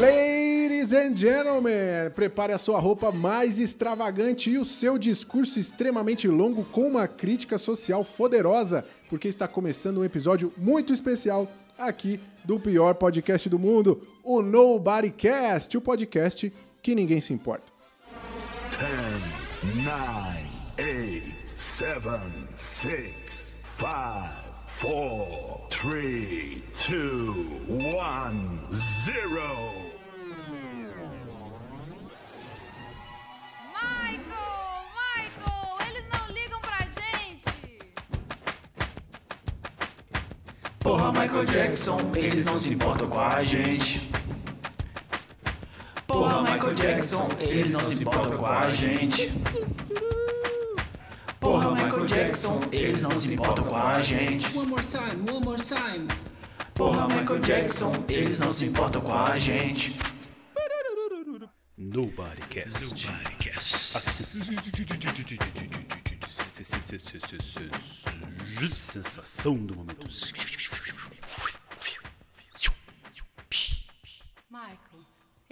Ladies and gentlemen, prepare a sua roupa mais extravagante e o seu discurso extremamente longo com uma crítica social poderosa, porque está começando um episódio muito especial aqui do pior podcast do mundo, o Nobodycast, o podcast que ninguém se importa. 10, 9, 8, 7, 6, 5, 4, 3, 2, 1, 0. Michael! Michael! Eles não ligam pra gente! Porra, Michael Jackson, eles não se importam com a gente. Porra, Michael Jackson, eles não se importam com a gente. Porra, Michael Jackson, eles não se importam com a gente. One more time, one more time. Porra, Michael Jackson, eles não se importam com a gente. Nobodycast. A sensação do momento.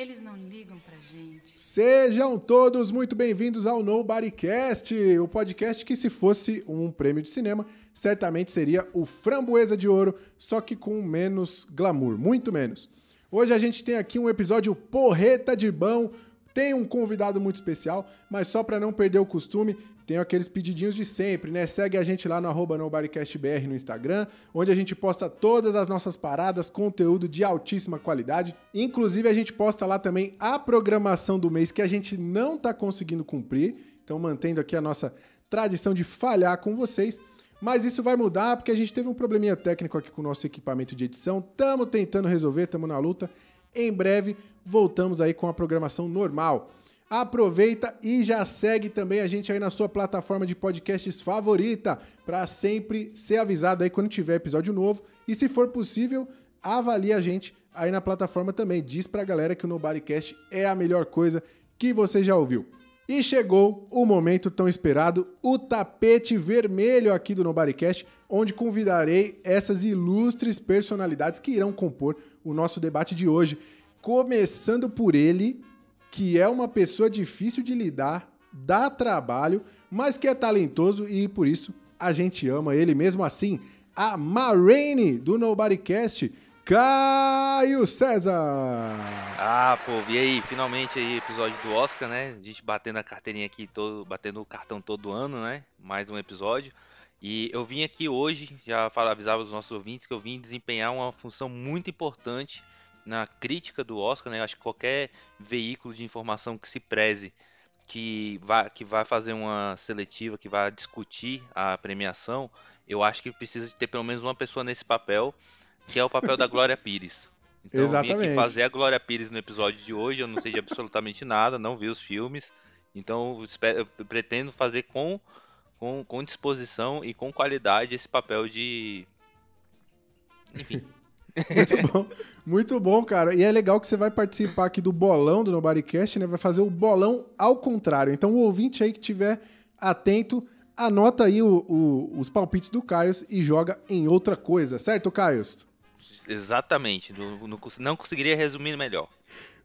Eles não ligam pra gente. Sejam todos muito bem-vindos ao Nobodycast, o podcast que, se fosse um prêmio de cinema, certamente seria o Framboesa de Ouro, só que com menos glamour, muito menos. Hoje a gente tem aqui um episódio porreta de bom, tem um convidado muito especial, mas só para não perder o costume, tenho aqueles pedidinhos de sempre, né? Segue a gente lá no arroba NobodyCastBR no Instagram, onde a gente posta todas as nossas paradas, conteúdo de altíssima qualidade. Inclusive, a gente posta lá também a programação do mês que a gente não tá conseguindo cumprir. Então, mantendo aqui a nossa tradição de falhar com vocês. Mas isso vai mudar porque a gente teve um probleminha técnico aqui com o nosso equipamento de edição. Tamo tentando resolver, tamo na luta. Em breve voltamos aí com a programação normal. Aproveita e já segue também a gente aí na sua plataforma de podcasts favorita para sempre ser avisado aí quando tiver episódio novo e se for possível, avalie a gente aí na plataforma também. Diz pra galera que o Nobodycast é a melhor coisa que você já ouviu. E chegou o momento tão esperado, o tapete vermelho aqui do Nobodycast, onde convidarei essas ilustres personalidades que irão compor o nosso debate de hoje. Começando por ele, que é uma pessoa difícil de lidar, dá trabalho, mas que é talentoso e por isso a gente ama ele mesmo assim. A Marraine do Nobodycast, Caio César. Ah, pô, e aí, finalmente aí, episódio do Oscar, né? A gente batendo a carteirinha aqui, todo, batendo o cartão todo ano, né? Mais um episódio. E eu vim aqui hoje, já avisava os nossos ouvintes que eu vim desempenhar uma função muito importante na crítica do Oscar, né? Acho que qualquer veículo de informação que se preze que vai, que vai fazer uma seletiva, que vai discutir a premiação, eu acho que precisa de ter pelo menos uma pessoa nesse papel, que é o papel da Glória Pires. Então eu vim Exatamente. aqui fazer a Glória Pires no episódio de hoje, eu não sei de absolutamente nada, não vi os filmes, então eu eu pretendo fazer com, com, com disposição e com qualidade esse papel de... Enfim, Muito bom, muito bom, cara. E é legal que você vai participar aqui do bolão do Nobodycast, né? Vai fazer o bolão ao contrário. Então, o ouvinte aí que tiver atento, anota aí o- o- os palpites do Caio e joga em outra coisa, certo, Caio? exatamente, não, não não conseguiria resumir melhor.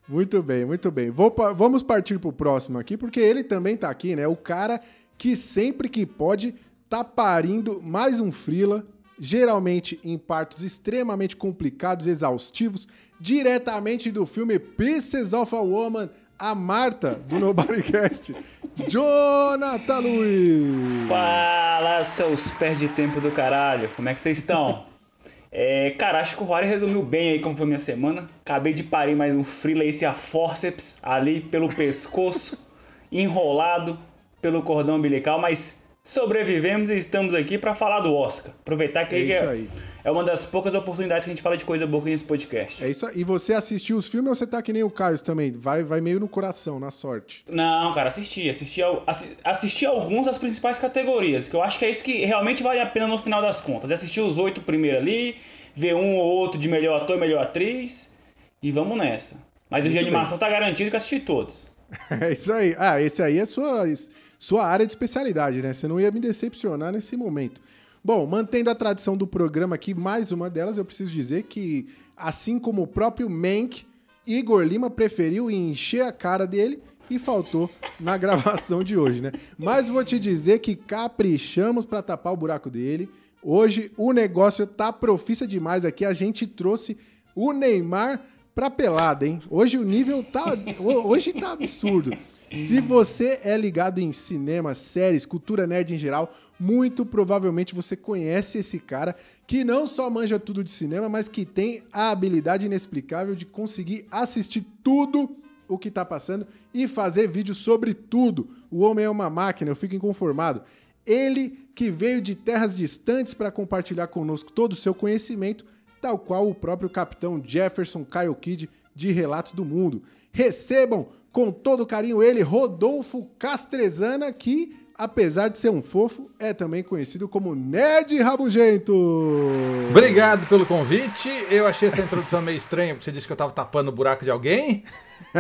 Muito bem, muito bem. Vou vamos partir pro próximo aqui, porque ele também tá aqui, né? O cara que sempre que pode tá parindo mais um frila, geralmente em partos extremamente complicados, exaustivos, diretamente do filme Pieces of a Woman, a Marta do Nobodycast, Jonathan Luiz. Fala, seus perde tempo do caralho. Como é que vocês estão? É, cara, acho que o Rory resumiu bem aí como foi minha semana. Acabei de parir mais um freelance a forceps ali pelo pescoço, enrolado pelo cordão umbilical, mas sobrevivemos e estamos aqui pra falar do Oscar. Aproveitar que É é, é uma das poucas oportunidades que a gente fala de coisa boa aqui nesse podcast. É isso aí. E você assistiu os filmes ou você tá que nem o Caio também? Vai, vai meio no coração, na sorte. Não, cara, assisti. Assisti, assisti alguns das principais categorias, que eu acho que é isso que realmente vale a pena no final das contas. Assisti os oito primeiro ali, ver um ou outro de melhor ator, melhor atriz, e vamos nessa. Mas o de animação tá garantido que eu assisti todos. É isso aí. Ah, esse aí é sua, sua área de especialidade, né? Você não ia me decepcionar nesse momento. Bom, mantendo a tradição do programa aqui, mais uma delas, eu preciso dizer que, assim como o próprio Mank, Igor Lima preferiu encher a cara dele e faltou na gravação de hoje, né? Mas vou te dizer que caprichamos pra tapar o buraco dele. Hoje o negócio tá profissa demais aqui. A gente trouxe o Neymar pra pelada, hein? Hoje o nível tá. ho- Hoje tá absurdo. Se você é ligado em cinema, séries, cultura nerd em geral, muito provavelmente você conhece esse cara que não só manja tudo de cinema, mas que tem a habilidade inexplicável de conseguir assistir tudo o que tá passando e fazer vídeo sobre tudo. O homem é uma máquina, eu fico inconformado. Ele que veio de terras distantes para compartilhar conosco todo o seu conhecimento, tal qual o próprio capitão Jefferson Kyle Kidd de Relatos do Mundo. Recebam com todo carinho ele, Rodolfo Castrezana, que, apesar de ser um fofo, é também conhecido como Nerd Rabugento. Obrigado pelo convite. Eu achei essa introdução meio estranha, porque você disse que eu tava tapando o buraco de alguém.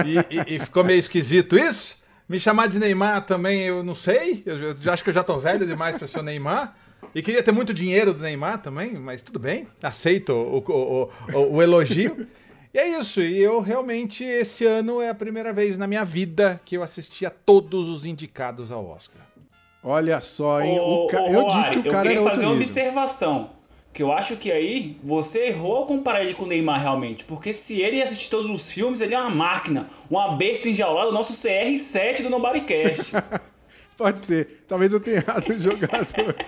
E, e- e ficou meio esquisito isso. Me chamar de Neymar também, eu não sei. Eu já acho que eu já tô velho demais pra ser o Neymar. E queria ter muito dinheiro do Neymar também, mas tudo bem. Aceito o, o- o- o elogio. E é isso. E eu realmente, esse ano é a primeira vez na minha vida que eu assisti a todos os indicados ao Oscar. Olha só, hein? Ô, O ca- ô, Eu ô, disse que o cara eu era queria outro fazer uma nível. observação. Que eu acho que aí você errou ao comparar ele com o Neymar realmente. Porque se ele assistir todos os filmes, ele é uma máquina, uma besta enjaulada, o nosso CR7 do Nobodycast. Pode ser. Talvez eu tenha errado o jogador.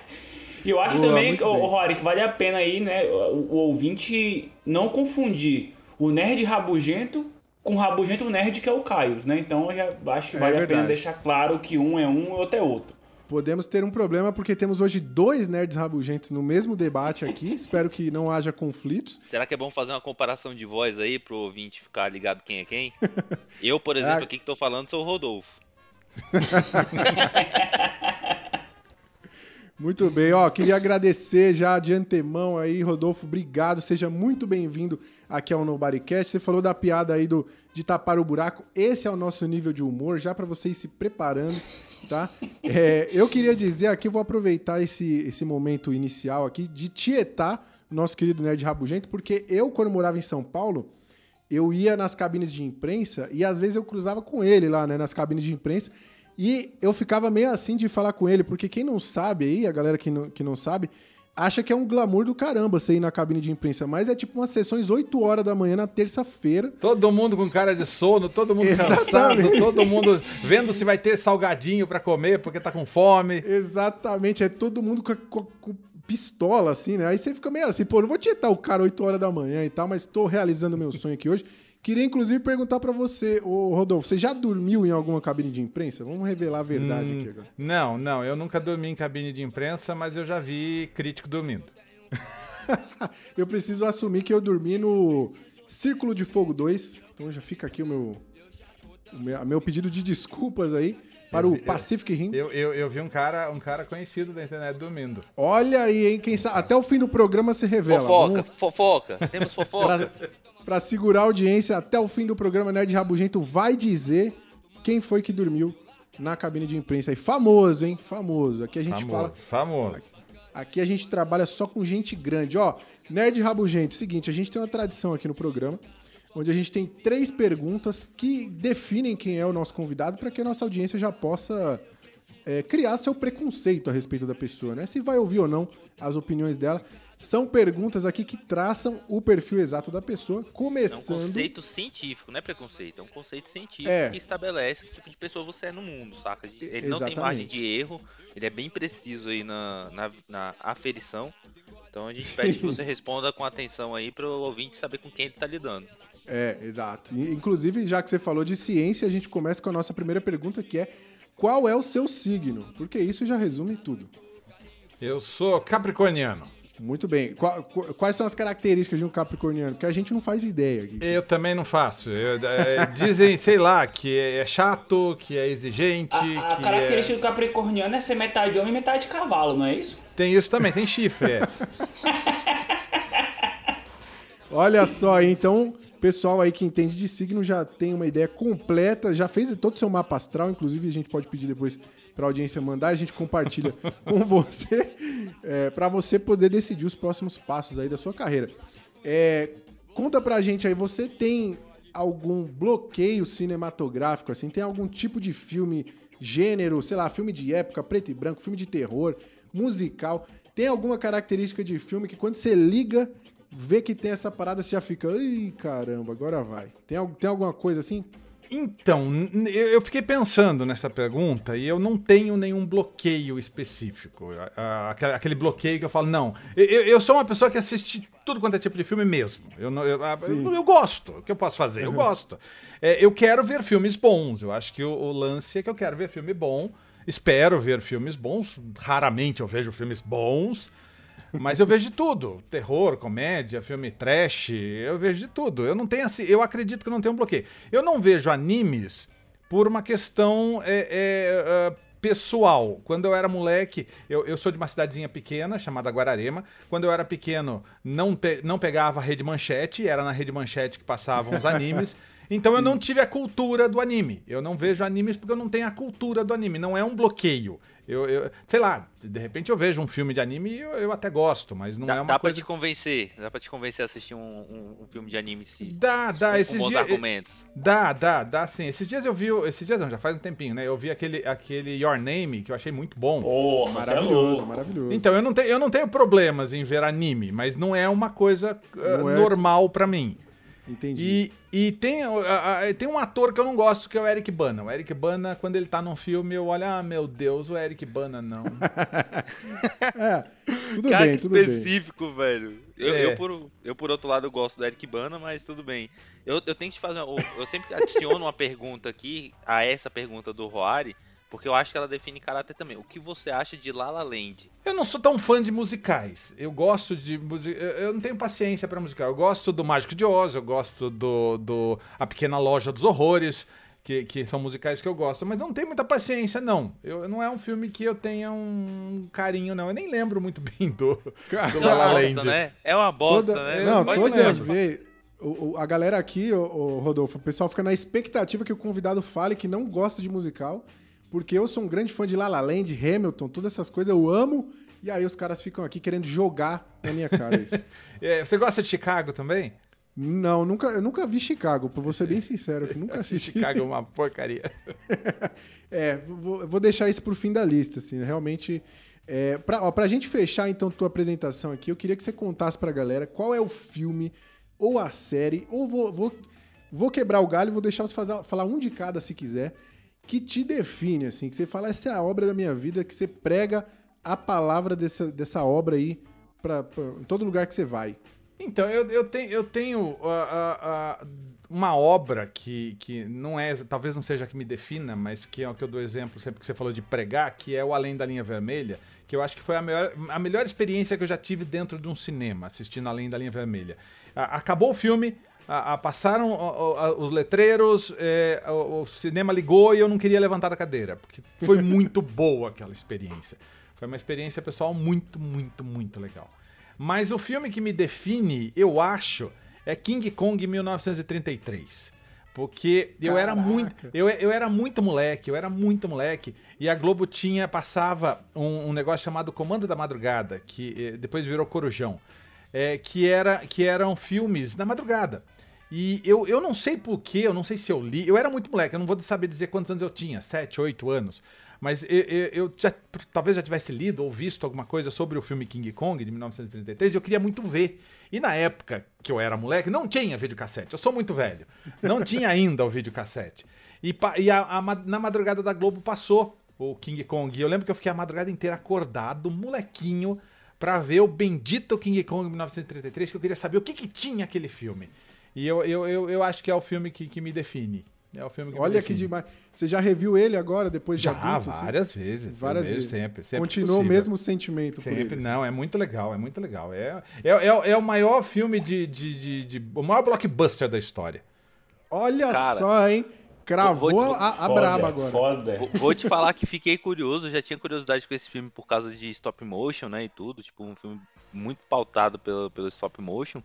E eu acho Boa, também, ô, Rory, que vale a pena aí, né, o, o ouvinte não confundir o nerd rabugento com o rabugento nerd que é o Caios, né? Então eu já acho que É vale a verdade. pena deixar claro que um é um e outro é outro. Podemos ter um problema porque temos hoje dois nerds rabugentos no mesmo debate aqui. Espero que não haja conflitos. Será que é bom fazer uma comparação de voz aí pro ouvinte ficar ligado quem é quem? Eu, por exemplo, Ah. aqui que tô falando, sou o Rodolfo. Muito bem, ó, queria agradecer já de antemão aí, Rodolfo, obrigado, seja muito bem-vindo aqui ao Nobodycast. Você falou da piada aí do, de tapar o buraco, esse é o nosso nível de humor, já pra você ir se preparando, tá? É, eu queria dizer aqui, vou aproveitar esse, esse momento inicial aqui de tietar nosso querido Nerd Rabugento, porque eu, quando morava em São Paulo, eu ia nas cabines de imprensa e às vezes eu cruzava com ele lá, né, nas cabines de imprensa. E eu ficava meio assim de falar com ele, porque quem não sabe aí, a galera que não, que não sabe, acha que é um glamour do caramba você ir na cabine de imprensa. Mas é tipo umas sessões 8 horas da manhã na terça-feira. Todo mundo com cara de sono, todo mundo cansado, Exatamente. todo mundo vendo se vai ter salgadinho pra comer porque tá com fome. Exatamente, é todo mundo com, com- com pistola, assim, né? Aí você fica meio assim, pô, não vou tietar o cara 8 horas da manhã e tal, mas tô realizando meu sonho aqui hoje. Queria, inclusive, perguntar pra você, ô Rodolfo, você já dormiu em alguma cabine de imprensa? Vamos revelar a verdade Hum. aqui agora. Não, não, eu nunca dormi em cabine de imprensa, mas eu já vi crítico dormindo. Eu preciso assumir que eu dormi no Círculo de Fogo 2. Então já fica aqui o meu, o meu, meu pedido de desculpas aí para o Pacific Rim. Eu, eu, eu vi um cara, um cara conhecido da internet dormindo. Olha aí, hein? Quem sabe, até o fim do programa se revela. Fofoca, Vamos- fofoca. Temos fofoca. Pra, pra segurar a audiência, até o fim do programa, Nerd Rabugento vai dizer quem foi que dormiu na cabine de imprensa aí. Famoso, hein? Famoso. Aqui a gente Famoso, fala. famoso. Aqui a gente trabalha só com gente grande. Ó, Nerd Rabugento, seguinte, a gente tem uma tradição aqui no programa, onde a gente tem três perguntas que definem quem é o nosso convidado, para que a nossa audiência já possa é, criar seu preconceito a respeito da pessoa, né? Se vai ouvir ou não as opiniões dela. São perguntas aqui que traçam o perfil exato da pessoa, É um começando. conceito científico, não é preconceito. É um conceito científico É. que estabelece que tipo de pessoa você é no mundo, saca? Ele não tem Exatamente. margem de erro, ele é bem preciso aí na, na, na aferição. Então a gente pede que você responda com atenção aí pro ouvinte saber com quem ele tá lidando. É, exato. Inclusive, já que você falou de ciência, a gente começa com a nossa primeira pergunta, que é qual é o seu signo? Porque isso já resume tudo. Eu sou capricorniano. Muito bem. Qua- qu- quais são as características de um capricorniano? Porque a gente não faz ideia aqui. Eu também não faço. Eu- é, dizem, sei lá, que é chato, que é exigente, A, a que característica é... do capricorniano é ser metade homem e metade cavalo, não é isso? Tem isso também, tem chifre. é. Olha só, então, pessoal aí que entende de signo já tem uma ideia completa, já fez todo o seu mapa astral, inclusive a gente pode pedir depois para a audiência mandar, a gente compartilha com você, é, para você poder decidir os próximos passos aí da sua carreira. É, conta pra gente aí, você tem algum bloqueio cinematográfico, assim? Tem algum tipo de filme, gênero, sei lá, filme de época, preto e branco, filme de terror, musical? Tem alguma característica de filme que quando você liga, vê que tem essa parada, você já fica, ai caramba, agora vai. Tem, tem alguma coisa assim? Então, eu fiquei pensando nessa pergunta e eu não tenho nenhum bloqueio específico. Aquele bloqueio que eu falo, não. Eu, sou uma pessoa que assiste tudo quanto é tipo de filme mesmo. Eu, não- eu, eu, eu gosto. O que eu posso fazer? Eu gosto. É, eu quero ver filmes bons. Eu acho que o, o lance é que eu quero ver filme bom. Espero ver filmes bons. Raramente eu vejo filmes bons. Mas eu vejo de tudo. Terror, comédia, filme trash, eu vejo de tudo. Eu não tenho assim, eu acredito que não tenho um bloqueio. Eu não vejo animes por uma questão é, é, ah, pessoal. Quando eu era moleque, eu, eu sou de uma cidadezinha pequena chamada Guararema. Quando eu era pequeno, não, pe- não pegava a rede manchete, era na rede manchete que passavam os animes. Então eu não tive a cultura do anime. Eu não vejo animes porque eu não tenho a cultura do anime. Não é um bloqueio. Eu, eu- sei lá, de repente eu vejo um filme de anime e eu, eu até gosto, mas não Dá, é uma dá pra coisa. te convencer, dá pra te convencer a assistir um, um- um filme de anime se, Dá, dá. com Esses bons dias, argumentos. dá, dá, dá sim. Esses dias eu vi, esses dias não, já faz um tempinho, né? Eu vi aquele, aquele Your Name que eu achei muito bom. É Maravilhoso, louco. maravilhoso. Então, eu não, tenho, eu não tenho problemas em ver anime, mas não é uma coisa uh, Não é- normal pra mim. Entendi. E, e tem, uh, uh, tem um ator que eu não gosto, que é o Eric Bana. O Eric Bana, quando ele tá num filme, eu olho, ah, meu Deus, o Eric Bana não. É, tudo Cara, bem, que tudo bem. específico, velho. Eu, É. eu, por, eu, por outro lado, gosto do Eric Bana, mas tudo bem. Eu, eu tenho que te fazer. uma- Eu sempre adiciono uma pergunta aqui a essa pergunta do Roari, porque eu acho que ela define caráter também. O que você acha de La La Land? Eu não sou tão fã de musicais. Eu gosto de música. Eu não tenho paciência pra musical. Eu gosto do Mágico de Oz, eu gosto do, do A Pequena Loja dos Horrores, que, que são musicais que eu gosto, mas não tenho muita paciência, não. Eu, não é um filme que eu tenha um carinho, não. Eu nem lembro muito bem do, do É La uma La bosta, Land. né? É uma bosta, Toda- né? Não, Pode toda vez. o- o- a galera aqui, o, o Rodolfo, o pessoal fica na expectativa que o convidado fale que não gosta de musical, porque eu sou um grande fã de La La Land, Hamilton, todas essas coisas, eu amo, e aí os caras ficam aqui querendo jogar na minha cara isso. É, você gosta de Chicago também? não, nunca, eu nunca vi Chicago, pra ser bem sincero, que nunca assisti. Chicago é uma porcaria. É, vou, vou deixar isso pro fim da lista, assim, realmente. É, pra, ó, pra gente fechar, então, tua apresentação aqui, eu queria que você contasse pra galera qual é o filme ou a série, ou vou, vou, vou quebrar o galho e vou deixar você fazer- falar um de cada, se quiser, que te define, assim, que você fala, essa é a obra da minha vida, que você prega a palavra dessa, dessa obra aí pra, pra- em todo lugar que você vai. Então, eu, eu tenho, eu tenho ah, ah, ah, uma obra que, que não é, talvez não seja a que me defina, mas que é o que eu dou exemplo sempre que você falou de pregar, que é o Além da Linha Vermelha, que eu acho que foi a melhor, a melhor experiência que eu já tive dentro de um cinema, assistindo Além da Linha Vermelha. Acabou o filme, ah, ah, passaram ó, os letreiros, é, o, o cinema ligou e eu não queria levantar da cadeira, porque foi muito boa aquela experiência. Foi uma experiência pessoal muito, muito, muito legal. Mas o filme que me define, eu acho, é King Kong 1933. Porque eu era muito. Eu, eu era muito moleque, eu era muito moleque. E a Globo tinha, passava um, um negócio chamado Comando da Madrugada, que eh, depois virou Corujão. eh, que, era, que eram filmes na madrugada. E eu, eu não sei porquê, eu não sei se eu li. Eu era muito moleque, eu não vou saber dizer quantos anos eu tinha, 7, 8 anos. Mas eu, eu, eu já, talvez já tivesse lido ou visto alguma coisa sobre o filme King Kong de 1933 e eu queria muito ver. E na época que eu era moleque, não tinha videocassete. Eu sou muito velho. Não tinha ainda o videocassete. E, e a- a na madrugada da Globo passou o King Kong. E eu lembro que eu fiquei a madrugada inteira acordado, molequinho, pra ver o bendito King Kong 1933, que eu queria saber o que, que tinha aquele filme. E eu, eu, eu, eu acho que é o filme que, que me define. É o filme que me Olha que demais. Você já reviu ele agora, depois de Já, adulto? assim? várias vezes. Várias vezes. Sempre, sempre Continua o mesmo sentimento por Sempre, ele. assim. não, é muito legal, é muito legal. É, é, é, é o maior filme de, de, de, de- O maior blockbuster da história. Olha Cara, só, hein? Cravou vou- vou- a, a Foda, braba agora. Foda. Vou- Vou te falar que fiquei curioso, já tinha curiosidade com esse filme por causa de stop motion, né, e tudo, tipo, um filme muito pautado pelo, pelo stop motion.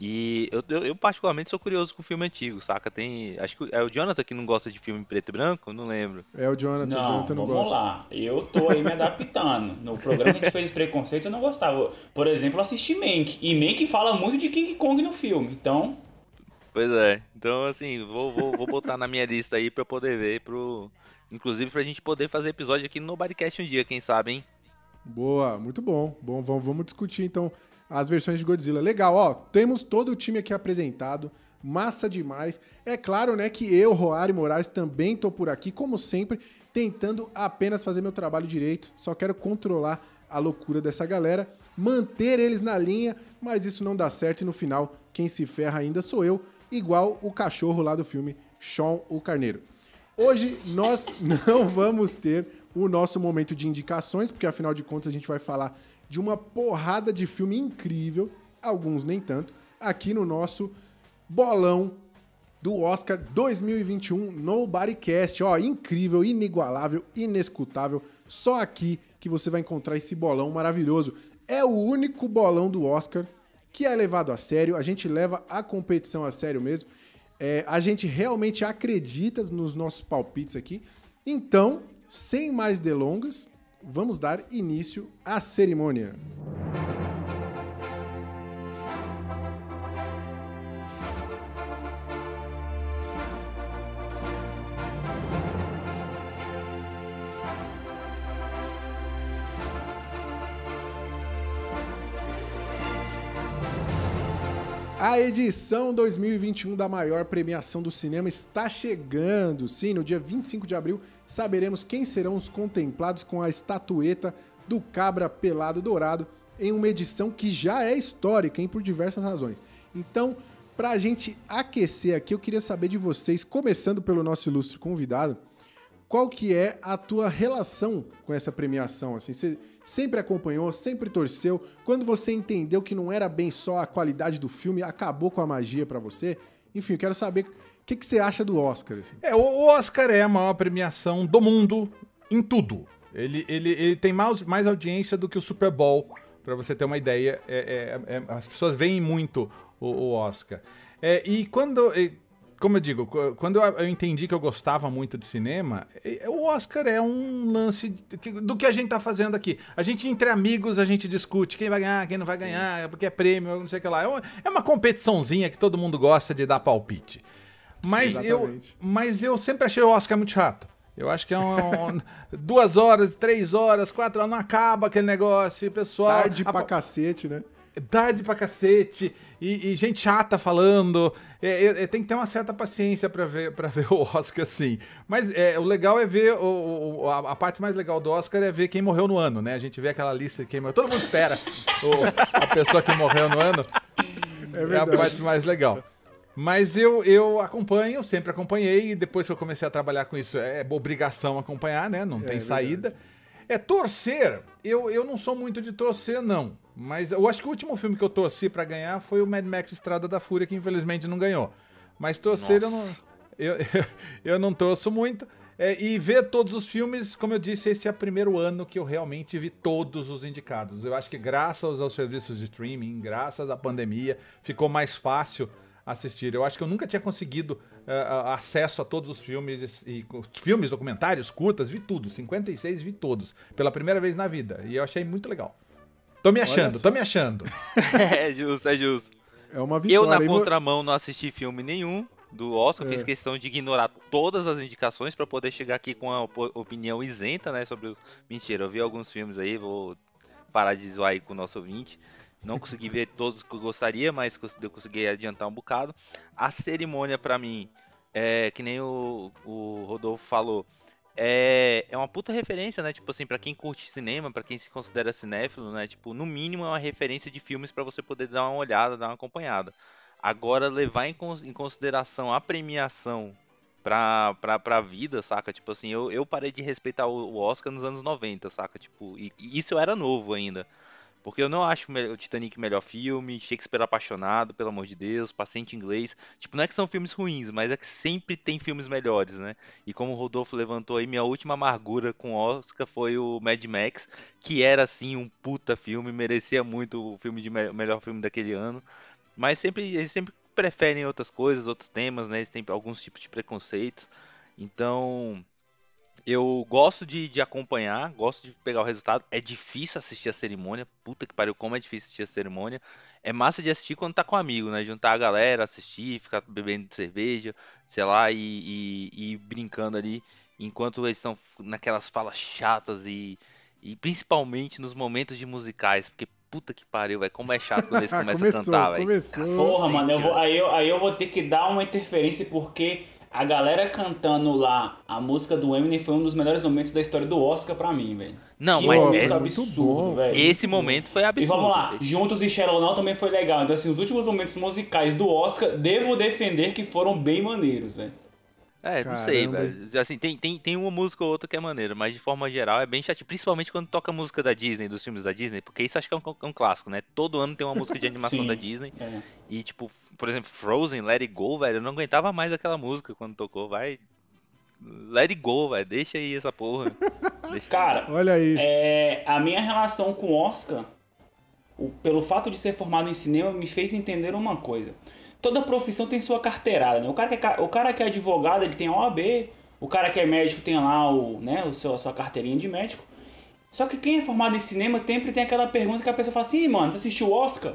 E eu, eu, eu particularmente sou curioso com filme antigo, saca? Tem, acho que é o Jonathan que não gosta de filme preto e branco, não lembro. É o Jonathan, o Não, Jonathan não vamos gosta. lá. Eu tô aí me adaptando. No programa que a gente fez preconceito, eu não gostava. Por exemplo, eu assisti Mank. E Mank fala muito de King Kong no filme. Então, Pois é. Então, assim, vou, vou, vou botar na minha lista aí pra eu poder ver. Pro... Inclusive pra gente poder fazer episódio aqui no Nobodycast um dia, quem sabe, hein? Boa, muito bom. Bom, vamos, vamos discutir então as versões de Godzilla. Legal, ó, temos todo o time aqui apresentado. Massa demais. É claro, né, que eu, Roário Moraes, também tô por aqui, como sempre, tentando apenas fazer meu trabalho direito. Só quero controlar a loucura dessa galera, manter eles na linha, mas isso não dá certo e no final quem se ferra ainda sou eu, igual o cachorro lá do filme Sean o Carneiro. Hoje nós não vamos ter o nosso momento de indicações, porque afinal de contas a gente vai falar de uma porrada de filme incrível, alguns nem tanto, aqui no nosso bolão do Oscar 2021 Nobodycast. Ó, incrível, inigualável, inescutável. Só aqui que você vai encontrar esse bolão maravilhoso. É o único bolão do Oscar que é levado a sério. A gente leva a competição a sério mesmo. É, a gente realmente acredita nos nossos palpites aqui. Então, sem mais delongas, vamos dar início à cerimônia. A edição 2021 da maior premiação do cinema está chegando. Sim, no dia 25 de abril saberemos quem serão os contemplados com a estatueta do Cabra Pelado Dourado em uma edição que já é histórica, hein, por diversas razões. Então, para a gente aquecer aqui, eu queria saber de vocês, começando pelo nosso ilustre convidado, qual que é a tua relação com essa premiação? Assim, você sempre acompanhou, sempre torceu. Quando você entendeu que não era bem só a qualidade do filme, acabou com a magia para você? Enfim, eu quero saber o que, que você acha do Oscar. assim. É, o Oscar é a maior premiação do mundo em tudo. Ele, ele, ele tem mais, mais audiência do que o Super Bowl, pra você ter uma ideia. É- é- é- as pessoas veem muito o, o Oscar. É, e quando. Como eu digo, qu- quando eu, entendi que eu gostava muito de cinema, é- o Oscar é um lance do que a gente tá fazendo aqui. A gente, entre amigos, a gente discute quem vai ganhar, quem não vai ganhar, porque é prêmio, não sei o que lá. É uma, é uma competiçãozinha que todo mundo gosta de dar palpite. Mas eu, mas eu sempre achei o Oscar muito chato. Eu acho que é um, um- duas horas, três horas, quatro horas, não acaba aquele negócio, o pessoal. Tarde a- pra cacete, né? Tarde pra cacete, e, e gente chata falando. É, é, é, tem que ter uma certa paciência pra ver, pra ver o Oscar, assim. Mas é, o legal é ver. O, o- a, a parte mais legal do Oscar é ver quem morreu no ano, né? A gente vê aquela lista de quem morreu. Todo mundo espera o- a pessoa que morreu no ano. É É a parte mais legal. Mas eu, eu acompanho, sempre acompanhei, e depois que eu comecei a trabalhar com isso, é obrigação acompanhar, né? Não tem verdade. saída. É torcer, eu, eu não sou muito de torcer, não. Mas eu acho que o último filme que eu torci pra ganhar foi o Mad Max Estrada da Fúria, que infelizmente não ganhou. Mas torcer eu não, eu, eu não torço muito. É, e ver todos os filmes, como eu disse, esse é o primeiro ano que eu realmente vi todos os indicados. Eu acho que graças aos serviços de streaming, graças à pandemia, ficou mais fácil assistir. Eu acho que eu nunca tinha conseguido a- acesso a todos os filmes, e, e- filmes, documentários, curtas, vi tudo. 56 vi todos, pela primeira vez na vida. E eu achei muito legal. Tô me achando, tô me achando. É justo, é justo. É uma vitória. Eu, na contramão, não assisti filme nenhum do Oscar. É. Fiz questão de ignorar todas as indicações pra poder chegar aqui com a opinião isenta, né? Sobre os. Mentira, eu vi alguns filmes aí, vou parar de zoar aí com o nosso ouvinte. Não consegui ver todos que eu gostaria, mas eu consegui adiantar um bocado. A cerimônia, pra mim, é que nem o, o Rodolfo falou. É, é uma puta referência, né? Tipo assim, pra quem curte cinema, pra quem se considera cinéfilo, né? Tipo, no mínimo é uma referência de filmes pra você poder dar uma olhada, dar uma acompanhada. Agora, levar em, cons- em consideração a premiação pra, pra, pra vida, saca? Tipo assim, eu, eu parei de respeitar o, o Oscar nos anos 90, saca? Tipo, e, e isso eu era novo ainda. Porque eu não acho o Titanic o melhor filme, Shakespeare Apaixonado, pelo amor de Deus, Paciente Inglês. Tipo, não é que são filmes ruins, mas é que sempre tem filmes melhores, né? E como o Rodolfo levantou aí, minha última amargura com Oscar foi o Mad Max, que era assim um puta filme, merecia muito o filme de me- melhor filme daquele ano. Mas sempre eles sempre preferem outras coisas, outros temas, né? Eles têm alguns tipos de preconceitos. Então, Eu gosto de, de acompanhar, gosto de pegar o resultado. É difícil assistir a cerimônia. Puta que pariu, como é difícil assistir a cerimônia. É massa de assistir quando tá com amigo, né? Juntar a galera, assistir, ficar bebendo cerveja, sei lá, e, e- e brincando ali. Enquanto eles estão naquelas falas chatas e, e principalmente nos momentos de musicais. Porque puta que pariu, velho. Como é chato quando eles começam Começou, a cantar, velho. Porra, mano, eu vou- aí, eu, aí eu vou ter que dar uma interferência porque a galera cantando lá a música do Eminem foi um dos melhores momentos da história do Oscar pra mim, velho. Não, que mas momento é- absurdo, muito velho. Esse momento foi E absurdo. vamos lá, velho. Juntos e Shallow Now também foi legal. Então, assim, os últimos momentos musicais do Oscar, devo defender que foram bem maneiros, velho. É, não sei, Caramba. velho. Assim, tem, tem, tem uma música ou outra que é maneira, mas de forma geral é bem chato. Principalmente quando toca música da Disney, dos filmes da Disney, porque isso acho que é um, é um clássico, né? Todo ano tem uma música de animação Sim. da Disney. É. E, tipo, por exemplo, Frozen, Let It Go, velho. Eu não aguentava mais aquela música quando tocou. Vai. Let It Go, velho. Deixa aí essa porra. Deixa- Cara, Olha aí. É, a minha relação com o Oscar, o- pelo fato de ser formado em cinema, me fez entender uma coisa. Toda profissão tem sua carteirada, né? O cara que é, o cara que é advogado, ele tem a OAB, o cara que é médico tem lá o, né, o seu, a sua carteirinha de médico. Só que quem é formado em cinema sempre tem aquela pergunta que a pessoa fala assim, "Ih, mano, tu assistiu o Oscar?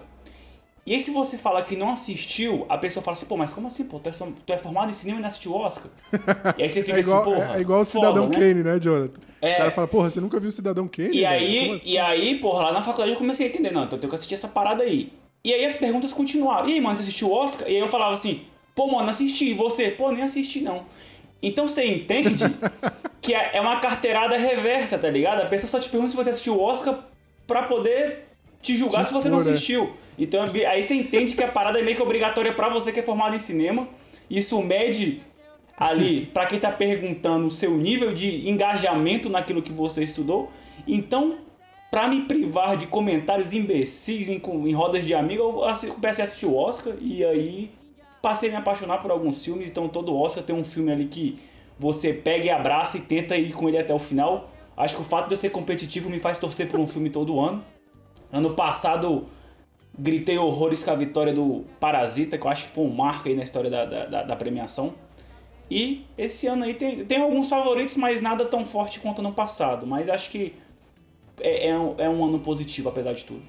E aí se você fala que não assistiu, a pessoa fala assim, pô, mas como assim, pô? Tu é, tu é formado em cinema e não assistiu o Oscar? E aí você fica É igual, assim, porra. é, é igual o foda, Cidadão né? Kane, né, Jonathan? É. O cara fala, porra, você nunca viu o Cidadão Kane? E velho? aí, assim? e aí, porra, lá na faculdade eu comecei a entender, não, então eu tenho que assistir essa parada aí. E aí as perguntas continuaram. E aí, mano, você assistiu o Oscar? E aí eu falava assim, pô, mano, assisti. E você? Pô, nem assisti, não. Então você entende que é é uma carteirada reversa, tá ligado? A pessoa só te pergunta se você assistiu o Oscar pra poder te julgar se você não né? assistiu. Então aí você entende que a parada é meio que obrigatória pra você que é formado em cinema. Isso mede ali, pra quem tá perguntando, o seu nível de engajamento naquilo que você estudou. Então, pra me privar de comentários imbecis em, em rodas de amigos, eu comecei a assistir o Oscar e aí passei a me apaixonar por alguns filmes. Então, todo Oscar tem um filme ali que você pega e abraça e tenta ir com ele até o final. Acho que o fato de eu ser competitivo me faz torcer por um filme todo ano. Ano passado gritei horrores com a vitória do Parasita, que eu acho que foi um marco aí na história da, da, da- da premiação. E esse ano aí tem, tem alguns favoritos, mas nada tão forte quanto no passado. Mas acho que é, é, um, é um ano positivo, apesar de tudo.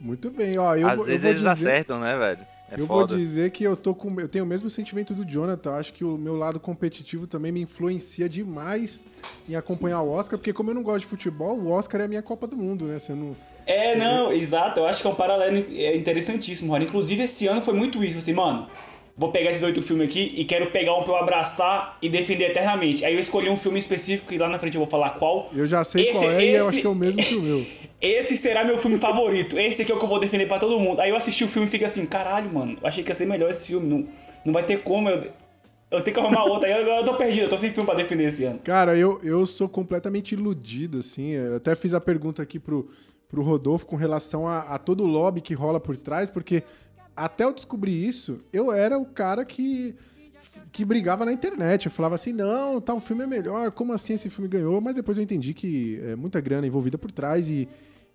Muito bem, ó. Eu Às vou, eu vezes vou eles dizer, acertam, né, velho? É eu vou foda. dizer que eu tô com. Eu tenho o mesmo sentimento do Jonathan. Acho que o meu lado competitivo também me influencia demais em acompanhar o Oscar, porque como eu não gosto de futebol, o Oscar é a minha Copa do Mundo, né? Você não. É, não, exato. Eu acho que é um paralelo é interessantíssimo, Rony. Inclusive, esse ano foi muito isso. Assim, mano, vou pegar esses oito filmes aqui e quero pegar um pra eu abraçar e defender eternamente. Aí eu escolhi um filme específico e lá na frente eu vou falar qual. Eu já sei Esse- qual é e eu esse- acho que é o mesmo que o meu. Esse será meu filme favorito. Esse aqui é o que eu vou defender pra todo mundo. Aí eu assisti o filme e fico assim, caralho, mano, eu achei que ia ser melhor esse filme. Não, não vai ter como. Eu, eu tenho que arrumar outro. Aí eu, eu tô perdido, eu tô sem filme pra defender esse ano. Cara, eu, eu sou completamente iludido, assim. Eu até fiz a pergunta aqui pro, pro Rodolfo com relação a, a todo o lobby que rola por trás, porque até eu descobrir isso, eu era o cara que, que brigava na internet. Eu falava assim, não, tal filme é melhor, como assim esse filme ganhou? Mas depois eu entendi que é muita grana envolvida por trás e,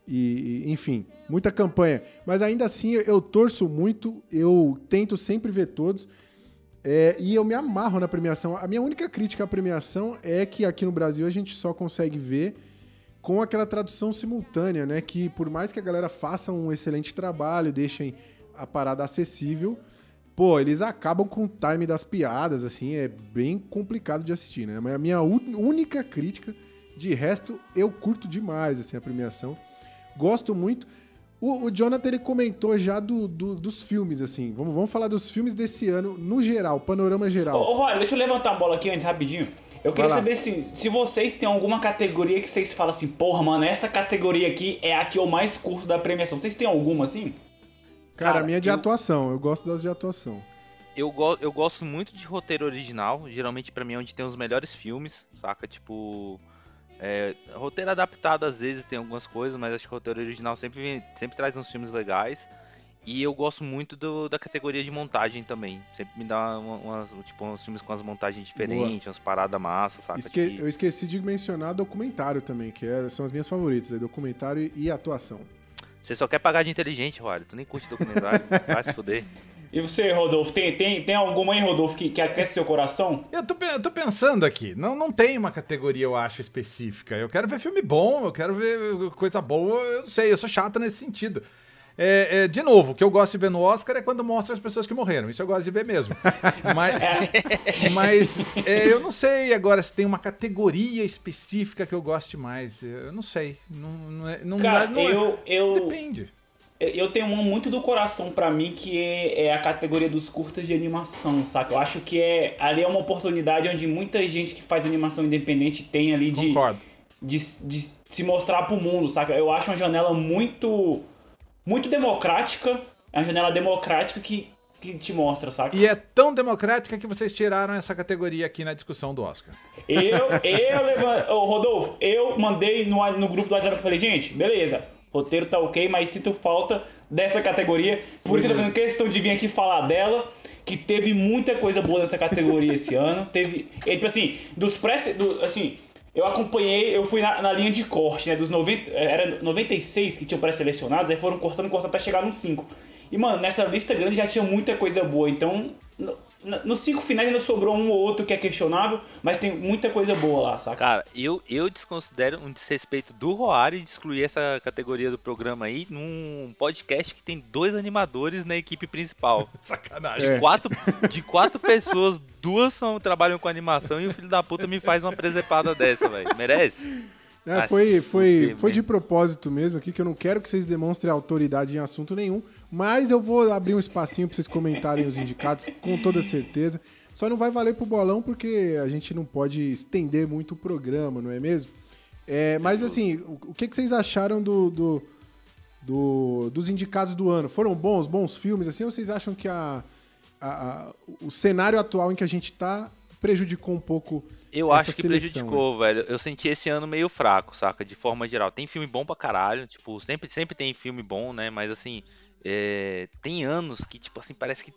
e, e, enfim, muita campanha. Mas ainda assim, eu torço muito, eu tento sempre ver todos. É, e eu me amarro na premiação. A minha única crítica à premiação é que aqui no Brasil a gente só consegue ver com aquela tradução simultânea, né? Que por mais que a galera faça um excelente trabalho, deixem a parada acessível, pô, eles acabam com o time das piadas, assim, é bem complicado de assistir, né? Mas a minha única crítica, de resto, eu curto demais, assim, a premiação. Gosto muito. O, o Jonathan, ele comentou já do, do- dos filmes, assim. Vamos, vamos falar dos filmes desse ano, no geral, panorama Ô, geral. ô Roy, deixa eu levantar a bola aqui antes, rapidinho. Eu queria saber se, se vocês têm alguma categoria que vocês falam assim, porra, mano, essa categoria aqui é a que eu mais curto da premiação. Vocês têm alguma assim? Cara, cara, a minha é de eu- atuação, eu gosto das de atuação. Eu, go eu gosto muito de roteiro original, geralmente pra mim é onde tem os melhores filmes, saca? Tipo. é, roteiro adaptado às vezes tem algumas coisas, mas acho que o roteiro original sempre, vem- sempre traz uns filmes legais. E eu gosto muito do- da categoria de montagem também. Sempre me dá uma- umas, tipo, uns filmes com as montagens diferentes, umas paradas massas, saca? Esque- Que- Eu esqueci de mencionar documentário também, que é- são as minhas favoritas, é documentário e atuação. Você só quer pagar de inteligente, Rory. Tu nem curte documentário. Vai se fuder. E você, Rodolfo, tem, tem, tem alguma aí, Rodolfo, que, que aquece seu coração? Eu tô, eu tô pensando aqui, não, não tem uma categoria, eu acho, específica. Eu quero ver filme bom, eu quero ver coisa boa, eu não sei, eu sou chato nesse sentido. É, é, de novo, o que eu gosto de ver no Oscar é quando mostra as pessoas que morreram. Isso eu gosto de ver mesmo. Mas, mas é, eu não sei agora se tem uma categoria específica que eu goste mais. Eu não sei. Não, não é- não- Cara, não é- eu, eu, Depende. eu tenho uma muito do coração pra mim que é, é a categoria dos curtas de animação, saca? Eu acho que é ali é uma oportunidade onde muita gente que faz animação independente tem ali de, de, de se mostrar pro mundo, saca? Eu acho uma janela muito muito democrática, é uma janela democrática que, que te mostra, saca? E é tão democrática que vocês tiraram essa categoria aqui na discussão do Oscar. Eu, eu levan- Ô, Rodolfo, eu mandei no, no grupo do WhatsApp e falei, gente, beleza, roteiro tá ok, mas sinto falta dessa categoria. Por isso eu tô fazendo questão de vir aqui falar dela. Que teve muita coisa boa nessa categoria esse ano. Teve. Tipo assim, dos pré. Do, assim, eu acompanhei, eu fui na, na linha de corte, né? Dos 90. Era 96 que tinham pré-selecionados, aí foram cortando, cortando até chegar nos 5. E, mano, nessa lista grande já tinha muita coisa boa. Então, no- no- nos cinco finais ainda sobrou um ou outro que é questionável, mas tem muita coisa boa lá, saca? Cara, eu, eu desconsidero um desrespeito do Roari de excluir essa categoria do programa aí num podcast que tem dois animadores na equipe principal. Sacanagem. É. De quatro, de quatro pessoas, duas são, trabalham com animação e o filho da puta me faz uma presepada dessa, velho. Merece? É, foi, foi, fuder, foi de propósito mesmo aqui, que eu não quero que vocês demonstrem autoridade em assunto nenhum, mas eu vou abrir um espacinho pra vocês comentarem os indicados, com toda certeza. Só não vai valer pro bolão porque a gente não pode estender muito o programa, não é mesmo? É, mas assim, o, o que, que vocês acharam do, do- do- dos indicados do ano? Foram bons, bons filmes, assim, ou vocês acham que a, a- a- o cenário atual em que a gente tá prejudicou um pouco Eu acho que seleção, prejudicou, velho. Eu senti esse ano meio fraco, saca? De forma geral. Tem filme bom pra caralho, tipo, sempre, sempre tem filme bom, né? Mas assim, é, tem anos que, tipo assim, parece que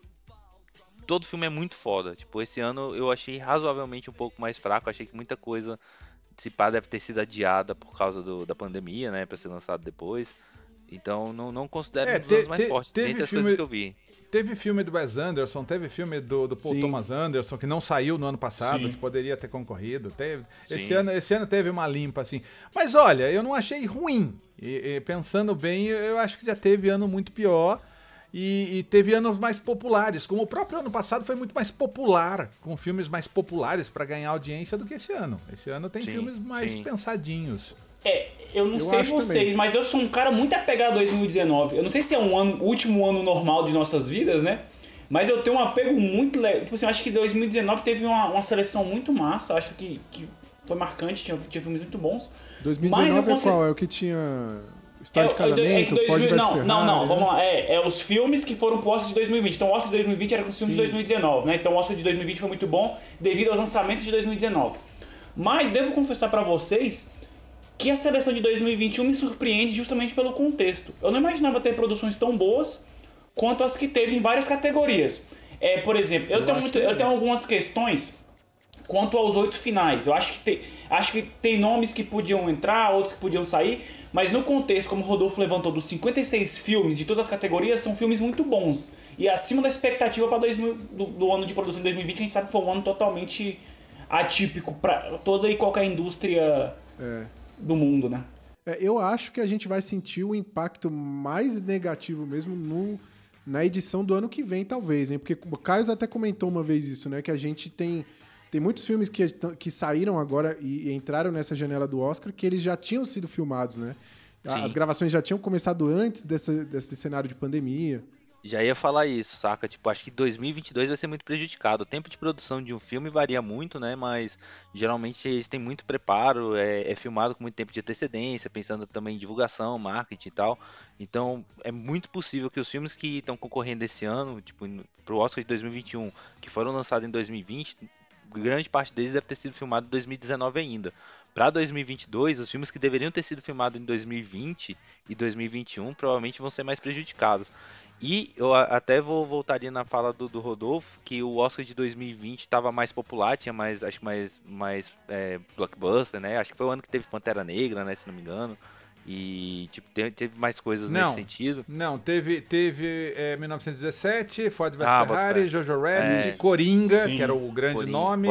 todo filme é muito foda. Tipo, esse ano eu achei razoavelmente um pouco mais fraco. Achei que muita coisa, se pá, deve ter sido adiada por causa do- da pandemia, né? Pra ser lançado depois. Então, não, não considero É, um dos te- anos mais te- fortes, teve dentre as filme- coisas que eu vi. Teve filme do Wes Anderson, teve filme do, do Paul Sim. Thomas Anderson, que não saiu no ano passado, Sim. que poderia ter concorrido. Teve, esse, ano, esse ano teve uma limpa, assim. Mas olha, eu não achei ruim. E- e pensando bem, eu acho que já teve ano muito pior. E, e teve anos mais populares, como o próprio ano passado foi muito mais popular, com filmes mais populares para ganhar audiência do que esse ano. Esse ano tem Sim, filmes mais sim. pensadinhos. É, eu não Eu sei vocês, também. mas eu sou um cara muito apegado a 2019. Eu não sei se é um ano, o último ano normal de nossas vidas, né? Mas eu tenho um apego muito legal. Tipo assim, eu acho que 2019 teve uma, uma seleção muito massa. Acho que, que foi marcante, tinha, tinha filmes muito bons. Mas 2019 eu é qual? É o que tinha História de É, é, é Casamento, que Ford 2000 vs não, Ferrari? não, não, né? vamos lá. É, é os filmes que foram pro Oscar de 2020. Então o Oscar de 2020 era com os filmes Sim. de 2019, né? Então o Oscar de 2020 foi muito bom devido aos lançamentos de 2019. Mas devo confessar pra vocês que a seleção de 2021 me surpreende justamente pelo contexto. Eu não imaginava ter produções tão boas quanto as que teve em várias categorias. É, por exemplo, eu, Eu tenho, muito- eu tenho algumas questões quanto aos oito finais. Eu acho que, tem, acho que tem nomes que podiam entrar, outros que podiam sair, mas no contexto, como o Rodolfo levantou, dos 56 filmes de todas as categorias, são filmes muito bons. E acima da expectativa para do, do ano de produção de 2020, a gente sabe que foi um ano totalmente atípico para toda e qualquer indústria É. do mundo, né? É, eu acho que a gente vai sentir o impacto mais negativo mesmo no, na edição do ano que vem, talvez, hein? Porque o Caio até comentou uma vez isso, né? Que a gente tem, tem muitos filmes que, que saíram agora e, e entraram nessa janela do Oscar que eles já tinham sido filmados, né? Sim. As gravações já tinham começado antes dessa, desse cenário de pandemia. Já ia falar isso, saca? Tipo, acho que 2022 vai ser muito prejudicado. O tempo de produção de um filme varia muito, né? Mas geralmente eles têm muito preparo, é, é filmado com muito tempo de antecedência, pensando também em divulgação, marketing e tal. Então é muito possível que os filmes que estão concorrendo esse ano, tipo, pro Oscar de 2021, que foram lançados em 2020, grande parte deles deve ter sido filmado em 2019 ainda. Para 2022, os filmes que deveriam ter sido filmados em 2020 e 2021 provavelmente vão ser mais prejudicados. E eu até vou voltaria na fala do, do Rodolfo, que o Oscar de 2020 estava mais popular, tinha mais, acho que mais, mais é, blockbuster, né? Acho que foi o ano que teve Pantera Negra, né? Se não me engano. E, tipo, te- teve mais coisas Não. nesse sentido. Não, teve, teve é, 1917, Ford vs Ah, Ferrari. Jojo Rabbit, É. Coringa, Sim. que era o grande Coringa, nome.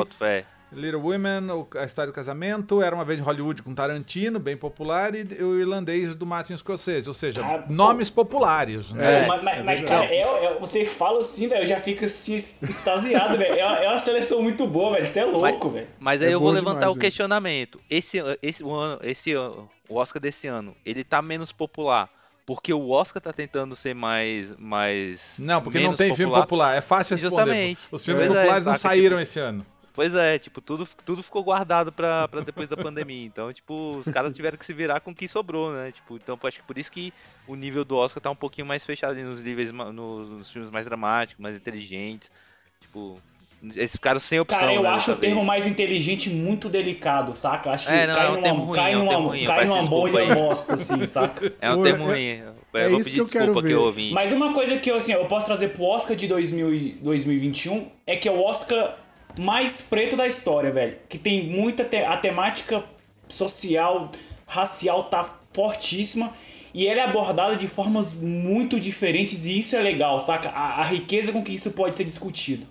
Little Women, a história do casamento, Era Uma Vez em Hollywood com Tarantino, bem popular, e o irlandês do Martin Scorsese, ou seja, Ah, pô. nomes populares. Né? Pô, mas, mas- mas, cara, é, é- você fala assim, velho, eu já fico assim, extasiado, velho. É, uma- é uma seleção muito boa, velho. Você é louco, velho. Mas aí É eu vou levantar demais o questionamento. Esse, esse, o ano, esse ano, o Oscar desse ano, ele tá menos popular porque o Oscar tá tentando ser mais. mais Não, porque não tem filme popular, é fácil responder. Justamente. Os filmes Pois é, populares não saca, saíram tipo- esse ano. Pois é, tipo, tudo, tudo ficou guardado pra, pra depois da pandemia. Então, tipo, os caras tiveram que se virar com o que sobrou, né? Tipo, então acho que por isso que o nível do Oscar tá um pouquinho mais fechado ali nos níveis, nos, nos filmes mais dramáticos, mais inteligentes. Tipo, eles ficaram sem opção. Cara, eu né, acho o termo vez. mais inteligente muito delicado, saca? Acho que É, não, cai é um numa, termo ruim, cai é um numa, termo ruim, cai numa bolha aí. bosta, assim, saca? É um termo é- ruim. é eu vou isso pedir que eu quero desculpa ver. que eu ouvi. Mas uma coisa que eu, assim, eu posso trazer pro Oscar de 2000 e 2021 é que é o Oscar mais preto da história, velho. Que tem muita. Te a temática social, racial tá fortíssima. E ela é abordada de formas muito diferentes e isso é legal, saca? A, a riqueza com que isso pode ser discutido.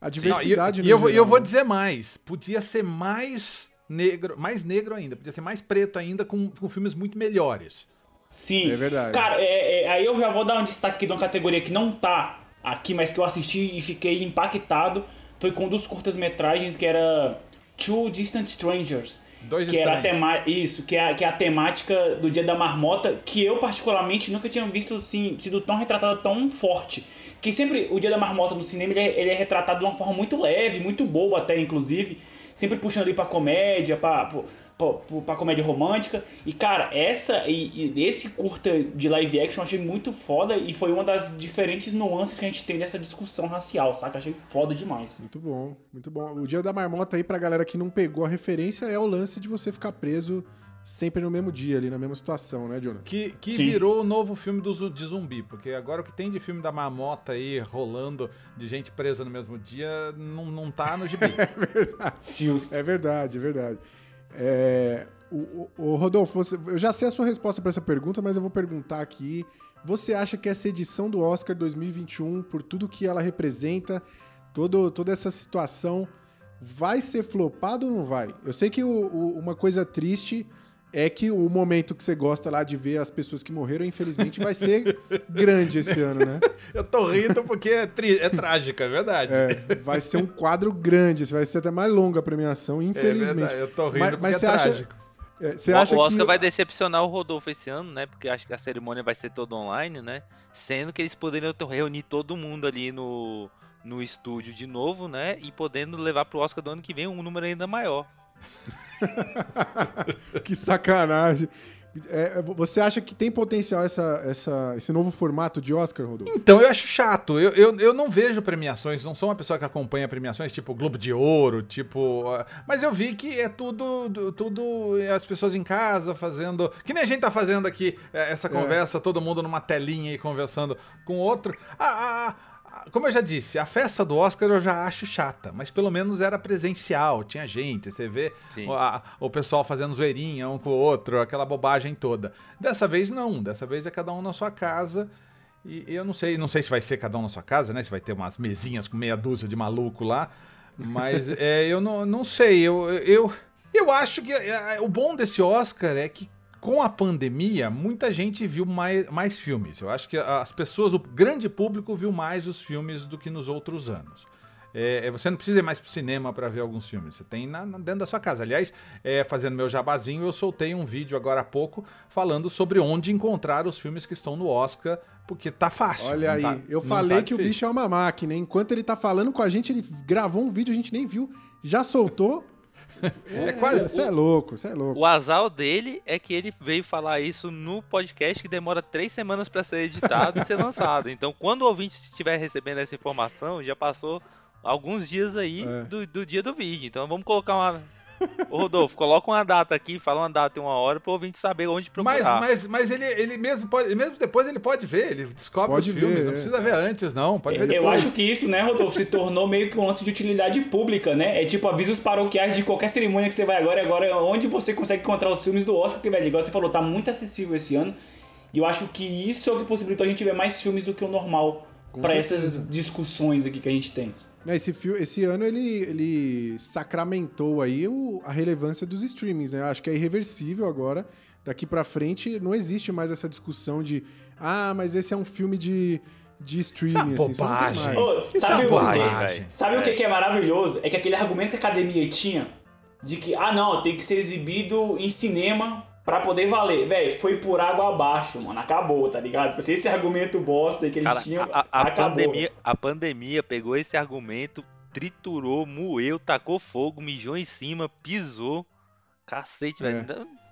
A Não, diversidade e, no e eu, vou- eu vou né? dizer mais. Podia ser mais negro, mais negro ainda, podia ser mais preto ainda, com, com filmes muito melhores. Sim. É verdade. Cara, é- é- aí eu já vou dar um destaque aqui de uma categoria que não tá aqui, mas que eu assisti e fiquei impactado. Foi com um dos curtas-metragens que era Two Distant Strangers. Dois que era a estranhos. tema... Isso, que é, a- que é a temática do Dia da Marmota, que eu particularmente nunca tinha visto assim, sido tão retratado tão forte. Que sempre o Dia da Marmota no cinema ele é, ele é retratado de uma forma muito leve, muito boa até, inclusive. Sempre puxando ali pra comédia, pra, pra, pra, pra comédia romântica. E, cara, essa e, e esse curta de live action eu achei muito foda e foi uma das diferentes nuances que a gente tem dessa discussão racial, saca? Achei foda demais. Muito bom, muito bom. O dia da marmota aí, pra galera que não pegou a referência, é o lance de você ficar preso sempre no mesmo dia, ali, na mesma situação, né, Jonathan? Que, que Sim. virou o novo filme do, de zumbi, porque agora o que tem de filme da marmota aí rolando, de gente presa no mesmo dia, não, não tá no gibi. Sius. É verdade, é verdade. É, o, o- o Rodolfo, você- eu já sei a sua resposta pra essa pergunta, mas eu vou perguntar aqui. Você acha que essa edição do Oscar 2021, por tudo que ela representa, todo, toda essa situação, vai ser flopado ou não vai? Eu sei que o- o- uma coisa triste é que o momento que você gosta lá de ver as pessoas que morreram, infelizmente, vai ser grande esse ano, né? Eu tô rindo porque é, tri- é trágico, é verdade. É, vai ser um quadro grande, vai ser até mais longa a premiação, É infelizmente. verdade, eu tô rindo Mas- porque mas é você acha- trágico. É, Você O- acha o Oscar que... vai decepcionar o Rodolfo esse ano, né? Porque acho que a cerimônia vai ser toda online, né? Sendo que eles poderiam ter- reunir todo mundo ali no, no estúdio de novo, né? E podendo levar pro Oscar do ano que vem um número ainda maior. que sacanagem. É, você acha que tem potencial essa, essa, esse novo formato de Oscar, Rodolfo? Então eu acho chato. Eu, eu, eu não vejo premiações, não sou uma pessoa que acompanha premiações tipo Globo de Ouro, tipo. ah, Mas eu vi que é tudo, tudo as pessoas em casa fazendo. Que nem a gente tá fazendo aqui eh, essa conversa, todo mundo numa telinha e conversando com o outro. Ah, ah, ah, como eu já disse, a festa do Oscar eu já acho chata, mas pelo menos era presencial, tinha gente, você vê o- a- o pessoal fazendo zoeirinha um com o outro, aquela bobagem toda. Dessa vez não, dessa vez é cada um na sua casa. E e eu não sei, não sei se vai ser cada um na sua casa, né? Se vai ter umas mesinhas com meia dúzia de maluco lá. Mas é, eu não, não sei. Eu, eu, eu acho que é, o bom desse Oscar é que com a pandemia, muita gente viu mais, mais filmes. Eu acho que as pessoas, o grande público, viu mais os filmes do que nos outros anos. É, você não precisa ir mais pro cinema para ver alguns filmes. Você tem na, na- dentro da sua casa. Aliás, é, fazendo meu jabazinho, eu soltei um vídeo agora há pouco falando sobre onde encontrar os filmes que estão no Oscar, porque tá fácil. Olha aí, tá- eu falei tá que o bicho é uma máquina. Enquanto ele tá falando com a gente, ele gravou um vídeo, a gente nem viu, já soltou. É, quase- Você é louco, você é louco. O azar dele é que ele veio falar isso no podcast que demora três semanas pra ser editado e ser lançado. Então, quando o ouvinte estiver recebendo essa informação, já passou alguns dias aí É. do, do dia do vídeo. Então, vamos colocar uma. Ô, Rodolfo, coloca uma data aqui, fala uma data e uma hora pro ouvinte saber onde Mas, procurar. mas, mas ele, ele mesmo pode, mesmo depois ele pode ver, ele descobre Pode os filmes, ver, não é. precisa ver antes, não. Pode ver Eu depois. acho que isso, né, Rodolfo, se tornou meio que um lance de utilidade pública, né? É tipo avisos paroquiais de qualquer cerimônia que você vai agora, e agora é onde você consegue encontrar os filmes do Oscar, porque, velho, igual você falou, tá muito acessível esse ano. E eu acho que isso é o que possibilitou a gente ver mais filmes do que o normal certeza. essas discussões aqui que a gente tem. Esse, esse ano ele, ele sacramentou aí o- a relevância dos streamings, né? Acho que é irreversível agora. Daqui pra frente não existe mais essa discussão de ah, mas esse é um filme de, de streaming. Isso é assim, isso não tem bobagem. mais. Ô, Isso sabe é o- velho. Sabe o que que é maravilhoso? É que aquele argumento que a academia tinha de que, ah não, tem que ser exibido em cinema pra poder valer. Véi, foi por água abaixo, mano. Acabou, tá ligado? Esse argumento bosta aí que eles Cara, tinham, a, a- pandemia, a pandemia pegou esse argumento, triturou, moeu, tacou fogo, mijou em cima, pisou. Cacete, velho.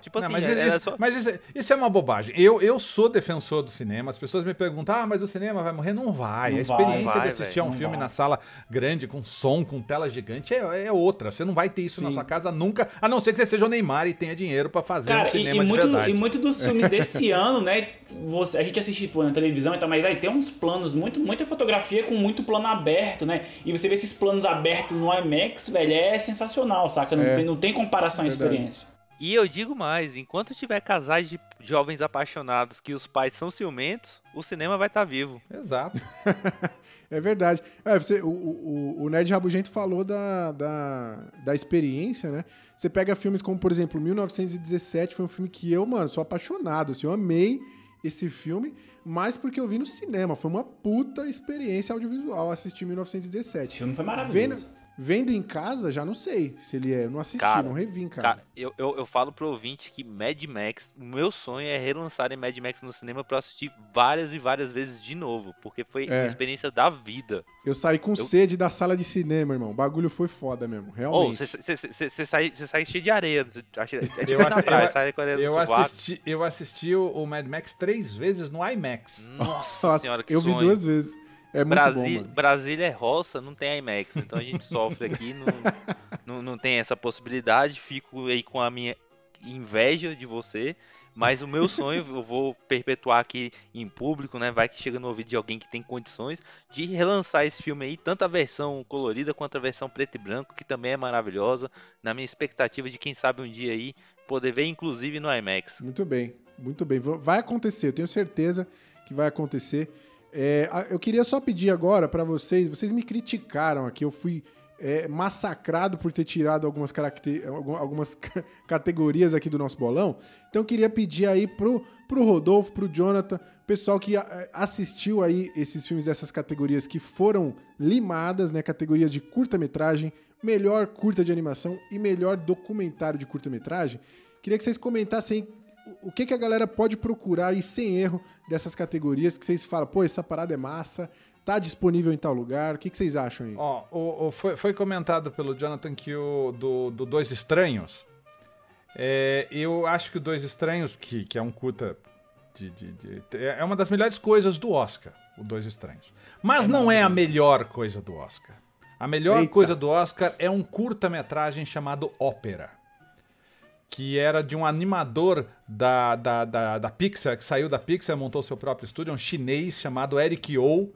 Tipo Não, assim, mas era isso, só... mas isso, isso é uma bobagem. Eu, eu sou defensor do cinema. As pessoas me perguntam: ah, mas o cinema vai morrer? Não vai. Não a experiência vai, de assistir a um filme vai. na sala grande, com som, com tela gigante, é, é outra. Você não vai ter isso na Sim. sua casa nunca, a não ser que você seja o Neymar e tenha dinheiro pra fazer um Cara, e, cinema e de muito, verdade. e muito dos filmes desse ano, né? Você, a gente assiste pô, na televisão e tal, mas vai ter uns planos, muito, muita fotografia com muito plano aberto, né? E você vê esses planos abertos no IMAX, velho, é sensacional, saca? Não, É. tem, não tem comparação à experiência. E eu digo mais, enquanto tiver casais de jovens apaixonados que os pais são ciumentos, o cinema vai estar vivo. Exato. É verdade. É, você, o, o, o Nerd Rabugento falou da, da, da experiência, né? Você pega filmes como, por exemplo, 1917, foi um filme que eu, mano, sou apaixonado. Assim, eu amei esse filme, mas porque eu vi no cinema. Foi uma puta experiência audiovisual assistir 1917. Esse filme foi maravilhoso. vendo em casa, já não sei se ele é. Eu não assisti, Cara, não revi em casa. Cara, eu, eu, eu falo pro ouvinte que Mad Max, o meu sonho é relançarem Mad Max no cinema pra eu assistir várias e várias vezes de novo, porque foi É. a experiência da vida. Eu saí com eu- sede da sala de cinema, irmão. O bagulho foi foda mesmo, realmente. você sai, cê sai cheio de areia, é tipo Eu praia, eu- sai com areia assisti, eu assisti o, o Mad Max três vezes no IMAX. Nossa, Nossa, senhora, que eu vi sonho. duas vezes. É muito bom. Brasília é roça, não tem IMAX, então a gente sofre aqui, não, não, não tem essa possibilidade. Fico aí com a minha inveja de você, mas o meu sonho eu vou perpetuar aqui em público, né? Vai que chega no ouvido de alguém que tem condições de relançar esse filme aí, tanto a versão colorida quanto a versão preto e branco, que também é maravilhosa. Na minha expectativa de quem sabe um dia aí poder ver, inclusive no IMAX. Muito bem, muito bem. Vai acontecer, eu tenho certeza que vai acontecer. É, eu queria só pedir agora pra vocês, vocês me criticaram aqui, eu fui é, massacrado por ter tirado algumas, algumas ca- categorias aqui do nosso bolão. Então eu queria pedir aí pro, pro Rodolfo, pro Jonathan, pessoal que a- assistiu aí esses filmes dessas categorias que foram limadas, né? Categorias de curta-metragem, melhor curta de animação e melhor documentário de curta-metragem. Queria que vocês comentassem o que, que a galera pode procurar aí sem erro dessas categorias que vocês falam, pô, essa parada é massa, tá disponível em tal lugar. O que, que vocês acham aí? Ó, o- o- foi, foi comentado pelo Jonathan que o do, do Dois Estranhos. é, eu acho que o Dois Estranhos, que, que é um curta. De, de- de- é uma das melhores coisas do Oscar, o Dois Estranhos. Mas não é a melhor coisa do Oscar. A melhor Eita. coisa do Oscar é um curta-metragem chamado Ópera. Que era de um animador da, da, da, da Pixar, que saiu da Pixar, montou seu próprio estúdio, um chinês chamado Eric Oh.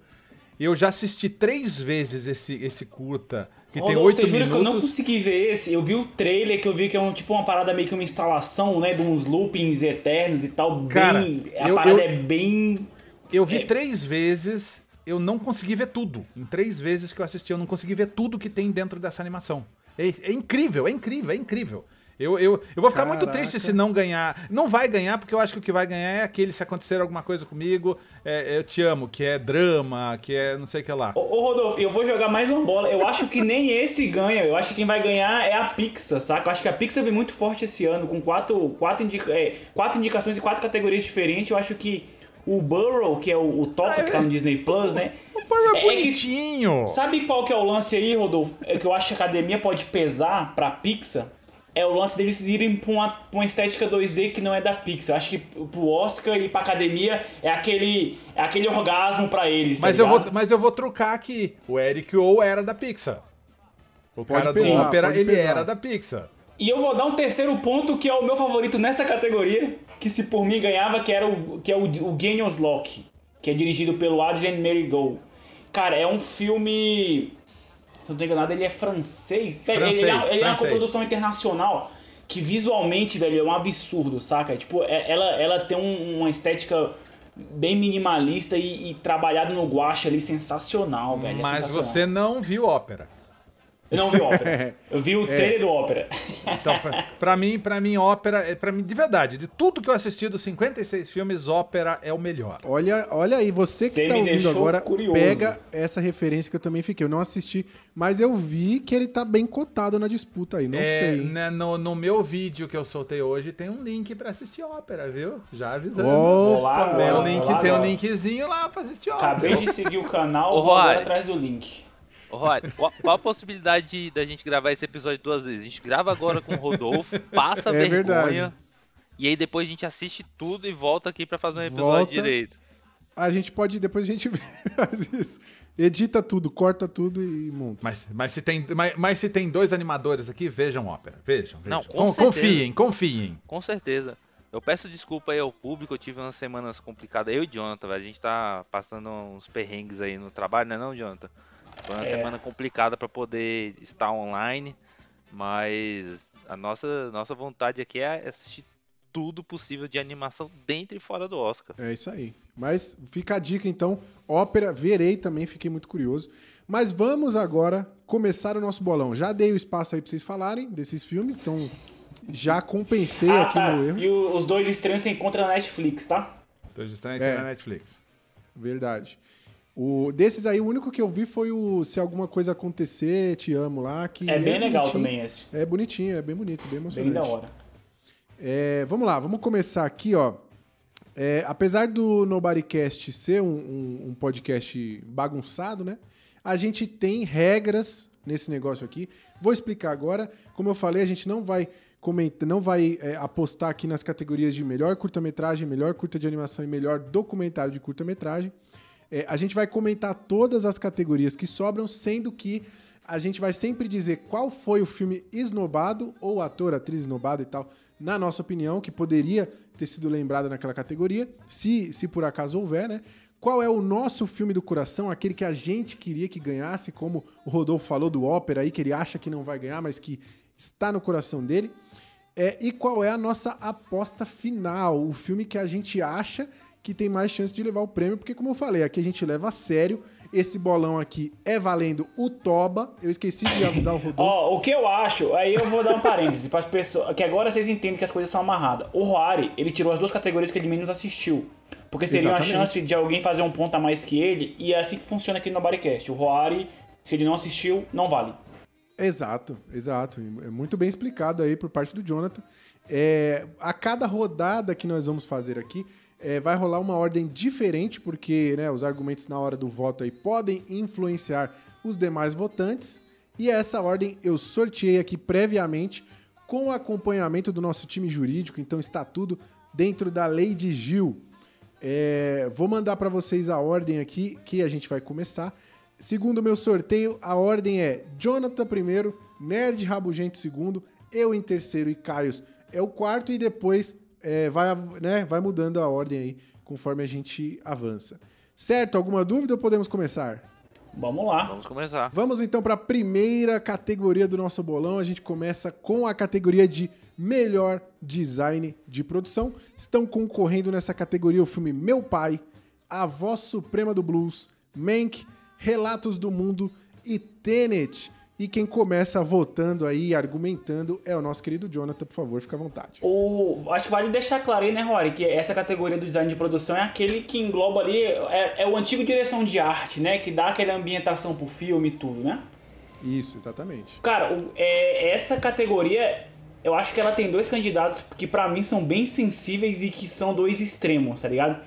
Eu já assisti três vezes esse, esse curta, que tem Rodolfo, oito você jura que eu não minutos. consegui ver esse? Eu vi o trailer que eu vi que é um tipo uma parada meio que uma instalação, né? De uns loopings eternos e tal. Cara, bem, a eu- parada eu- é bem. Eu vi É. três vezes, eu não consegui ver tudo. Em três vezes que eu assisti, eu não consegui ver tudo que tem dentro dessa animação. É, é incrível, é incrível, é incrível. Eu, eu, eu vou ficar muito Caraca. triste se não ganhar. Não vai ganhar, porque eu acho que o que vai ganhar é aquele se acontecer alguma coisa comigo, é, eu te amo, que é drama, que é não sei o que lá. Ô, ô, Rodolfo, eu vou jogar mais uma bola. Eu acho que nem esse ganha. Eu acho que quem vai ganhar é a Pixar, saca? Eu acho que a Pixar vem muito forte esse ano, com quatro, quatro, indica- é, quatro indicações e quatro categorias diferentes. Eu acho que o Burrow, que é o, o Toca, Ah, que tá no Disney Plus, né? Mas é, É que- bonitinho. Sabe qual que é o lance aí, Rodolfo? É que eu acho que a academia pode pesar pra Pixar. É o lance deles irem pra uma, pra uma estética 2D que não é da Pixar. Acho que pro Oscar e pra academia é aquele, é aquele orgasmo pra eles. tá Mas eu, vou, mas eu vou trucar aqui. O Eric O era da Pixar. O Pode cara pesar, do ópera, ele pesar. era da Pixar. E eu vou dar um terceiro ponto, que é o meu favorito nessa categoria, que se por mim ganhava, que, era o, que é o, o Genius Lock, que é dirigido pelo Adrian Merigold. Cara, é um filme. Não tô enganado, ele é francês. Velho, ele, Francês, é, ele é uma francês. coprodução internacional que visualmente, velho, é um absurdo, saca? Tipo, é- ela, ela tem um- uma estética bem minimalista e, e trabalhado no guache ali sensacional, velho. é Mas sensacional. você não viu ópera. Eu não vi ópera. Eu vi o trailer do ópera. Então, pra, pra mim, para mim, ópera, é para mim, de verdade, de tudo que eu assisti dos 56 filmes, ópera é o melhor. Olha, olha aí, você que Você tá ouvindo agora, curioso. pega essa referência que eu também fiquei. Eu não assisti, mas eu vi que ele tá bem cotado na disputa aí. Não É, sei. né, no, no meu vídeo que eu soltei hoje tem um link pra assistir ópera, viu? Já avisando. Opa! Tem um link, Lá tem um linkzinho lá pra assistir ópera. Acabei de seguir o canal, vou atrás do link. Rod, qual, a possibilidade de- da gente gravar esse episódio duas vezes? A gente grava agora com o Rodolfo, passa É vergonha, verdade. e aí depois a gente assiste tudo e volta aqui pra fazer um episódio Volta. direito. A gente pode, depois a gente faz isso. Edita tudo, corta tudo e monta. Mas, mas, se tem, mas, mas se tem dois animadores aqui, vejam ópera. Vejam, vejam. Não, com certeza. confiem, confiem. Com certeza. Eu peço desculpa aí ao público, eu tive umas semanas complicadas. Eu e Jonathan, velho, a gente tá passando uns perrengues aí no trabalho, né não, Jonathan? Foi uma É. semana complicada pra poder estar online, mas a nossa, nossa vontade aqui é assistir tudo possível de animação dentro e fora do Oscar. É isso aí. Mas fica a dica então, ópera, verei também, fiquei muito curioso. Mas vamos agora começar o nosso bolão. Já dei o espaço aí pra vocês falarem desses filmes, então já compensei Ah, aqui tá. no erro. E o- os dois estranhos se encontram na Netflix, tá? Dois estranhos É. na Netflix. Verdade. O, desses aí, o único que eu vi foi o Se Alguma Coisa Acontecer, Te Amo lá. Que É bem legal bonitinho. também esse. É bonitinho, é bem bonito, bem emocionante. Bem da hora. É, vamos lá, vamos começar aqui, ó. É, apesar do Nobodycast ser um, um- um podcast bagunçado, né? A gente tem regras nesse negócio aqui. Vou explicar agora. Como eu falei, a gente não vai comentar, não vai é, apostar aqui nas categorias de melhor curta-metragem, melhor curta de animação e melhor documentário de curta-metragem. É, a gente vai comentar todas as categorias que sobram, sendo que a gente vai sempre dizer qual foi o filme esnobado, ou ator, atriz esnobado e tal, na nossa opinião, que poderia ter sido lembrado naquela categoria, se, se por acaso houver, né? Qual é o nosso filme do coração, aquele que a gente queria que ganhasse, como o Rodolfo falou do ópera aí, que ele acha que não vai ganhar, mas que está no coração dele. É, e qual é a nossa aposta final, o filme que a gente acha que tem mais chance de levar o prêmio, porque como eu falei, aqui a gente leva a sério. Esse bolão aqui é valendo o Toba. Eu esqueci de avisar o Rodolfo. Ó, o que eu acho, aí eu vou dar um parêntese para as pessoas, que agora vocês entendem que as coisas são amarradas. O Roari, ele tirou as duas categorias que ele menos assistiu. Porque seria Exatamente. uma chance de alguém fazer um ponto a mais que ele, e é assim que funciona aqui no Bodycast. O Roari, se ele não assistiu, não vale. Exato, exato. É muito bem explicado aí por parte do Jonathan. É, a cada rodada que nós vamos fazer aqui, é, vai rolar uma ordem diferente, porque né, os argumentos na hora do voto aí podem influenciar os demais votantes. E essa ordem eu sorteei aqui previamente com o acompanhamento do nosso time jurídico, então está tudo dentro da lei de Gil. É, vou mandar para vocês a ordem aqui que a gente vai começar. Segundo o meu sorteio, a ordem é Jonathan primeiro, Nerd Rabugento segundo, eu em terceiro e Caios é o quarto e depois é, vai, né, vai mudando a ordem aí conforme a gente avança. Certo? Alguma dúvida ou podemos começar? Vamos lá. Vamos começar. Vamos então para a primeira categoria do nosso bolão. A gente começa com a categoria de melhor design de produção. Estão concorrendo nessa categoria o filme Meu Pai, A Voz Suprema do Blues, Mank, Relatos do Mundo e Tenet. E quem começa votando aí, argumentando, é o nosso querido Jonathan. Por favor, fica à vontade. O, acho que vale deixar claro aí, né, Rory, que essa categoria do design de produção é aquele que engloba ali, é, é o antigo direção de arte, né, que dá aquela ambientação pro filme e tudo, né? Isso, exatamente. Cara, o- é, essa categoria, eu acho que ela tem dois candidatos que pra mim são bem sensíveis e que são dois extremos, tá ligado?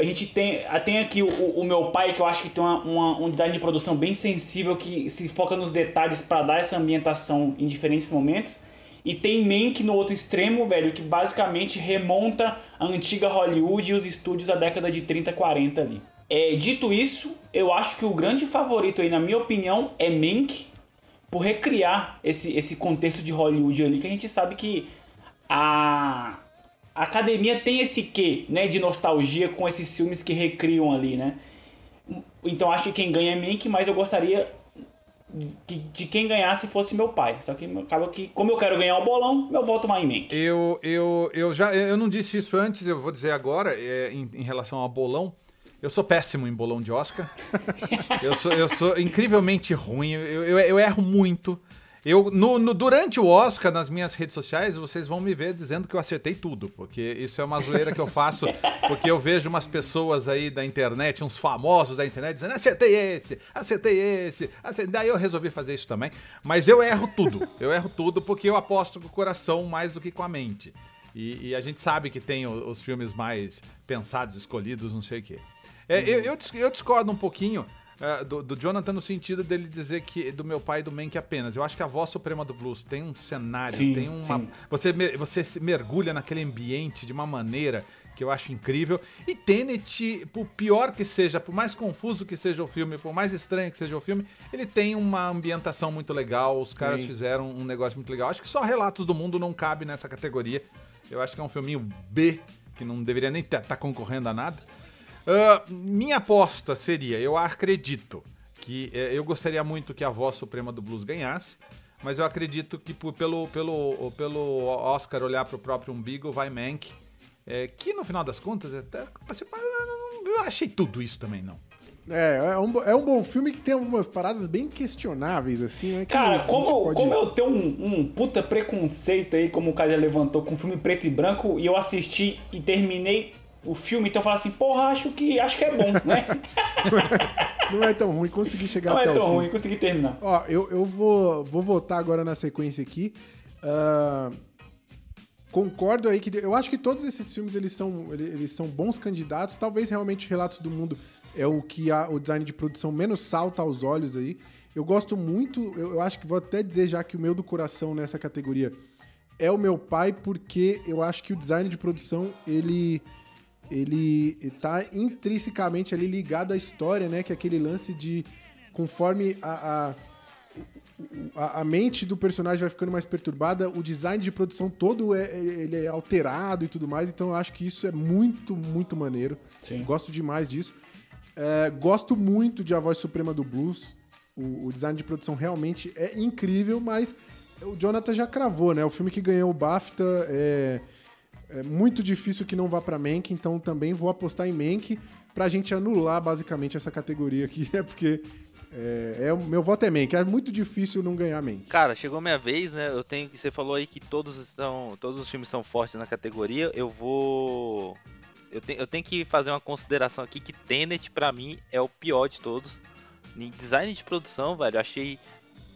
A gente tem, ah, tem aqui o, o meu pai, que eu acho que tem uma- uma- um design de produção bem sensível, que se foca nos detalhes pra dar essa ambientação em diferentes momentos. E tem Mank no outro extremo, velho, que basicamente remonta a antiga Hollywood e os estúdios da década de 30, 40 ali. É, dito isso, eu acho que o grande favorito aí, na minha opinião, é Mank, por recriar esse, esse contexto de Hollywood ali, que a gente sabe que a, a academia tem esse quê, né, de nostalgia com esses filmes que recriam ali, né? Então acho que quem ganha é Mink, mas eu gostaria de, de quem ganhasse fosse meu pai. Só que acaba que, como eu quero ganhar o bolão, meu voto vai em Mink. Eu, eu, eu já eu não disse isso antes, eu vou dizer agora, é, em, em relação ao bolão. Eu sou péssimo em bolão de Oscar. eu, sou, eu sou incrivelmente ruim. Eu, eu, eu erro muito. Eu, no, no- durante o Oscar, nas minhas redes sociais, vocês vão me ver dizendo que eu acertei tudo, porque isso é uma zoeira que eu faço, porque eu vejo umas pessoas aí da internet, uns famosos da internet, dizendo acertei esse, acertei esse, acertei. daí eu resolvi fazer isso também. Mas eu erro tudo, eu erro tudo porque eu aposto com o coração mais do que com a mente. E, e a gente sabe que tem o- os filmes mais pensados, escolhidos, não sei o quê. É, eu, eu eu discordo um pouquinho é, do, do Jonathan no sentido dele dizer que do meu pai e do Mank apenas. Eu acho que a voz suprema do blues tem um cenário, Sim, tem uma. sim. Você, você se mergulha naquele ambiente de uma maneira que eu acho incrível. E Tenet, por pior que seja, por mais confuso que seja o filme, por mais estranho que seja o filme, ele tem uma ambientação muito legal. Os caras Sim. fizeram um negócio muito legal. Acho que só Relatos do Mundo não cabe nessa categoria. Eu acho que é um filminho B, que não deveria nem estar concorrendo a nada. Ah, minha aposta seria, eu acredito que eh, eu gostaria muito que a voz suprema do blues ganhasse, mas eu acredito que por- pelo, pelo, pelo Oscar olhar pro próprio umbigo vai Mank, eh, que no final das contas até eu achei tudo isso também não. É, é um, é um bom filme que tem algumas paradas bem questionáveis, assim, né? que Cara, como, pode- como eu tenho um, um puta preconceito aí, como o cara levantou, com filme preto e branco, e eu assisti e terminei o filme, então eu falo assim, porra, acho que, acho que é bom, né? Não é tão ruim, consegui chegar Não até é o tão ruim, consegui terminar. Ó, eu, eu vou, vou votar agora na sequência aqui. Ah, concordo aí que eu acho que todos esses filmes eles são, ele- eles são bons candidatos. Talvez realmente Relatos do Mundo é o que a- o design de produção menos salta aos olhos aí. Eu gosto muito, eu, eu acho que vou até dizer já que o meu do coração nessa categoria é o meu pai, porque eu acho que o design de produção ele ele tá intrinsecamente ali ligado à história, né? Que é aquele lance de conforme a, a, a, a mente do personagem vai ficando mais perturbada, o design de produção todo é, ele é alterado e tudo mais, então eu acho que isso é muito, muito maneiro. Sim. Gosto demais disso. É, gosto muito de A Voz Suprema do Blues. O, o design de produção realmente é incrível, mas o Jonathan já cravou, né? O filme que ganhou o BAFTA é, é muito difícil que não vá pra Mank, então também vou apostar em Mank pra gente anular basicamente essa categoria aqui, é porque é, é meu voto é Mank. É muito difícil não ganhar Mank. Cara, chegou minha vez, né? Eu tenho você falou aí que todos estão, todos os filmes são fortes na categoria. Eu vou eu, te- eu tenho que fazer uma consideração aqui que Tenet pra mim é o pior de todos. Em design de produção, velho, achei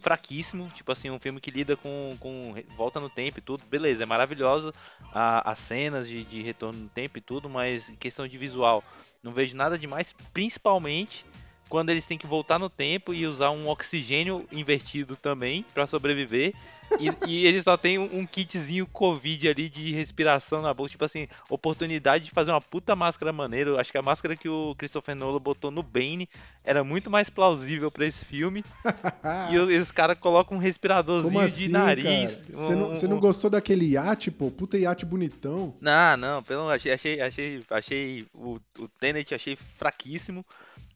fraquíssimo, tipo assim, um filme que lida com, com volta no tempo e tudo, beleza, é maravilhoso a- as cenas de, de retorno no tempo e tudo, mas em questão de visual, não vejo nada demais, principalmente quando eles têm que voltar no tempo e usar um oxigênio invertido também pra sobreviver. E, e eles só tem um, um kitzinho Covid ali de respiração na boca, tipo assim, oportunidade de fazer uma puta máscara maneira. Acho que a máscara que o Christopher Nolan botou no Bane era muito mais plausível pra esse filme. e os caras colocam um respiradorzinho assim, de nariz. Você não, um- não um- gostou daquele iate, pô? Puta iate bonitão. não, não, pelo achei, achei, achei, achei o, o Tenet achei fraquíssimo.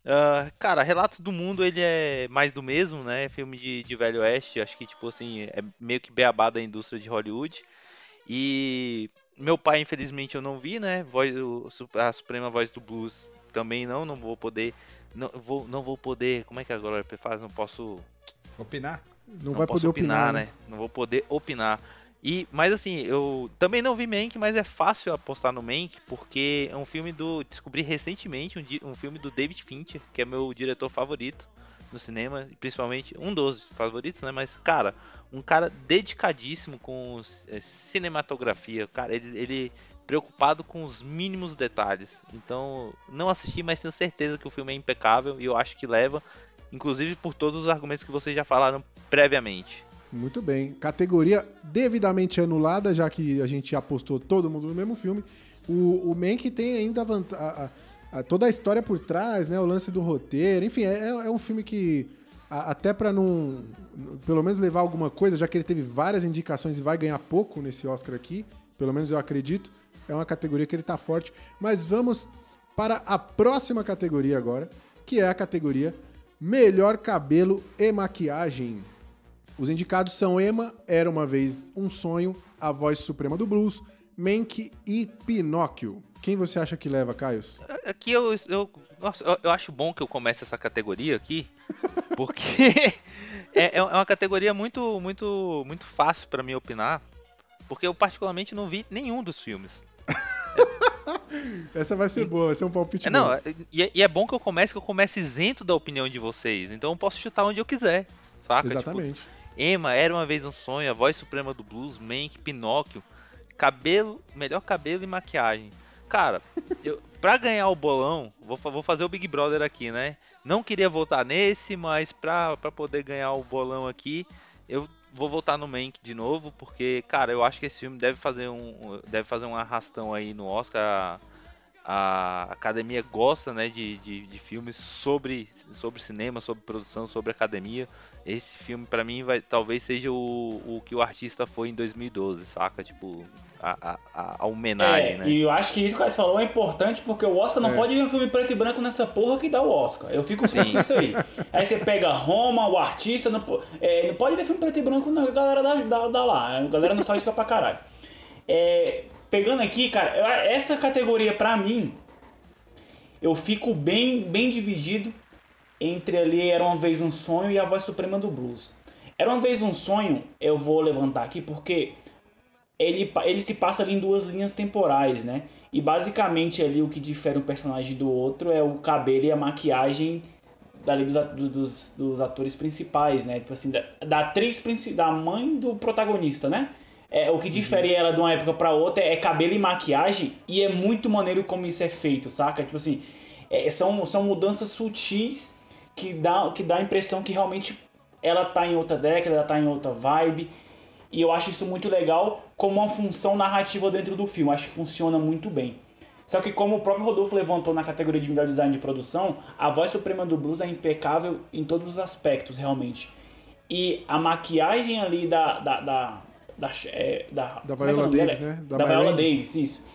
Ah, cara, Relatos do Mundo ele é mais do mesmo, né? Filme de, de Velho Oeste, acho que tipo assim é meio que beabá da indústria de Hollywood. E meu pai, infelizmente, eu não vi, né? Voz, a Suprema Voz do Blues também não, não vou poder, não vou, não vou poder. Como é que agora faz? Não posso Opinar? Não, vai posso poder opinar, né? Não vou poder opinar. E, mas assim, eu também não vi Mank, mas é fácil apostar no Mank, porque é um filme do. Descobri recentemente um, um filme do David Fincher, que é meu diretor favorito no cinema, principalmente um dos favoritos, né? Mas, cara, um cara dedicadíssimo com é, cinematografia. Cara, ele, ele preocupado com os mínimos detalhes. Então, não assisti, mas tenho certeza que o filme é impecável e eu acho que leva, inclusive por todos os argumentos que vocês já falaram previamente. Muito bem. Categoria devidamente anulada, já que a gente apostou todo mundo no mesmo filme. O, o Mank tem ainda a a- a- toda a história por trás, né? O lance do roteiro. Enfim, é, é um filme que até pra não, pelo menos levar alguma coisa, já que ele teve várias indicações e vai ganhar pouco nesse Oscar aqui, pelo menos eu acredito, é uma categoria que ele tá forte. Mas vamos para a próxima categoria agora, que é a categoria Melhor Cabelo e Maquiagem. Os indicados são Emma, Era Uma Vez Um Sonho, A Voz Suprema do Blues, Mank e Pinóquio. Quem você acha que leva, Caios? Aqui eu, eu, nossa, eu, eu acho bom que eu comece essa categoria aqui, porque é, é uma categoria muito, muito, muito fácil pra mim opinar, porque eu particularmente não vi nenhum dos filmes. Essa vai ser boa, vai ser um palpite É, não, bom. é- e, é- e é bom que eu comece que eu comece isento da opinião de vocês, então eu posso chutar onde eu quiser, saca? Tipo, Exatamente. Emma, Era Uma Vez Um Sonho, A Voz Suprema do Blues, Mank, Pinóquio, cabelo, melhor cabelo e maquiagem. Cara, eu, pra ganhar o bolão, vou, vou fazer o Big Brother aqui, né? Não queria votar nesse, mas pra, pra poder ganhar o bolão aqui, eu vou votar no Mank de novo, porque, cara, eu acho que esse filme deve fazer um, deve fazer um arrastão aí no Oscar. A, a academia gosta, né, de, de, de filmes sobre, sobre cinema, sobre produção, sobre academia. Esse filme, pra mim, vai, talvez seja o, o que o artista foi em 2012, saca? Tipo, a, a, a- homenagem, É, né? e eu acho que isso que você falou é importante porque o Oscar não É. pode ver um filme preto e branco nessa porra que dá o Oscar. Eu fico Sim. com isso aí. Aí você pega Roma, o artista, não, é, não pode ver filme preto e branco, não, a galera dá, dá, dá lá. A galera não sabe isso pra caralho. É, pegando aqui, cara, essa categoria pra mim, eu fico bem, bem dividido entre ali Era Uma Vez Um Sonho e A Voz Suprema do Blues. Era Uma Vez Um Sonho, eu vou levantar aqui porque ele, ele se passa ali em duas linhas temporais, né? E basicamente ali o que difere um personagem do outro é o cabelo e a maquiagem dali dos, dos, dos atores principais, né? Tipo assim, da, da atriz principal, da mãe do protagonista, né? É, o que difere ela de uma época pra outra é cabelo e maquiagem e é muito maneiro como isso é feito, saca? Tipo assim, é, são, são mudanças sutis que dá, que dá a impressão que realmente ela tá em outra década, ela tá em outra vibe. E eu acho isso muito legal como uma função narrativa dentro do filme. Acho que funciona muito bem. Só que como o próprio Rodolfo levantou na categoria de melhor design de produção, a voz suprema do blues é impecável em todos os aspectos, realmente. E a maquiagem ali da... da, da da, é, da, Da é é Viola dela? Davis, né? Da Da, Viola. Davis, isso.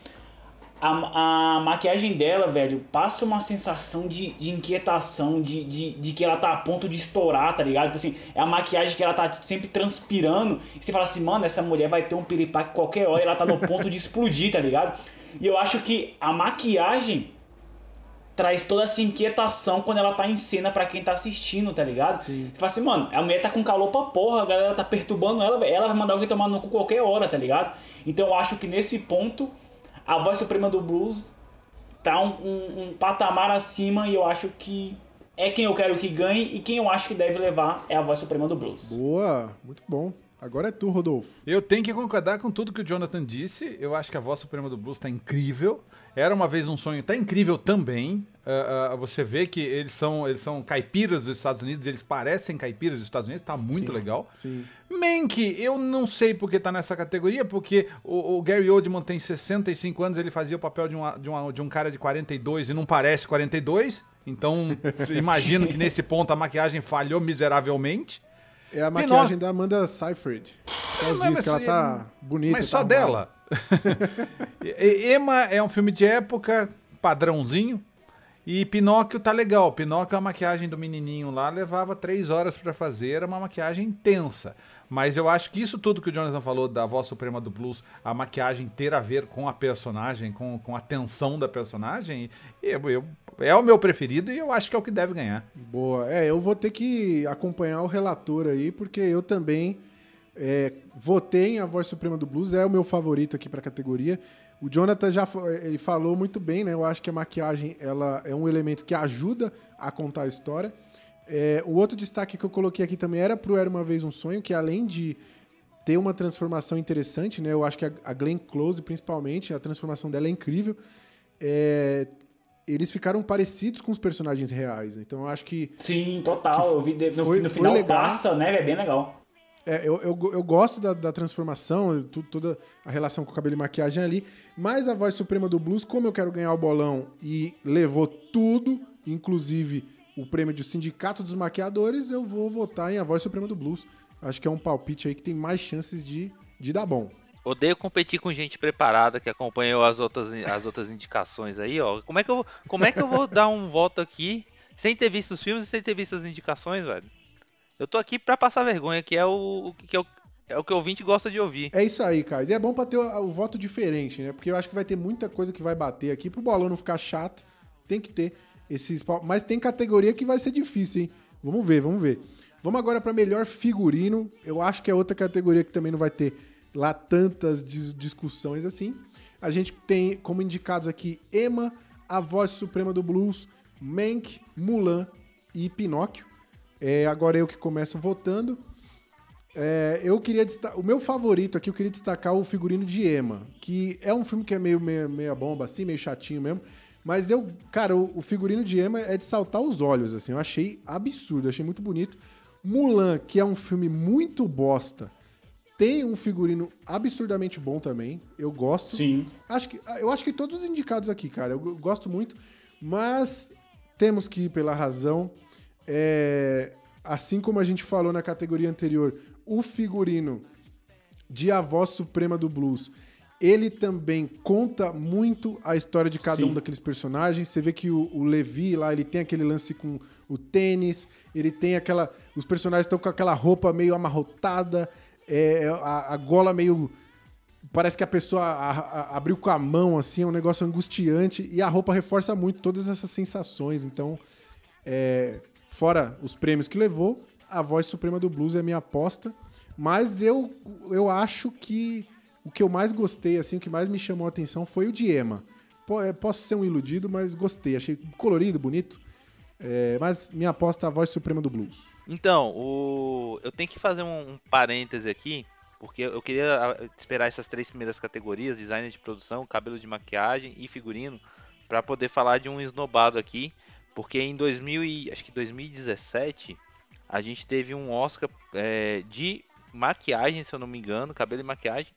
A, a maquiagem dela, velho, passa uma sensação de, de inquietação, de, de, de que ela tá a ponto de estourar, tá ligado? Tipo assim, é a maquiagem que ela tá sempre transpirando. E você fala assim, mano, essa mulher vai ter um piripaque qualquer hora e ela tá no ponto de explodir, tá ligado? E eu acho que a maquiagem traz toda essa inquietação quando ela tá em cena pra quem tá assistindo, tá ligado? Sim. Você fala assim, mano, a mulher tá com calor pra porra, a galera tá perturbando ela, ela vai mandar alguém tomar no cu qualquer hora, tá ligado? Então eu acho que nesse ponto, a voz suprema do blues tá um, um- um patamar acima e eu acho que é quem eu quero que ganhe e quem eu acho que deve levar é a voz suprema do blues. Boa, muito bom. Agora é tu, Rodolfo. Eu tenho que concordar com tudo que o Jonathan disse. Eu acho que a voz suprema do blues tá incrível. Era uma vez um sonho, tá incrível também. Ah, ah, você vê que eles são, eles são caipiras dos Estados Unidos, eles parecem caipiras dos Estados Unidos, tá muito legal. Sim. Mank, eu não sei porque tá nessa categoria, porque o, o Gary Oldman tem 65 anos, ele fazia o papel de, uma, de, uma- de um cara de 42 e não parece 42. Então, imagino que nesse ponto a maquiagem falhou miseravelmente. É a maquiagem da Amanda Seyfried. Ela Mas- diz que ela tá bonita. Mas tá só dela. Emma é um filme de época, padrãozinho. E Pinóquio tá legal. Pinóquio, a maquiagem do menininho lá levava três horas pra fazer, era uma maquiagem intensa. Mas eu acho que isso tudo que o Jonathan falou da voz suprema do blues, a maquiagem ter a ver com a personagem, com, com a tensão da personagem, eu, eu- é o meu preferido e eu acho que é o que deve ganhar. Boa. É, eu vou ter que acompanhar o relator aí, porque eu também é, votei em A Voz Suprema do Blues, é o meu favorito aqui pra categoria. O Jonathan já ele falou muito bem, né? Eu acho que a maquiagem ela é um elemento que ajuda a contar a história. É, o outro destaque que eu coloquei aqui também era pro Era Uma Vez Um Sonho, que além de ter uma transformação interessante, né? Eu acho que a- a Glenn Close, principalmente, a transformação dela é incrível. É, eles ficaram parecidos com os personagens reais. Então eu acho que Sim, total. Eu vi no, foi- no final legal. passa, né? É bem legal. É, eu, eu, eu gosto da, da transformação, tu- toda a relação com o cabelo e maquiagem ali, mas a voz suprema do blues, como eu quero ganhar o bolão e levou tudo, inclusive o prêmio de Sindicato dos Maquiadores, eu vou votar em A Voz Suprema do Blues. Acho que é um palpite aí que tem mais chances de, de dar bom. Odeio competir com gente preparada que acompanhou as outras, as outras indicações aí, ó. Como é, que eu, como é que eu vou dar um voto aqui sem ter visto os filmes e sem ter visto as indicações, velho? Eu tô aqui pra passar vergonha, que é o, que é o, é o que o ouvinte gosta de ouvir. É isso aí, Carlos. E é bom pra ter o, o voto diferente, né? Porque eu acho que vai ter muita coisa que vai bater aqui. Pro bolão não ficar chato, tem que ter esses. Mas tem categoria que vai ser difícil, hein? Vamos ver, vamos ver. Vamos agora pra melhor figurino. Eu acho que é outra categoria que também não vai ter lá tantas dis- discussões assim. A gente tem como indicados aqui Emma, A Voz Suprema do Blues, Mank, Mulan e Pinóquio. É, agora eu que começo votando. É, eu queria destacar. O meu favorito aqui, eu queria destacar o figurino de Emma, que é um filme que é meio meia, meia bomba, assim, meio chatinho mesmo. Mas eu, cara, o, o figurino de Emma é de saltar os olhos, assim. Eu achei absurdo, achei muito bonito. Mulan, que é um filme muito bosta, tem um figurino absurdamente bom também. Eu gosto. Sim. Acho que, eu acho que todos os indicados aqui, cara, eu go- gosto muito, mas temos que ir pela razão. É, assim como a gente falou na categoria anterior, o figurino de A Voz Suprema do Blues, ele também conta muito a história de cada Sim. um daqueles personagens. Você vê que o, o Levi lá, ele tem aquele lance com o tênis, ele tem aquela. Os personagens estão com aquela roupa meio amarrotada, é, a, a gola meio. Parece que a pessoa a- a- abriu com a mão, assim, é um negócio angustiante. E a roupa reforça muito todas essas sensações. Então, é, fora os prêmios que levou, a voz suprema do blues é minha aposta. Mas eu, eu acho que o que eu mais gostei, assim, o que mais me chamou a atenção foi o. Po- é, Posso ser um iludido, mas gostei. Achei colorido, bonito. É, mas minha aposta é a voz suprema do blues. Então, o... eu tenho que fazer um, um parêntese aqui, porque eu queria esperar essas três primeiras categorias, design de produção, cabelo de maquiagem e figurino, para poder falar de um esnobado aqui, porque em 2000 e, acho que 2017 a gente teve um Oscar é, de maquiagem, se eu não me engano, cabelo e maquiagem,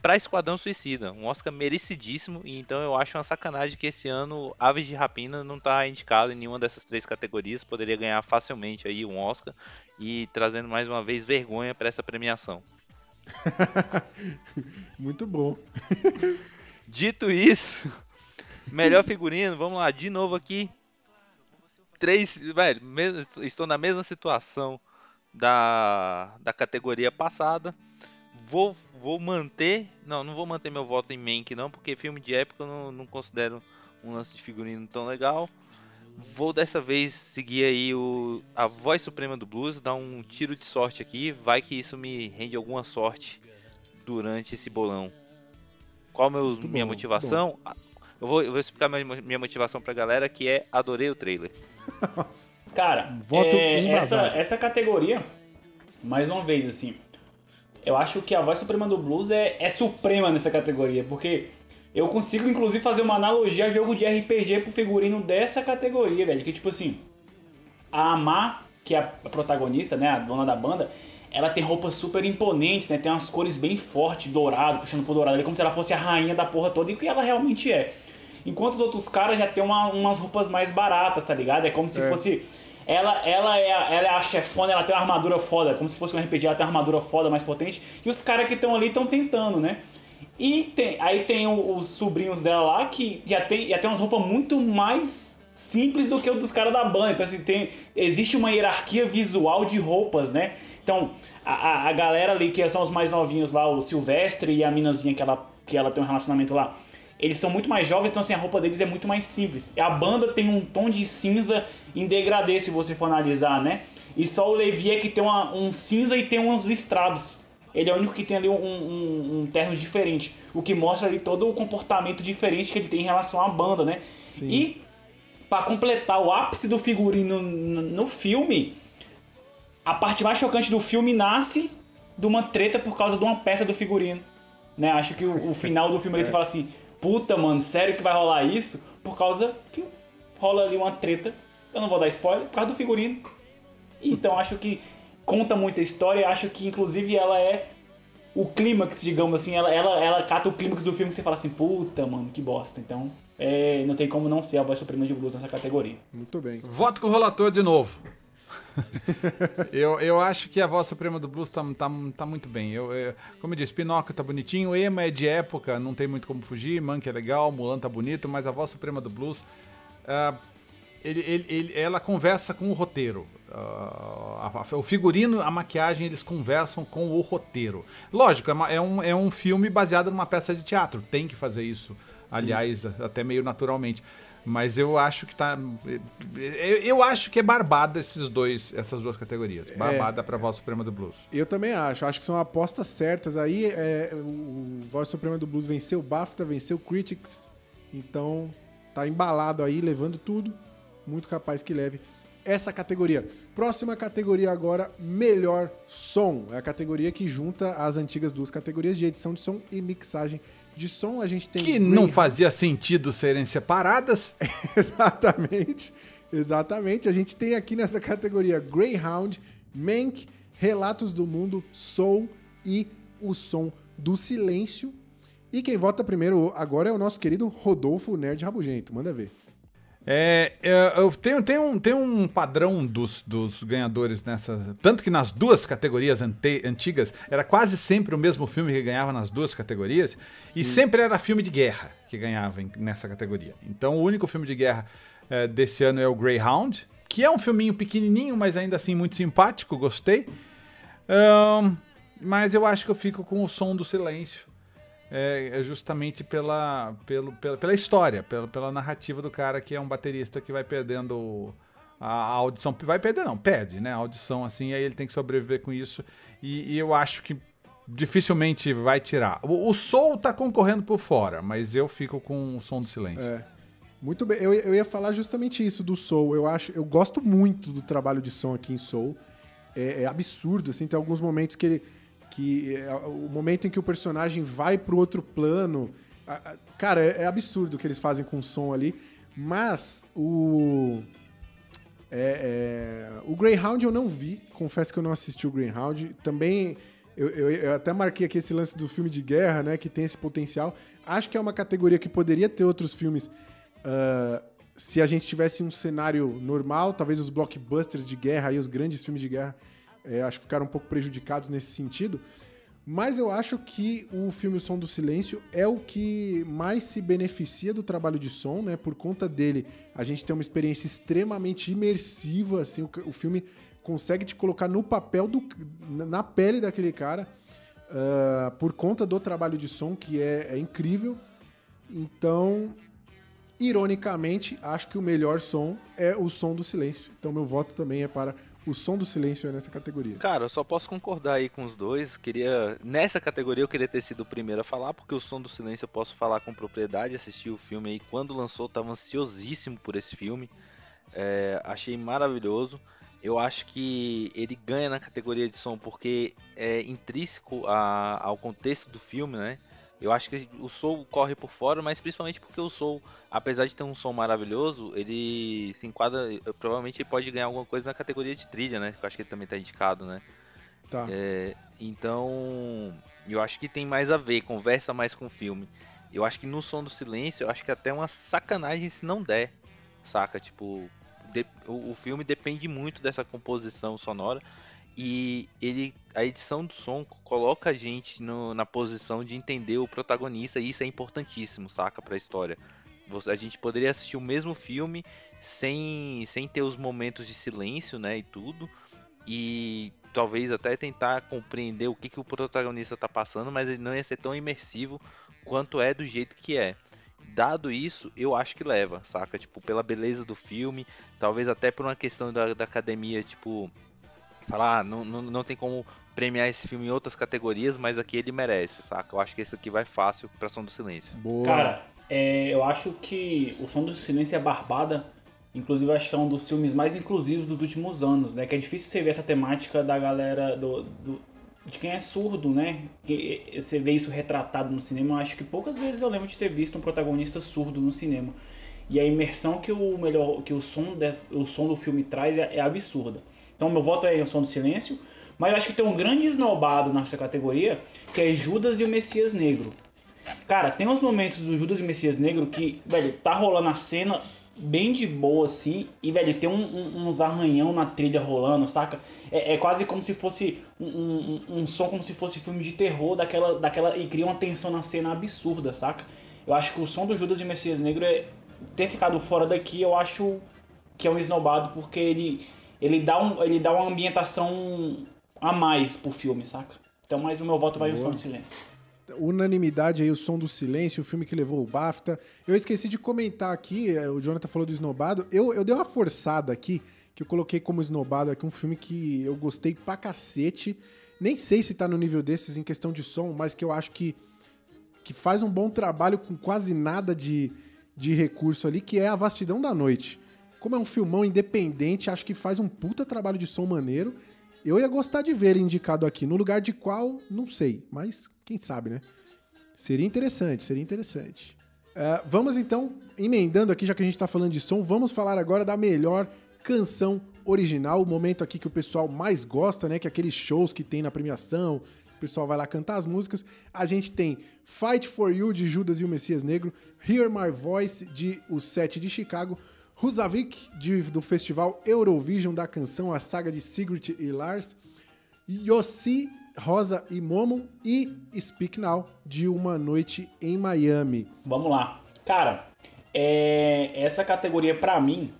para Esquadrão Suicida, um Oscar merecidíssimo, e então eu acho uma sacanagem que esse ano Aves de Rapina não tá indicado em nenhuma dessas três categorias, poderia ganhar facilmente aí um Oscar e trazendo mais uma vez vergonha para essa premiação. Muito bom. Dito isso, melhor figurino, vamos lá, de novo aqui. Três, velho, estou na mesma situação da, da categoria passada. Vou, vou manter, não, não vou manter meu voto em Mank não, porque filme de época eu não, não considero um lance de figurino tão legal. Vou dessa vez seguir aí o, a voz suprema do blues, dar um tiro de sorte aqui, vai que isso me rende alguma sorte durante esse bolão. Qual meu, Muito minha bom, motivação? Eu vou, eu vou explicar minha, minha motivação pra galera, que é adorei o trailer. Nossa. Cara, Voto é, essa, essa categoria, mais uma vez, assim, eu acho que a voz suprema do blues é, é suprema nessa categoria, porque eu consigo, inclusive, fazer uma analogia a jogo de RPG pro figurino dessa categoria, velho. Que, tipo assim, a Amar, que é a protagonista, né, a dona da banda, ela tem roupas super imponentes, né, tem umas cores bem fortes, dourado, puxando pro dourado, ali, como se ela fosse a rainha da porra toda, e o que ela realmente é. Enquanto os outros caras já tem uma- umas roupas mais baratas, tá ligado? É como se É. fosse. Ela, ela, é a, ela é a chefona, ela tem uma armadura foda, como se fosse um RPG, ela tem uma armadura foda, mais potente. E os caras que estão ali estão tentando, né? E tem, aí tem o- os sobrinhos dela lá que já tem, já tem umas roupas muito mais simples do que o dos caras da banda. Então, assim, tem, existe uma hierarquia visual de roupas, né? Então, a, a, a galera ali, que são os mais novinhos lá, o Silvestre e a minazinha que ela, que ela tem um relacionamento lá, eles são muito mais jovens, então assim, a roupa deles é muito mais simples. A banda tem um tom de cinza em degradê, se você for analisar, né? E só o Levi é que tem uma- um cinza e tem uns listrados. Ele é o único que tem ali um, um- um terno diferente. O que mostra ali todo o comportamento diferente que ele tem em relação à banda, né? Sim. E pra completar o ápice do figurino no, no filme, a parte mais chocante do filme nasce de uma treta por causa de uma peça do figurino. Né? Acho que o, o final do filme ali você fala assim: puta, mano, sério que vai rolar isso? Por causa que rola ali uma treta. Eu não vou dar spoiler, por causa do figurino. Então acho que conta muita história. Acho que inclusive ela é o clímax, digamos assim. Ela, ela, ela cata o clímax do filme que você fala assim: puta, mano, que bosta. Então é, não tem como não ser a voz suprema de blues nessa categoria. Muito bem. Voto com o relator de novo. Eu, eu acho que a voz suprema do blues tá, tá, tá muito bem. Eu, eu- como eu disse, Pinóquio tá bonitinho, Ema é de época, não tem muito como fugir, Monkey é legal, Mulan tá bonito, mas a voz suprema do blues, ah, ele, ele- ele- ela conversa com o roteiro. Ah, a- a- o figurino, a maquiagem, eles conversam com o roteiro. Lógico, é, uma- é um, é um filme baseado numa peça de teatro, tem que fazer isso, aliás, até meio naturalmente. Mas eu acho que tá. Eu, eu acho que é barbada esses dois, essas duas categorias. Barbada pra voz suprema do blues. Eu também acho. Acho que são apostas certas. Aí é, o Voz Suprema do Blues venceu o BAFTA, venceu o Critics. Então tá embalado aí, levando tudo. Muito capaz que leve essa categoria. Próxima categoria agora, melhor som. É a categoria que junta as antigas duas categorias de edição de som e mixagem de som. A gente tem Que não fazia sentido serem separadas. Exatamente. Exatamente. A gente tem aqui nessa categoria Greyhound, Mank, Relatos do Mundo, Soul e O Som do Silêncio. E quem vota primeiro agora é o nosso querido Rodolfo Nerd Rabugento. Manda ver. É, é, eu tenho, tenho, um, tem um padrão dos, dos ganhadores nessas. Tanto que nas duas categorias ante- antigas era quase sempre o mesmo filme que ganhava nas duas categorias. E sempre era filme de guerra que ganhava em- nessa categoria. Então o único filme de guerra é, desse ano é o Greyhound, que é um filminho pequenininho, mas ainda assim muito simpático, gostei. Ahn, mas eu acho que eu fico com o som do silêncio. É, é justamente pela, pelo, pela, pela história, pela, pela narrativa do cara que é um baterista que vai perdendo a, a audição. Vai perder, não, perde, né? A audição, assim, aí ele tem que sobreviver com isso. E, e eu acho que dificilmente vai tirar. O, o Soul tá concorrendo por fora, mas eu fico com o som do silêncio. É. Muito bem. Eu, eu ia falar justamente isso do Soul. Eu acho, eu gosto muito do trabalho de som aqui em Soul. É, é absurdo, assim, tem alguns momentos que ele que é, o momento em que o personagem vai pro outro plano, cara, é, é absurdo o que eles fazem com o som ali. Mas o é, é, o Greyhound eu não vi, confesso que eu não assisti o Greyhound. Também eu, eu- eu até marquei aqui esse lance do filme de guerra, né, que tem esse potencial. Acho que é uma categoria que poderia ter outros filmes ah, se a gente tivesse um cenário normal, talvez os blockbusters de guerra e os grandes filmes de guerra, é, acho que ficaram um pouco prejudicados nesse sentido. Mas eu acho que o filme O Som do Silêncio é o que mais se beneficia do trabalho de som, né? Por conta dele, a gente tem uma experiência extremamente imersiva, assim, o, o filme consegue te colocar no papel do na pele daquele cara, ah, por conta do trabalho de som que é, é incrível. Então, ironicamente, acho que o melhor som é o som do silêncio. Então, meu voto também é para o som do silêncio nessa categoria. Cara, eu só posso concordar aí com os dois. Queria nessa categoria eu queria ter sido o primeiro a falar, porque o som do silêncio eu posso falar com propriedade. Assisti o filme aí quando lançou, tava ansiosíssimo por esse filme. É, achei maravilhoso. Eu acho que ele ganha na categoria de som porque é intrínseco a- ao contexto do filme, né? Eu acho que o Soul corre por fora, mas principalmente porque o Soul, apesar de ter um som maravilhoso, ele se enquadra. Provavelmente ele pode ganhar alguma coisa na categoria de trilha, né? Que eu acho que ele também tá indicado, né? Tá. É, então, eu acho que tem mais a ver, conversa mais com o filme. Eu acho que no Som do Silêncio, eu acho que até uma sacanagem se não der, saca? Tipo, de- o, o filme depende muito dessa composição sonora e ele, a edição do som coloca a gente no- na posição de entender o protagonista e isso é importantíssimo, saca? Pra história. Você- a gente poderia assistir o mesmo filme sem, sem ter os momentos de silêncio, né, e tudo, e talvez até tentar compreender o que, que o protagonista tá passando, mas ele não ia ser tão imersivo quanto é do jeito que é. Dado isso, eu acho que leva, saca? Tipo, pela beleza do filme, talvez até por uma questão da, da academia, tipo, falar, ah, não, não, não tem como premiar esse filme em outras categorias, mas aqui ele merece, saca? Eu acho que esse aqui vai fácil pra Som do Silêncio. Boa. Cara, é, eu acho que o Som do Silêncio é Barbada. Inclusive, eu acho que é um dos filmes mais inclusivos dos últimos anos, né? Que é difícil você ver essa temática da galera do, do- de quem é surdo, né? Que você vê isso retratado no cinema. Eu acho que poucas vezes eu lembro de ter visto um protagonista surdo no cinema. E a imersão que o melhor, que o som, desse, o som do filme traz é, é absurda. Então, meu voto é o Som do Silêncio. Mas eu acho que tem um grande esnobado nessa categoria, que é Judas e o Messias Negro. Cara, tem uns momentos do Judas e Messias Negro que, velho, tá rolando a cena bem de boa, assim, e, velho, tem um- um- uns arranhão na trilha rolando, saca? É, é quase como se fosse um, um- som como se fosse filme de terror, daquela, daquela e cria uma tensão na cena absurda, saca? Eu acho que o som do Judas e Messias Negro é ter ficado fora daqui, eu acho que é um esnobado porque ele ele dá um ele dá uma ambientação a mais pro filme, saca? Então, mas o meu voto vai no Som do Silêncio. Unanimidade aí, o som do silêncio, o filme que levou o BAFTA. Eu esqueci de comentar aqui, eh, o Jonathan falou do Esnobado. Eu, eu dei uma forçada aqui, que eu coloquei como Esnobado aqui um filme que eu gostei pra cacete. Nem sei se tá no nível desses em questão de som, mas que eu acho que, que faz um bom trabalho com quase nada de, de recurso ali, que é A Vastidão da Noite. Como é um filmão independente, acho que faz um puta trabalho de som maneiro. Eu ia gostar de ver ele indicado aqui. No lugar de qual, não sei, mas quem sabe, né? Seria interessante, seria interessante. Ah, vamos então, emendando aqui, já que a gente tá falando de som, vamos falar agora da melhor canção original, o momento aqui que o pessoal mais gosta, né? Que é aqueles shows que tem na premiação, o pessoal vai lá cantar as músicas. A gente tem Fight for You de Judas e o Messias Negro, Hear My Voice de O Sete de Chicago, Husavik de, do festival Eurovision da canção A Saga de Sigrid e Lars, Yossi, Rosa e Momo e Speak Now de Uma Noite em Miami. Vamos lá. Cara, é, essa categoria pra mim,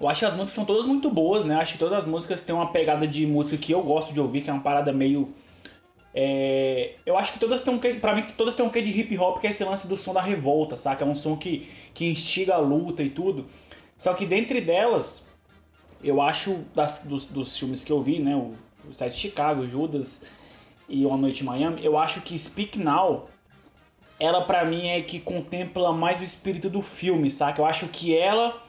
eu acho que as músicas são todas muito boas, né? Acho que todas as músicas têm uma pegada de música que eu gosto de ouvir, que é uma parada meio. é, eu acho que todas têm um quê, pra mim, todas têm um quê de hip hop, que é esse lance do som da revolta, saca? É um som que, que instiga a luta e tudo. Só que dentre delas, eu acho das- dos, dos filmes que eu vi, né? O, o Sete de Chicago, Judas e Uma Noite em Miami, eu acho que Speak Now ela pra mim é que contempla mais o espírito do filme, saca? Eu acho que ela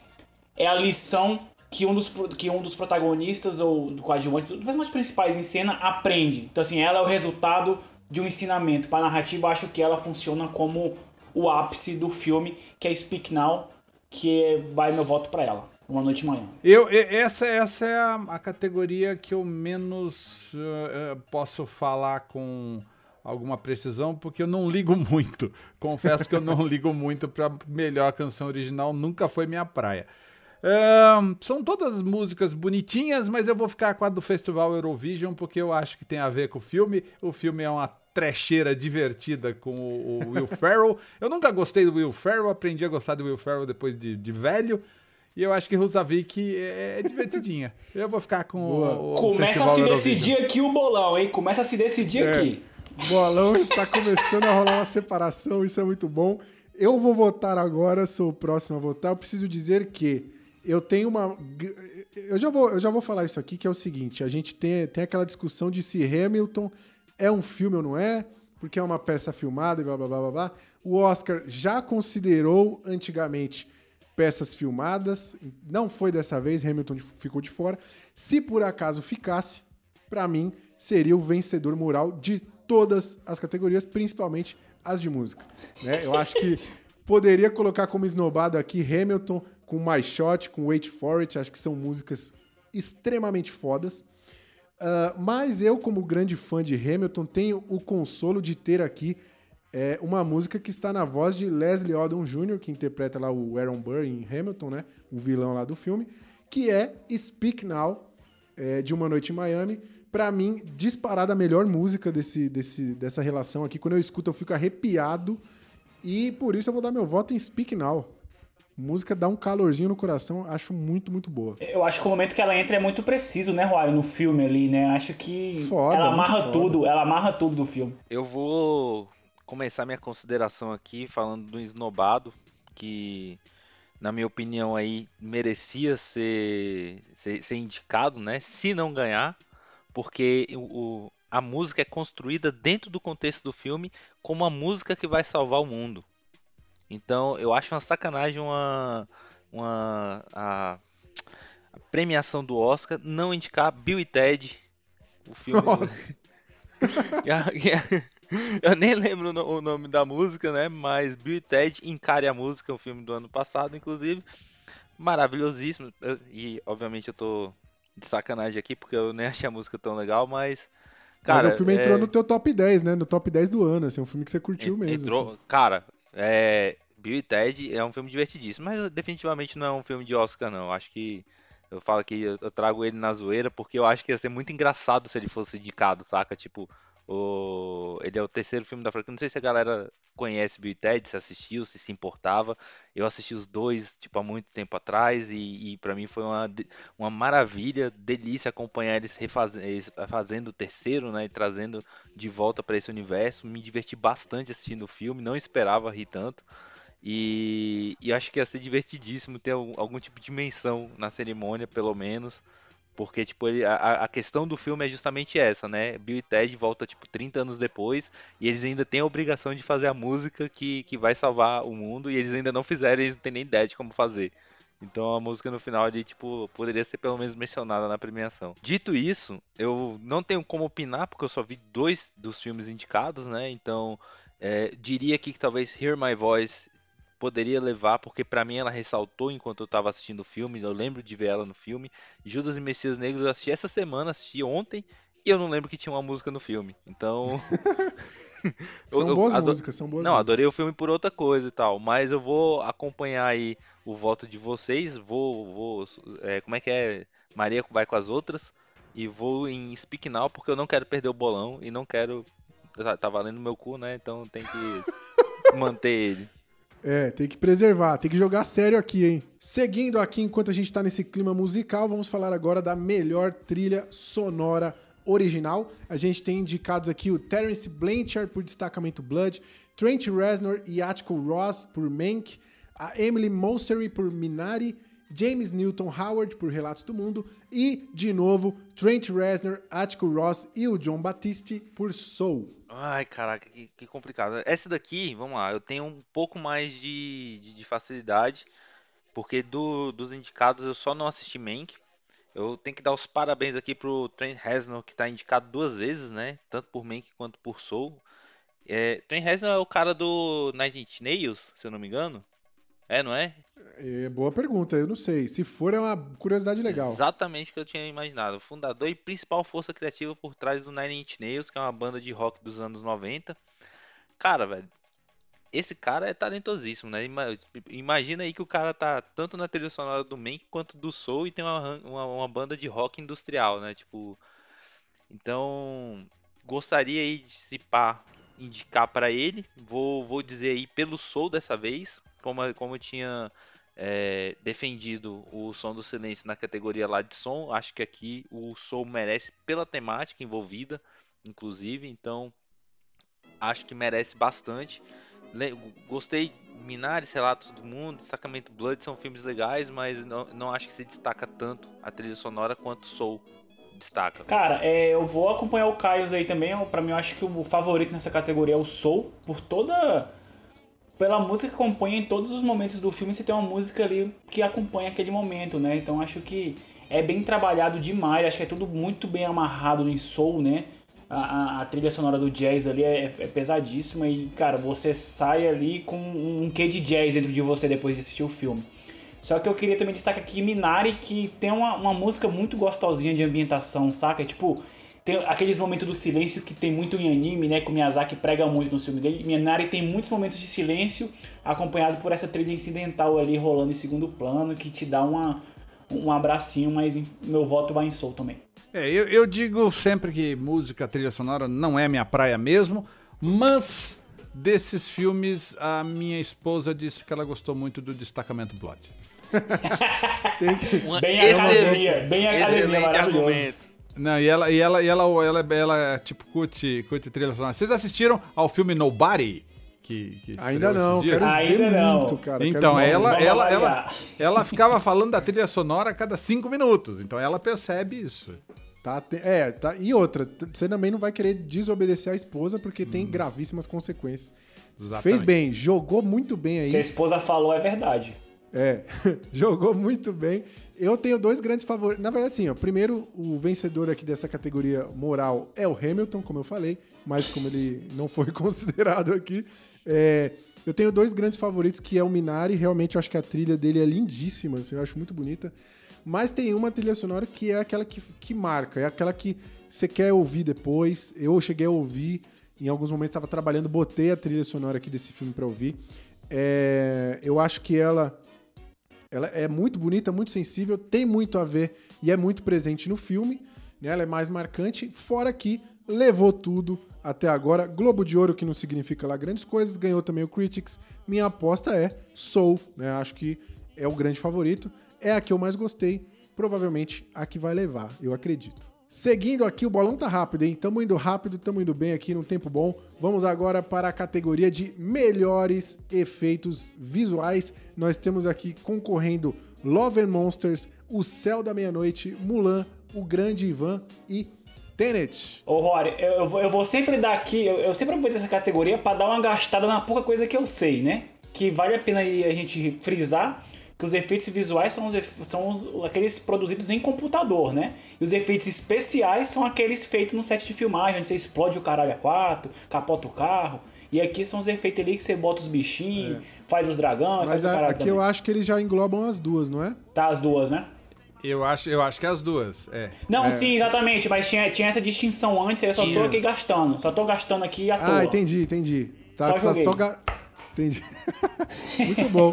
é a lição que um dos, que um dos protagonistas ou do coadjuvante, dos personagens principais em cena aprende. Então assim, ela é o resultado de um ensinamento. Pra narrativa, eu acho que ela funciona como o ápice do filme, que é Speak Now, que vai meu voto pra ela. Uma noite e manhã. Eu, essa, essa é a, a categoria que eu menos eh, posso falar com alguma precisão, porque eu não ligo muito. Confesso que eu não ligo muito pra melhor canção original, nunca foi minha praia. São todas músicas bonitinhas, mas eu vou ficar com a do Festival Eurovision, porque eu acho que tem a ver com o filme. O filme é uma trecheira divertida com o, o Will Ferrell. Eu nunca gostei do Will Ferrell, aprendi a gostar do Will Ferrell depois de, de velho. E eu acho que Rusavik é, é divertidinha. Eu vou ficar com o, o Começa a se Eurovision. decidir aqui o bolão, hein? Começa a se decidir É. aqui. Bolão está começando a rolar uma separação, isso é muito bom. Eu vou votar agora, sou o próximo a votar. Eu preciso dizer que eu tenho uma. Eu já vou, eu já vou falar isso aqui, que é o seguinte: a gente tem, tem aquela discussão de se Hamilton é um filme ou não é, porque é uma peça filmada e blá blá blá blá blá. O Oscar já considerou antigamente peças filmadas, não foi dessa vez, Hamilton ficou de fora. Se por acaso ficasse, pra mim, seria o vencedor moral de todas as categorias, principalmente as de música. né? Eu acho que poderia colocar como esnobado aqui Hamilton com My Shot, com Wait For It, acho que são músicas extremamente fodas. Ah, mas eu, como grande fã de Hamilton, tenho o consolo de ter aqui é, uma música que está na voz de Leslie Odom Jr., que interpreta lá o Aaron Burr em Hamilton, né? O vilão lá do filme, que é Speak Now, é, de Uma Noite em Miami. Pra mim, disparada a melhor música desse, desse, dessa relação aqui. Quando eu escuto, eu fico arrepiado. E por isso eu vou dar meu voto em Speak Now. Música dá um calorzinho no coração, acho muito, muito boa. Eu acho que o momento que ela entra é muito preciso, né, Roy? No filme ali, né? Acho que Foda, ela amarra foda. tudo, ela amarra tudo do filme. Eu vou começar minha consideração aqui falando do esnobado, que na minha opinião aí merecia ser, ser, ser indicado, né? Se não ganhar, porque o, o- a música é construída dentro do contexto do filme como a música que vai salvar o mundo. Então eu acho uma sacanagem uma, uma a, a premiação do Oscar não indicar Bill e Ted, o filme do- Nossa. Eu nem lembro o no- o nome da música, né? Mas Bill e Ted Encare a Música, o filme do ano passado, inclusive. Maravilhosíssimo. E, obviamente, eu tô de sacanagem aqui, porque eu nem achei a música tão legal, mas Cara, Mas o filme entrou é, no teu top 10, né? No top 10 do ano, assim, é um filme que você curtiu en- mesmo. Entrou, assim. cara, é, Bill e Ted é um filme divertidíssimo, mas definitivamente não é um filme de Oscar, não. Acho que eu falo que eu, trago ele na zoeira porque eu acho que ia ser muito engraçado se ele fosse indicado, saca? Tipo, o... ele é o terceiro filme da franquia. Não sei se a galera conhece Bill e Ted, se assistiu, se se importava. Eu assisti os dois, tipo, há muito tempo atrás e, e para mim foi uma, uma maravilha, delícia acompanhar eles fazendo o terceiro, né, e trazendo de volta para esse universo. Me diverti bastante assistindo o filme, não esperava rir tanto. E, e acho que ia ser divertidíssimo ter algum, algum tipo de menção na cerimônia, pelo menos. Porque, tipo, ele- a, a questão do filme é justamente essa, né? Bill e Ted volta, tipo, 30 anos depois e eles ainda têm a obrigação de fazer a música que, que vai salvar o mundo e eles ainda não fizeram, eles não têm nem ideia de como fazer. Então a música no final ali, tipo, poderia ser pelo menos mencionada na premiação. Dito isso, eu não tenho como opinar, porque eu só vi dois dos filmes indicados, né? Então, é, diria aqui que talvez Hear My Voice poderia levar, porque pra mim ela ressaltou enquanto eu tava assistindo o filme, eu lembro de ver ela no filme. Judas e Messias Negros eu assisti essa semana, assisti ontem, e eu não lembro que tinha uma música no filme. Então. eu- São eu boas ado- músicas, são boas Não, músicas. adorei o filme por outra coisa e tal, mas eu vou acompanhar aí o voto de vocês, vou, vou, é, como é que é, Maria vai com as outras, e vou em Speak Now, porque eu não quero perder o bolão, e não quero, tá, tá valendo meu cu, né, então tem que manter ele. É, tem que preservar, tem que jogar sério aqui, hein? Seguindo aqui, enquanto a gente tá nesse clima musical, vamos falar agora da melhor trilha sonora original. A gente tem indicados aqui o Terence Blanchard por Destacamento Blood, Trent Reznor e Atticus Ross por Mank, a Emily Mosery por Minari, James Newton Howard por Relatos do Mundo e, de novo, Trent Reznor, Atticus Ross e o John Batiste por Soul. Ai, caraca, que, que complicado. Essa daqui, vamos lá, eu tenho um pouco mais de, de, de facilidade, porque do- dos indicados eu só não assisti Mank. Eu tenho que dar os parabéns aqui pro Trent Reznor, que tá indicado duas vezes, né? Tanto por Mank quanto por Soul. É, Trent Reznor é o cara do Inch Nails, se eu não me engano. É, não é? É, boa pergunta, eu não sei. Se for, é uma curiosidade legal. Exatamente o que eu tinha imaginado. Fundador e principal força criativa por trás do Nine Inch Nails, que é uma banda de rock dos anos 90. Cara, velho, esse cara é talentosíssimo, né? Ima- Imagina aí que o cara tá tanto na trilha sonora do Mank quanto do Soul e tem uma, uma, uma banda de rock industrial, né? Tipo, então gostaria aí de se pá indicar pra ele. Vou, vou dizer aí pelo Soul dessa vez, como, como tinha é, defendido o Som do Silêncio na categoria lá de som. Acho que aqui o Soul merece pela temática envolvida, inclusive. Então acho que merece bastante. Gostei, Minares, Relatos do Mundo, Destacamento Blood são filmes legais, mas não, não acho que se destaca tanto a trilha sonora quanto Soul destaca. Cara, é, eu vou acompanhar o Caio aí também. Pra mim, eu acho que o favorito nessa categoria é o Soul, por toda. Pela música que acompanha em todos os momentos do filme, você tem uma música ali que acompanha aquele momento, né? Então acho que é bem trabalhado demais, acho que é tudo muito bem amarrado em Soul, né? A, a- a trilha sonora do jazz ali é, é pesadíssima e, cara, você sai ali com um quê de jazz dentro de você depois de assistir o filme. Só que eu queria também destacar aqui Minari, que tem uma, uma música muito gostosinha de ambientação, saca? Tipo, tem aqueles momentos do silêncio que tem muito em anime, né? Que o Miyazaki prega muito no filme dele. Minari tem muitos momentos de silêncio, acompanhado por essa trilha incidental ali rolando em segundo plano, que te dá uma, um abracinho, mas meu voto vai em Soul também. É, eu, eu digo sempre que música, trilha sonora não é minha praia mesmo, mas desses filmes a minha esposa disse que ela gostou muito do Destacamento Blood. Tem que... Uma Bem excelente- academia, bem academia, excelente maravilhoso. argumento. Não, e ela, e ela, e ela, ela, ela, tipo, curte, curte trilha sonora. Vocês assistiram ao filme Nobody? Que, que Ainda não, quero Ainda ver não. muito, cara. Então, ela, ela, ela, ela ficava falando da trilha sonora a cada cinco minutos. Então ela percebe isso. Tá, é, tá. E outra, você também não vai querer desobedecer a esposa porque tem gravíssimas consequências. Exatamente. Fez bem, jogou muito bem aí. Se a esposa falou, é verdade. É, jogou muito bem. Eu tenho dois grandes favoritos. Na verdade, sim, ó. Primeiro, o vencedor aqui dessa categoria moral é o Hamilton, como eu falei, mas como ele não foi considerado aqui, é, eu tenho dois grandes favoritos, que é o Minari. Realmente, eu acho que a trilha dele é lindíssima, assim, eu acho muito bonita. mas tem uma trilha sonora que é aquela que, que marca, é aquela que você quer ouvir depois. Eu cheguei a ouvir, em alguns momentos estava trabalhando, botei a trilha sonora aqui desse filme para ouvir. É, eu acho que ela, ela é muito bonita, muito sensível, tem muito a ver e é muito presente no filme. Né? Ela é mais marcante, fora que levou tudo até agora. Globo de Ouro, que não significa lá grandes coisas, ganhou também o Critics. Minha aposta é Soul, né? Acho que é o grande favorito. É a que eu mais gostei, provavelmente a que vai levar, eu acredito. Seguindo aqui, o bolão tá rápido, hein? Tamo indo rápido, tamo indo bem aqui num tempo bom. Vamos agora para a categoria de melhores efeitos visuais. Nós temos aqui concorrendo Love and Monsters, O Céu da Meia-Noite, Mulan, O Grande Ivan e Tenet. Ô, Rory, eu, eu vou, eu vou sempre dar aqui, eu, eu sempre vou essa categoria pra dar uma gastada na pouca coisa que eu sei, né? Que vale a pena aí a gente frisar que os efeitos visuais são, os, são os- aqueles produzidos em computador, né? E os efeitos especiais são aqueles feitos no set de filmagem, onde você explode o caralho a quatro, capota o carro. E aqui são os efeitos ali que você bota os bichinhos, faz os dragões, Mas faz o a- caralho aqui eu também. acho que eles já englobam as duas, não é? Tá as duas, né? Eu acho, eu acho que as duas, é. Não, sim, exatamente, mas tinha, tinha essa distinção antes, aí eu só tô aqui gastando. Só tô gastando aqui à toa. Ah, entendi, entendi. Tá, Só tá joguei. ga- Entendi. Muito bom.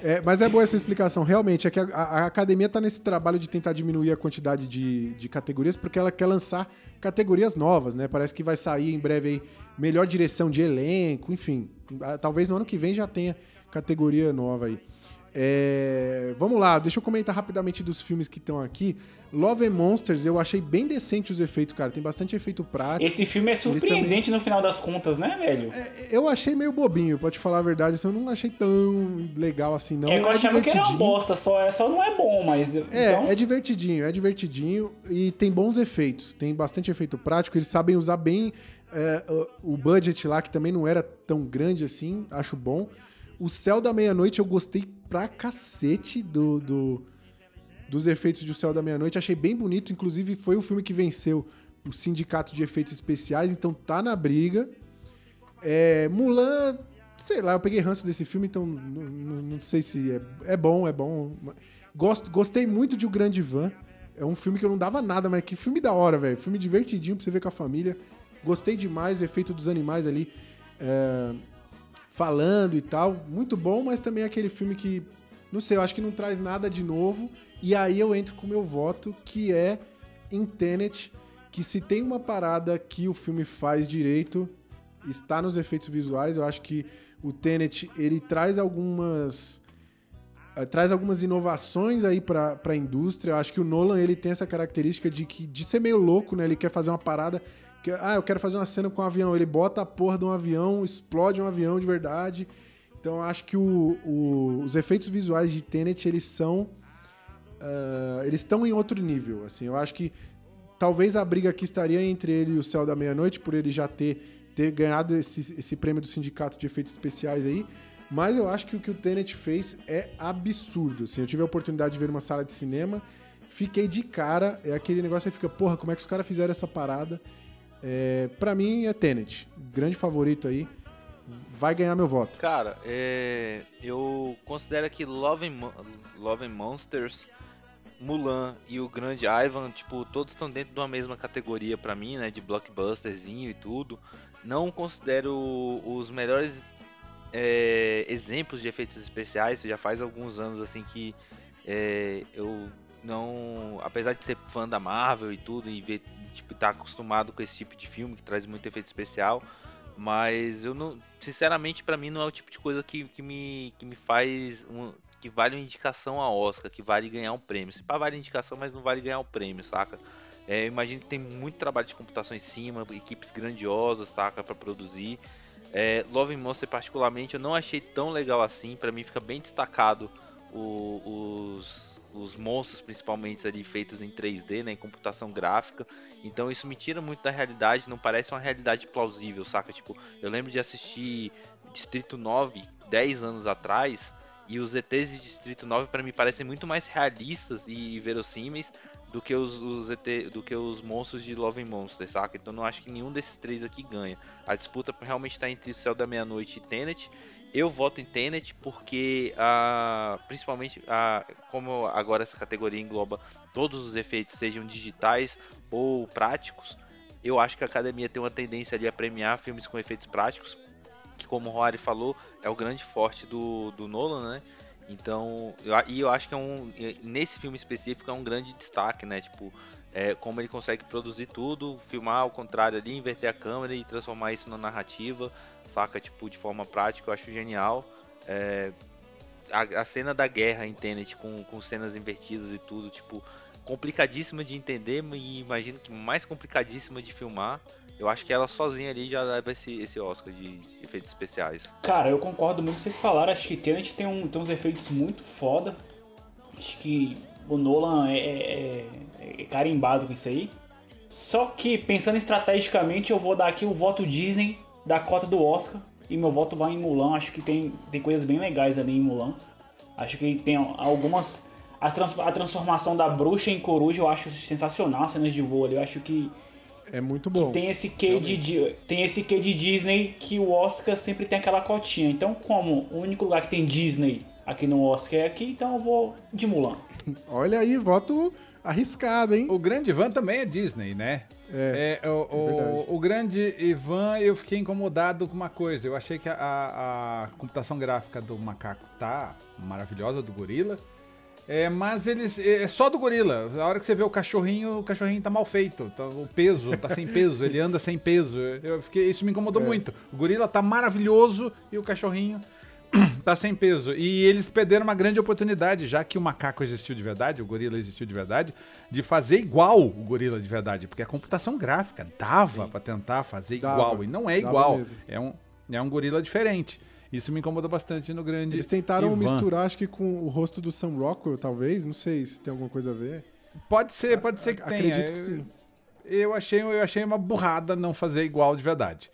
É, mas é boa essa explicação. Realmente, é que a, a academia tá nesse trabalho de tentar diminuir a quantidade de, de categorias, porque ela quer lançar categorias novas, né? Parece que vai sair em breve aí melhor direção de elenco, enfim. Ah, Talvez no ano que vem já tenha categoria nova aí. É, vamos lá, deixa eu comentar rapidamente dos filmes que estão aqui. Love and Monsters, eu achei bem decente os efeitos, cara. Tem bastante efeito prático. Esse filme é surpreendente no final das contas, né, velho? Eu achei meio bobinho, pode falar a verdade. assim, Eu não achei tão legal assim, não. é que eu achava que era uma bosta, só, é- só não é bom, mas. É, então, é divertidinho, é divertidinho e tem bons efeitos. Tem bastante efeito prático, eles sabem usar bem é, o budget lá, que também não era tão grande assim, acho bom. O Céu da Meia-Noite eu gostei pra cacete do, do- dos efeitos de O Céu da Meia-Noite, achei bem bonito, inclusive foi o filme que venceu o Sindicato de Efeitos Especiais, então tá na briga. É, Mulan, sei lá, eu peguei ranço desse filme, então não, não- não sei se é, é bom, é bom. Gosto, gostei muito de O Grande Van. É um filme que eu não dava nada, mas que filme da hora, velho. Filme divertidinho pra você ver com a família. Gostei demais, efeito dos animais ali é, falando e tal. Muito bom, mas também é aquele filme que, não sei, eu acho que não traz nada de novo. E aí eu entro com o meu voto, que é em Tenet, que se tem uma parada que o filme faz direito, está nos efeitos visuais. Eu acho que o Tenet, ele traz algumas eh, traz algumas inovações aí pra, pra indústria. Eu acho que o Nolan, ele tem essa característica de que de ser meio louco, né? Ele quer fazer uma parada que, ah, eu quero fazer uma cena com um avião. Ele bota a porra de um avião, explode um avião de verdade. Então acho que o- o- os efeitos visuais de Tenet, eles são ah, eles estão em outro nível, assim. Eu acho que talvez a briga aqui estaria entre ele e o Céu da Meia-Noite, por ele já ter, ter ganhado esse, esse prêmio do Sindicato de Efeitos Especiais aí. Mas eu acho que o que o Tenet fez é absurdo. Assim, eu tive a oportunidade de ver uma sala de cinema, fiquei de cara. É aquele negócio que fica, porra, como é que os caras fizeram essa parada? É, para mim é Tenet, grande favorito aí. Vai ganhar meu voto. Cara, é, eu considero que Love and, Love and Monsters, Mulan e o Grande Ivan, tipo, todos estão dentro de uma mesma categoria pra mim, né, de blockbusterzinho e tudo. Não considero os melhores é, exemplos de efeitos especiais, já faz alguns anos assim que é, eu não, apesar de ser fã da Marvel e tudo e ver, tipo, tá acostumado com esse tipo de filme que traz muito efeito especial, mas eu não, sinceramente, pra mim não é o tipo de coisa que, que, me, que me faz. um- que vale uma indicação a Oscar, que vale ganhar um prêmio. Se pá, vale indicação, mas não vale ganhar o prêmio, saca? É, eu imagino que tem muito trabalho de computação em cima, equipes grandiosas, saca, pra produzir. É, Love Monster, particularmente, eu não achei tão legal assim. Pra mim, fica bem destacado o- os, os monstros, principalmente ali feitos em 3D, né, em computação gráfica. Então isso me tira muito da realidade, não parece uma realidade plausível, saca? Tipo, eu lembro de assistir Distrito 9 10 anos atrás e os ETs de Distrito 9 para mim parecem muito mais realistas e verossímeis do que os, os ET, do que os monstros de Love and Monster, saca? Então não acho que nenhum desses três aqui ganha. A disputa realmente está entre o Céu da Meia-Noite e Tenet Eu voto em Tenet porque, ah, principalmente, ah, como agora essa categoria engloba todos os efeitos, sejam digitais ou práticos, eu acho que a academia tem uma tendência ali a premiar filmes com efeitos práticos, que, como o Rory falou, é o grande forte do, do Nolan, né? Então, eu, a- e eu acho que é um, nesse filme específico é um grande destaque, né? Tipo, é, como ele consegue produzir tudo, filmar ao contrário ali, inverter a câmera e transformar isso na narrativa, saca? Tipo, de forma prática, eu acho genial. É, a, a cena da guerra em Tenet com, com cenas invertidas e tudo, tipo, complicadíssima de entender e imagino que mais complicadíssima de filmar. Eu acho que ela sozinha ali já leva esse, esse Oscar de efeitos especiais. Cara, eu concordo muito com vocês falaram. Acho que Tenet tem, um, tem uns efeitos muito foda. Acho que o Nolan é, é- é carimbado com isso aí. Só que, pensando estrategicamente, eu vou dar aqui o voto Disney da cota do Oscar. E meu voto vai em Mulan. Acho que tem, tem coisas bem legais ali em Mulan. Acho que tem algumas. A, trans- a transformação da bruxa em coruja eu acho sensacional, as cenas de voo ali. Eu acho que É muito bom. tem esse quê de, de- tem esse quê de Disney que o Oscar sempre tem aquela cotinha. Então, como o único lugar que tem Disney aqui no Oscar é aqui, então eu vou de Mulan. Olha aí, voto arriscado, hein? O grande Ivan também é Disney, né? É, É, o, o- verdade. o grande Ivan, eu fiquei incomodado com uma coisa. Eu achei que a, a- a computação gráfica do macaco tá maravilhosa, do gorila. É, mas eles. É só do gorila. A hora que você vê o cachorrinho, o cachorrinho tá mal feito. Tá- o peso, tá sem peso, ele anda sem peso. Eu fiquei, isso me incomodou É. muito. O gorila tá maravilhoso e o cachorrinho tá sem peso. E eles perderam uma grande oportunidade, já que o macaco existiu de verdade, o gorila existiu de verdade, de fazer igual o gorila de verdade. Porque a computação gráfica dava pra tentar fazer Dava. igual. E não é igual. É um, é um gorila diferente. Isso me incomodou bastante no grande. Eles tentaram Ivan. misturar, acho que com o rosto do Sam Rockwell, talvez. Não sei se tem alguma coisa a ver. Pode ser, pode ser que tenha. Acredito que Eu- sim. Eu achei, eu achei uma burrada não fazer igual de verdade.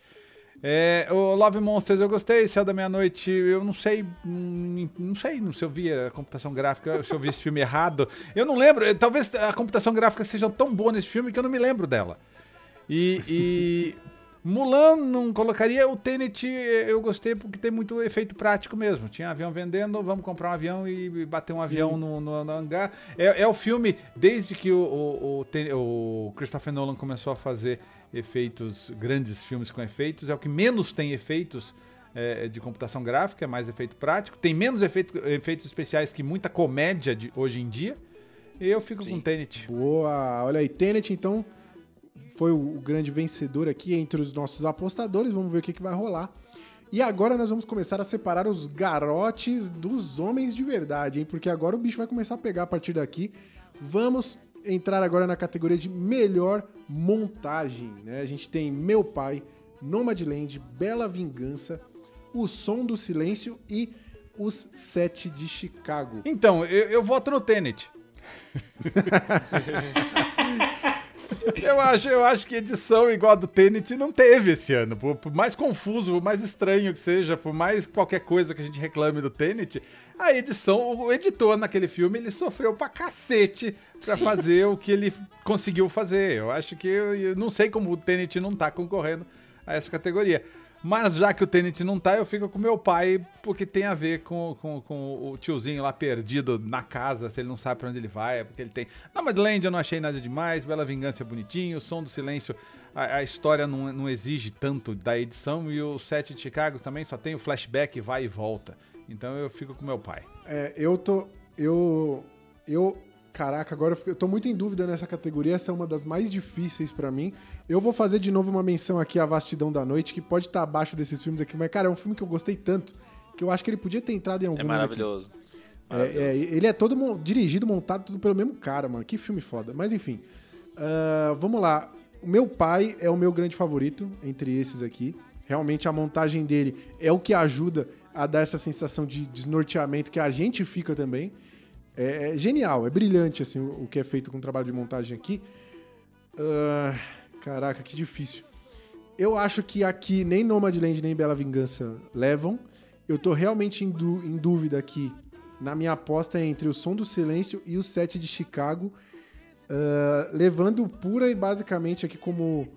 É, o Love Monsters eu gostei, Céu da Meia-Noite, eu não sei, hum, não sei se eu vi a computação gráfica, se eu vi esse filme errado. Eu não lembro, eh, talvez a computação gráfica seja tão boa nesse filme que eu não me lembro dela. E, e Mulan não colocaria, o Tenet eh, eu gostei porque tem muito efeito prático mesmo. Tinha avião vendendo, vamos comprar um avião e bater um avião no, no- no hangar. É, é o filme, desde que o, o, o o Christopher Nolan começou a fazer efeitos, grandes filmes com efeitos, é o que menos tem efeitos eh, de computação gráfica, é mais efeito prático. Tem menos efeito- efeitos especiais que muita comédia de hoje em dia. E eu fico com Tenet. Boa! Olha aí, Tenet, então, foi o, o grande vencedor aqui entre os nossos apostadores. Vamos ver o que, que vai rolar. E agora nós vamos começar a separar os garotes dos homens de verdade, hein? Porque agora o bicho vai começar a pegar a partir daqui. Vamos entrar agora na categoria de melhor montagem, né? A gente tem Meu Pai, Nomadland, Bela Vingança, O Som do Silêncio e Os Sete de Chicago. Então, eu, eu voto no Tenet. eu, acho, eu acho que edição igual a do Tenet não teve esse ano. Por, por mais confuso, por mais estranho que seja, por mais qualquer coisa que a gente reclame do Tenet, a edição, o editor naquele filme, ele sofreu pra cacete pra fazer o que ele conseguiu fazer. Eu acho que eu, eu não sei como o Tenet não tá concorrendo a essa categoria. Mas já que o Tenet não tá, eu fico com meu pai, porque tem a ver com, com, com o tiozinho lá perdido na casa, se ele não sabe pra onde ele vai, é porque ele tem. Nomadland eu não achei nada demais, Bela Vingança é bonitinho, Som do Silêncio, a, a história não, não exige tanto da edição, e o Sete de Chicago também só tem o flashback, vai e volta. Então eu fico com meu pai. É, eu tô. Eu. Eu. Caraca, agora eu fico- eu tô muito em dúvida nessa categoria. Essa é uma das mais difíceis pra mim. Eu vou fazer de novo uma menção aqui à Vastidão da Noite, que pode estar abaixo desses filmes aqui, mas, cara, é um filme que eu gostei tanto que eu acho que ele podia ter entrado em algum É maravilhoso. é, é, ele é todo dirigido, montado tudo pelo mesmo cara, mano. Que filme foda. Mas enfim. Ah, vamos lá. O meu pai é o meu grande favorito entre esses aqui. Realmente a montagem dele é o que ajuda a dar essa sensação de desnorteamento que a gente fica também. É, é genial, é brilhante assim o, que é feito com o trabalho de montagem aqui. Ah, caraca, que difícil. Eu acho que aqui nem Nomadland nem Bela Vingança levam. Eu tô realmente em, em dúvida aqui na minha aposta é entre o Som do Silêncio e o Sete de Chicago, ah, levando pura e basicamente aqui como,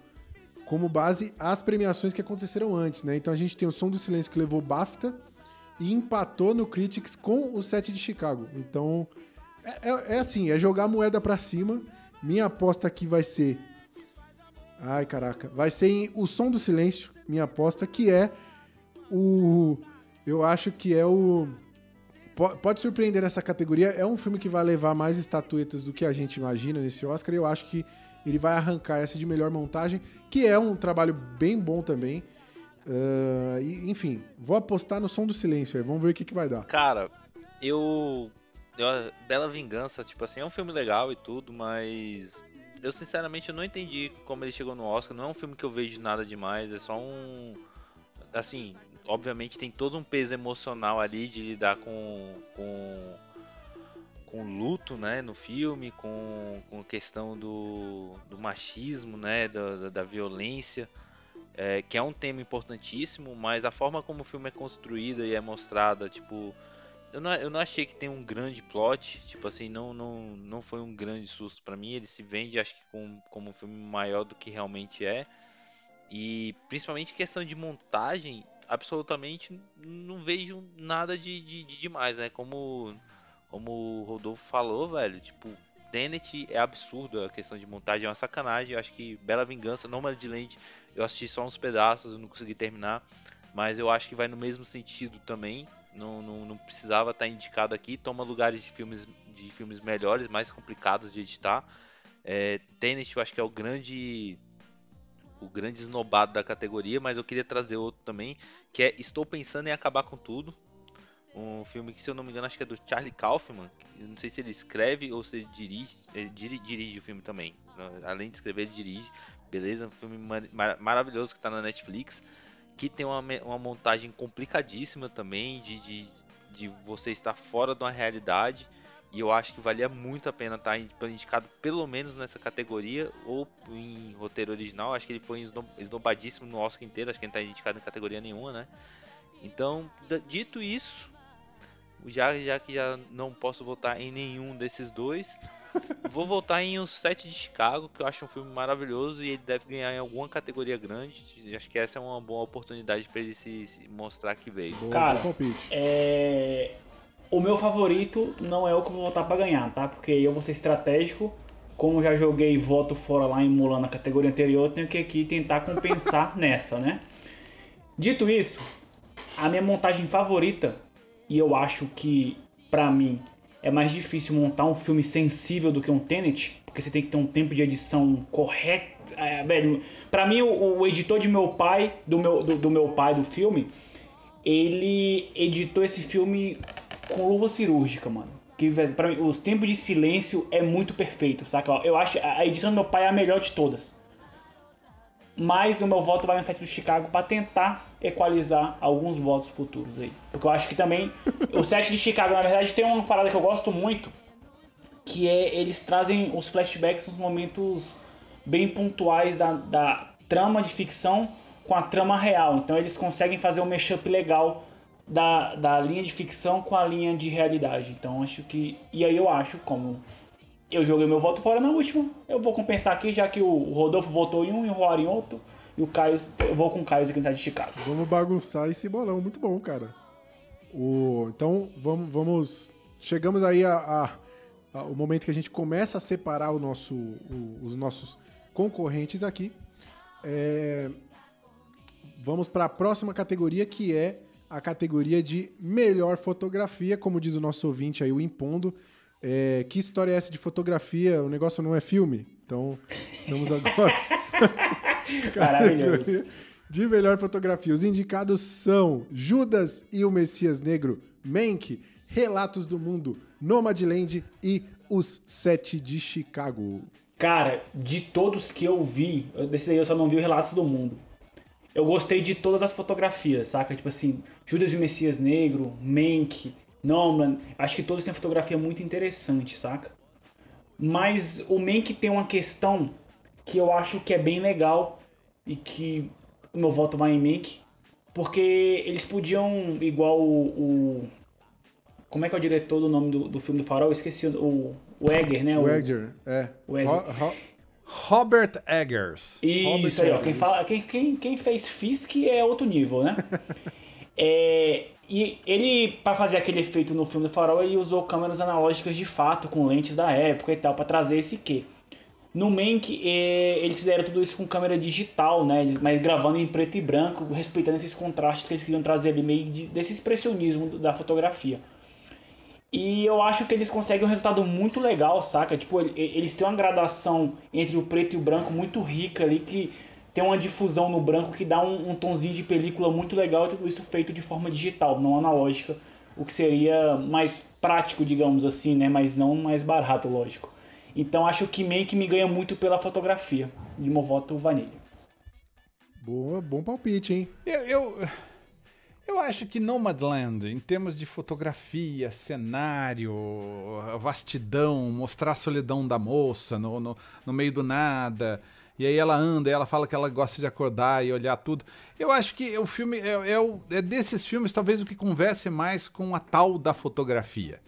como base as premiações que aconteceram antes, né? Então a gente tem o Som do Silêncio que levou BAFTA e empatou no Critics com o 7 de Chicago. Então, é, é- é assim, é jogar a moeda pra cima. Minha aposta aqui vai ser... Ai, caraca. Vai ser em O Som do Silêncio, minha aposta, que é o... Eu acho que é o... po- Pode surpreender nessa categoria. É um filme que vai levar mais estatuetas do que a gente imagina nesse Oscar. E eu acho que ele vai arrancar essa de melhor montagem, que é um trabalho bem bom também. Ah, e, enfim, vou apostar no Som do Silêncio aí. Vamos ver o que, que vai dar. Cara, eu, eu- Bela Vingança, tipo assim, é um filme legal e tudo, mas eu sinceramente não entendi como ele chegou no Oscar. Não é um filme que eu vejo nada demais, é só um. Assim, obviamente tem todo um peso emocional ali de lidar com. com com luto, né, no filme, com, com questão do, do machismo, né, da, da, da violência, é, que é um tema importantíssimo, mas a forma como o filme é construída e é mostrada, tipo, eu não, eu não achei que tem um grande plot, tipo assim, não, não, não foi um grande susto pra mim, ele se vende, acho que com, como um filme maior do que realmente é, e principalmente questão de montagem, absolutamente não vejo nada de, de, de demais, né, como, como o Rodolfo falou, velho, tipo, Tenet é absurdo a questão de montagem, é uma sacanagem, eu acho que Bela Vingança, Nomadland, eu assisti só uns pedaços, eu não consegui terminar, mas eu acho que vai no mesmo sentido também. Não, não, não precisava estar indicado aqui. Toma lugares de filmes, de filmes melhores, mais complicados de editar. É, Tenet eu acho que é o grande o grande esnobado da categoria, mas eu queria trazer outro também, que é Estou Pensando em Acabar com Tudo. Um filme que, se eu não me engano, acho que é do Charlie Kaufman. Eu não sei se ele escreve ou se ele dirige. Ele diri- dirige o filme também. Além de escrever, ele dirige. Beleza? Um filme mar- mar- maravilhoso que tá na Netflix. Que tem uma, uma montagem complicadíssima também. De, de, de você estar fora de uma realidade. E eu acho que valia muito a pena estar indicado pelo menos nessa categoria. Ou em roteiro original. Acho que ele foi esno- esnobadíssimo no Oscar inteiro. Acho que ele não tá indicado em categoria nenhuma, né? Então, dito isso, já, já que já não posso votar em nenhum desses dois, vou votar em O Sete de Chicago, que eu acho um filme maravilhoso e ele deve ganhar em alguma categoria grande. Acho que essa é uma boa oportunidade para ele se, se mostrar que veio. Cara. É... O meu favorito não é o que eu vou votar pra ganhar, tá? Porque eu vou ser estratégico. Como já joguei voto fora lá em Mulan na categoria anterior, eu tenho que aqui tentar compensar nessa, né? Dito isso, a minha montagem favorita, e eu acho que pra mim é mais difícil montar um filme sensível do que um Tenet, porque você tem que ter um tempo de edição correto. É, velho, pra mim, o, o editor de meu pai, do meu, do, do meu pai do filme, ele editou esse filme com luva cirúrgica, mano. Que, velho, pra mim, os tempos de silêncio é muito perfeito, saca? Eu acho a edição do meu pai é a melhor de todas. Mas o meu voto vai no set do Chicago pra tentar equalizar alguns votos futuros aí. Porque eu acho que também o set de Chicago, na verdade, tem uma parada que eu gosto muito, que é eles trazem os flashbacks nos momentos bem pontuais da, da trama de ficção com a trama real. Então eles conseguem fazer um mashup legal da, da linha de ficção com a linha de realidade. Então acho que. E aí eu acho, como eu joguei meu voto fora na última, eu vou compensar aqui, já que o Rodolfo votou em um e o Roar em outro. E o Caio, eu vou com o Caio aqui no site de Chicago. Vamos bagunçar esse bolão, muito bom, cara. O, então, vamos, vamos. Chegamos aí a, a- a- o momento que a gente começa a separar o nosso, o- os nossos concorrentes aqui. É, vamos para a próxima categoria, que é a categoria de melhor fotografia, como diz o nosso ouvinte aí, o Impondo. É, que história é essa de fotografia? O negócio não é filme? Então, estamos agora. Maravilhoso. De melhor fotografia. Os indicados são Judas e o Messias Negro, Mank, Relatos do Mundo, Nomadland e Os Sete de Chicago. Cara, de todos que eu vi, desses aí eu só não vi o Relatos do Mundo. Eu gostei de todas as fotografias, saca? Tipo assim, Judas e o Messias Negro, Mank, Nolan. Acho que todos têm fotografia muito interessante, saca? Mas o Mank tem uma questão que eu acho que é bem legal e que o meu voto vai em Mank. Porque eles podiam, igual o. o- como é que é o diretor do nome do, do filme do Farol? Eu esqueci o, o Egger, né? O Edger, é. o Edger. Ro- ro- Robert Eggers. Isso Robert aí, ó. Quem, fala, quem, quem, quem fez Fisk é outro nível, né? É, e ele, para fazer aquele efeito no filme do Farol, ele usou câmeras analógicas de fato, com lentes da época e tal, para trazer esse quê. No Mank, é, eles fizeram tudo isso com câmera digital, né? Mas gravando em preto e branco, respeitando esses contrastes que eles queriam trazer ali, meio de, desse expressionismo da fotografia. E eu acho que eles conseguem um resultado muito legal, saca? Tipo, eles têm uma gradação entre o preto e o branco muito rica ali, que tem uma difusão no branco que dá um, um tonzinho de película muito legal, e tudo isso feito de forma digital, não analógica, o que seria mais prático, digamos assim, né? Mas não mais barato, lógico. Então acho que meio que me ganha muito pela fotografia. De meu voto Vanilla. Boa, bom palpite, hein? Eu, eu, eu acho que Nomadland, em termos de fotografia, cenário, vastidão, mostrar a solidão da moça no, no, no meio do nada. E aí ela anda, ela fala que ela gosta de acordar e olhar tudo. Eu acho que o filme é, é, é desses filmes talvez o que converse mais com a tal da fotografia.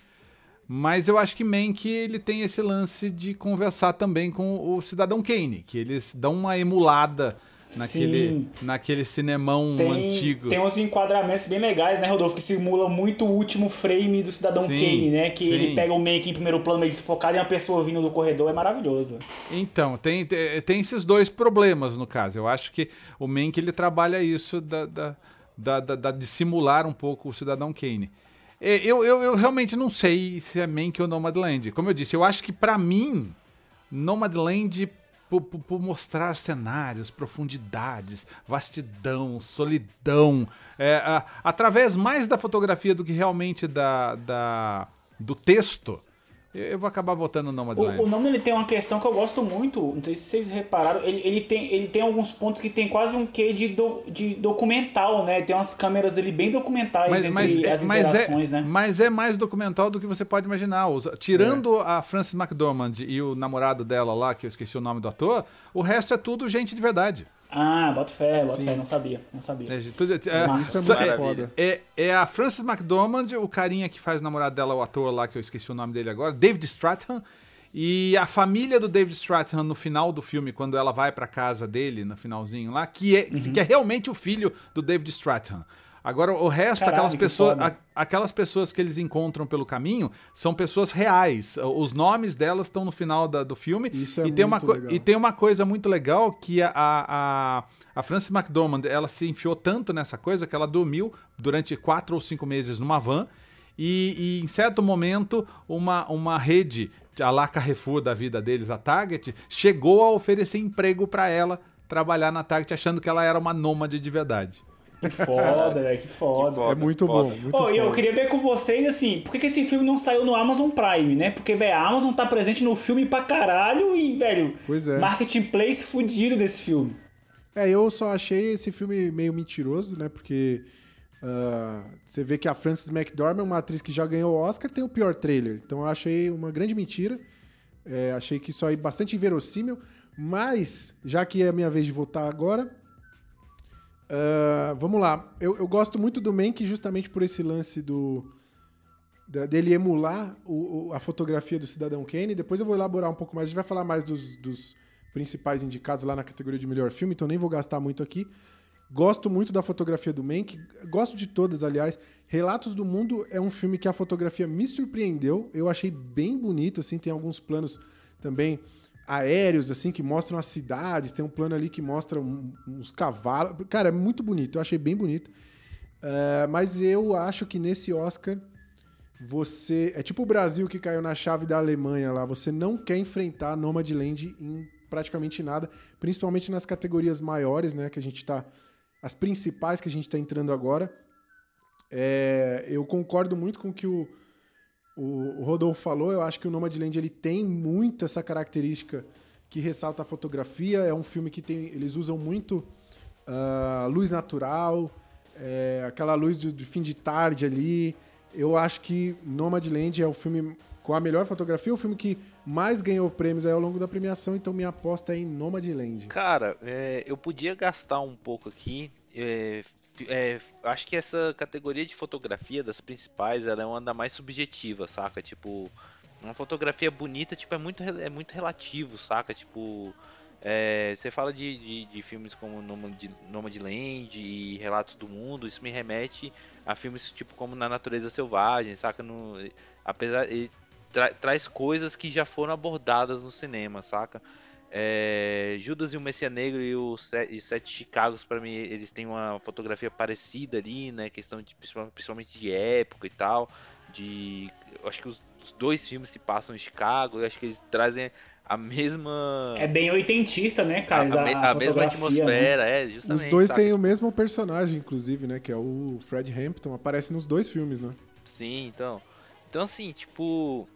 Mas eu acho que Mank ele tem esse lance de conversar também com o Cidadão Kane, que eles dão uma emulada naquele, naquele cinemão tem, antigo. Tem uns enquadramentos bem legais, né, Rodolfo? Que simula muito o último frame do Cidadão sim, Kane, né? Que sim. ele pega o Mank em primeiro plano meio desfocado e uma pessoa vindo do corredor, é maravilhoso. Então, tem, tem esses dois problemas no caso. Eu acho que o Mank ele trabalha isso da, da, da, da de simular um pouco o Cidadão Kane. É, eu, eu, eu realmente não sei se é Mank ou Nomadland. Como eu disse, eu acho que para mim, Nomadland, por, por, por, mostrar cenários, profundidades, vastidão, solidão, é, a, através mais da fotografia do que realmente da, da, do texto, eu vou acabar votando no Nomadland. O, o nome ele tem uma questão que eu gosto muito, não sei se vocês repararam, ele, ele, tem, ele tem alguns pontos que tem quase um quê de, do, de documental, né? Tem umas câmeras dele bem documentais mas, entre mas, as mas é- interações, é, né? Mas é mais documental do que você pode imaginar. Tirando é. a Frances McDormand e o namorado dela lá, que eu esqueci o nome do ator, o resto é tudo gente de verdade. Ah, bota fé, bota fé, não sabia, não sabia. É, tudo, é, isso é muito é, foda. É, é, a Frances McDormand, o carinha que faz o namorado dela, o ator lá, que eu esqueci o nome dele agora, David Strathairn, e a família do David Strathairn no final do filme, quando ela vai pra casa dele, no finalzinho lá, que é, uhum. que é realmente o filho do David Strathairn. Agora, o resto, Caralho, aquelas, pessoas, a, aquelas pessoas que eles encontram pelo caminho são pessoas reais. Os nomes delas estão no final da, do filme. Isso é e, tem uma legal. e tem uma coisa muito legal que a, a, a Frances McDormand ela se enfiou tanto nessa coisa que ela dormiu durante quatro ou cinco meses numa van. E, e em certo momento, uma, uma rede, a lá Carrefour da vida deles, a Target, chegou a oferecer emprego para ela trabalhar na Target, achando que ela era uma nômade de verdade. Que foda, velho, que foda. É muito bom. Muito oh, foda. e eu queria ver com vocês, assim, por que, que esse filme não saiu no Amazon Prime, né? Porque, velho, a Amazon tá presente no filme pra caralho e, velho, Pois é. marketplace fudido desse filme. É, eu só achei esse filme meio mentiroso, né? Porque ah, você vê que a Frances McDormand, uma atriz que já ganhou o Oscar, tem o pior trailer. Então eu achei uma grande mentira. É, achei que isso aí bastante inverossímil. Mas, já que é a minha vez de votar agora, ah, vamos lá. Eu, eu gosto muito do Mank justamente por esse lance do da- dele emular o- o- a fotografia do Cidadão Kane. Depois eu vou elaborar um pouco mais. A gente vai falar mais dos, dos principais indicados lá na categoria de melhor filme, então nem vou gastar muito aqui. Gosto muito da fotografia do Mank. Gosto de todas, aliás. Relatos do Mundo é um filme que a fotografia me surpreendeu. Eu achei bem bonito, assim. Tem alguns planos também aéreos, assim, que mostram as cidades. Tem um plano ali que mostra um- uns cavalos. Cara, é muito bonito. Eu achei bem bonito. Eh, mas eu acho que nesse Oscar você. É tipo o Brasil que caiu na chave da Alemanha lá. Você não quer enfrentar Nomadland em praticamente nada, principalmente nas categorias maiores, né? Que a gente tá. As principais que a gente tá entrando agora. É, eu concordo muito com que o, o, Rodolfo falou. Eu acho que o Nomadland ele tem muito essa característica que ressalta a fotografia. É um filme que tem. Eles usam muito ah, luz natural, é, aquela luz de, de fim de tarde ali. Eu acho que Nomadland é o filme com a melhor fotografia, o filme que mais ganhou prêmios aí ao longo da premiação, então minha aposta é em Nomadland. Cara, é, eu podia gastar um pouco aqui. é, é, acho que essa categoria de fotografia das principais, ela é uma da mais subjetiva, saca? Tipo, uma fotografia bonita, tipo, é muito, é muito relativo, saca? Tipo, É, você fala de, de, de filmes como Nomad- Nomadland e Relatos do Mundo, isso me remete a filmes tipo como Na Natureza Selvagem, saca? No, apesar tra- traz coisas que já foram abordadas no cinema, saca? É, Judas e o Messias Negro e o Se- e Sete Chicagos, pra mim, eles têm uma fotografia parecida ali, né? Questão de principalmente- de época e tal. De, eu acho que os, os dois filmes se passam em Chicago, eu acho que eles trazem a mesma É bem oitentista, né, a, cara? a me- a mesma fotografia, né? atmosfera, é, justamente. Os dois têm o mesmo personagem, inclusive, né? Que é o Fred Hampton. Aparece nos dois filmes, né? Sim, então. Então, assim, tipo.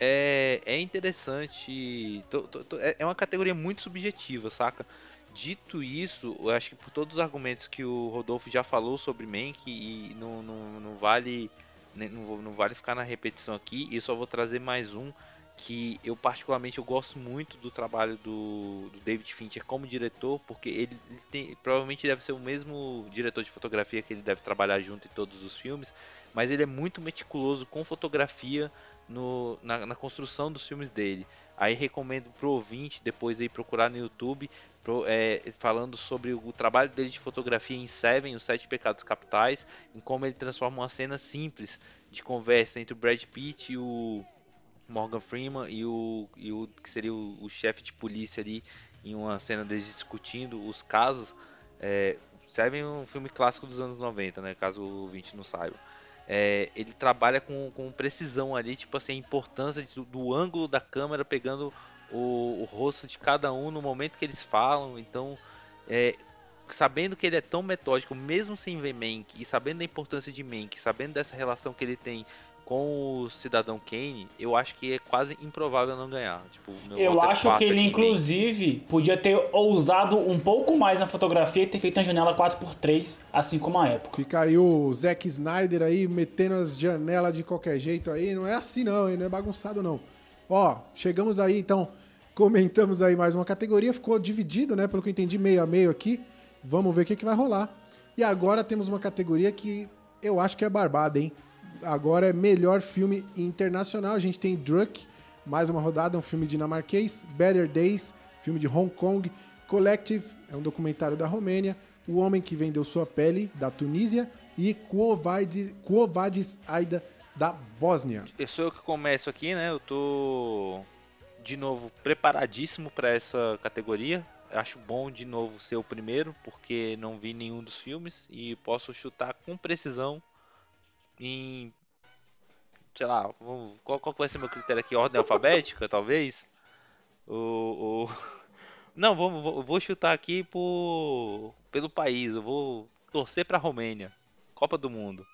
É, é interessante. tô- tô- tô- é é uma categoria muito subjetiva, saca? Dito isso, eu acho que por todos os argumentos que o Rodolfo já falou sobre Mank, e não, não, não vale. né, Não, não vale ficar na repetição aqui, e só vou trazer mais um que eu particularmente eu gosto muito do trabalho do, do David Fincher como diretor, porque ele, ele tem, provavelmente deve ser o mesmo diretor de fotografia que ele deve trabalhar junto em todos os filmes, mas ele é muito meticuloso com fotografia no, na, na construção dos filmes dele. Aí recomendo pro ouvinte depois aí procurar no YouTube pro- é, falando sobre o trabalho dele de fotografia em Seven, os Sete Pecados Capitais, em como ele transforma uma cena simples de conversa entre o Brad Pitt e o Morgan Freeman e o, e o que seria o, o chefe de polícia ali em uma cena deles discutindo os casos. É, Seven é um filme clássico dos anos 90, né? Caso o ouvinte não saiba. É, ele trabalha com, com precisão ali, tipo assim, a importância de- do ângulo da câmera pegando o, o rosto de cada um no momento que eles falam. Então, é, sabendo que ele é tão metódico, mesmo sem ver Mank, e sabendo da importância de Mank, sabendo dessa relação que ele tem com o Cidadão Kane, eu acho que é quase improvável não ganhar. Tipo, meu Eu é acho que ele, Mank. inclusive, podia ter ousado um pouco mais na fotografia e ter feito uma janela 4x3, assim como a época. Fica aí o Zack Snyder aí metendo as janelas de qualquer jeito aí. Não é assim não, hein? Não é bagunçado não. Ó, chegamos aí então, comentamos aí mais uma categoria. Ficou dividido, né? Pelo que eu entendi, meio a meio aqui. Vamos ver o que, que vai rolar. E agora temos uma categoria que eu acho que é barbada, hein? Agora é melhor filme internacional. A gente tem Druk, mais uma rodada, um filme dinamarquês. Better Days, filme de Hong Kong. Collective, é um documentário da Romênia. O Homem que Vendeu Sua Pele, da Tunísia. E Quo Vadis, Aida, da Bósnia. Eu sou eu que começo aqui, né? Eu tô de novo preparadíssimo para essa categoria. Acho bom de novo ser o primeiro, porque não vi nenhum dos filmes e posso chutar com precisão em sei lá, qual, qual vai ser meu critério aqui? Ordem alfabética, talvez? O, o- Não, vou, vou chutar aqui por... pelo país. Eu vou torcer pra Romênia. Copa do Mundo.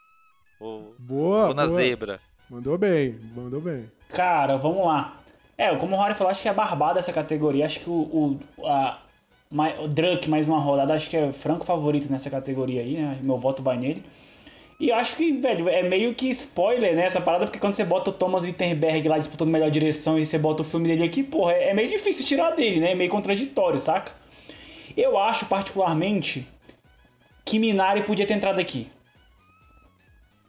Vou, Boa, vou na boa. zebra. Mandou bem, mandou bem. Cara, vamos lá. É, como o Rory falou, acho que é barbada essa categoria. Acho que o, o, a, o Drunk, mais uma rodada, acho que é franco favorito nessa categoria aí, né? Meu voto vai nele. E eu acho que, velho, é meio que spoiler, né? Essa parada, porque quando você bota o Thomas Wittenberg lá disputando melhor direção e você bota o filme dele aqui, porra, é é meio difícil tirar dele, né? É meio contraditório, saca? Eu acho, particularmente, que Minari podia ter entrado aqui.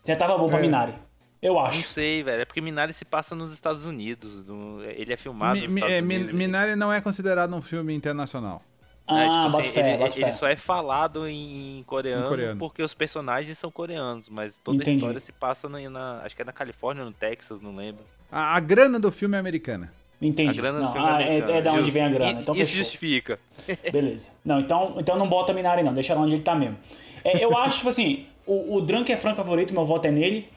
Já tava bom pra É. Minari. Eu Não acho. sei, velho. É porque Minari se passa nos Estados Unidos. no- Ele é filmado Mi- nos Estados é, Unidos. Minari não é considerado um filme internacional. Ah, É, tipo assim, fé, ele, ele só é falado em coreano, Em coreano. porque os personagens são coreanos, mas toda Entendi. a história se passa na, na- acho que é na Califórnia ou no Texas, não lembro. A, a grana do filme é americana. Entendi. A grana do Não, filme ah, é é, é da onde vem a grana. E- Então Isso fechou. justifica. Beleza. Não, então, então não bota Minari não, deixa lá onde ele tá mesmo. É, eu acho, tipo assim, o, o Drunk é franco favorito, meu voto é nele.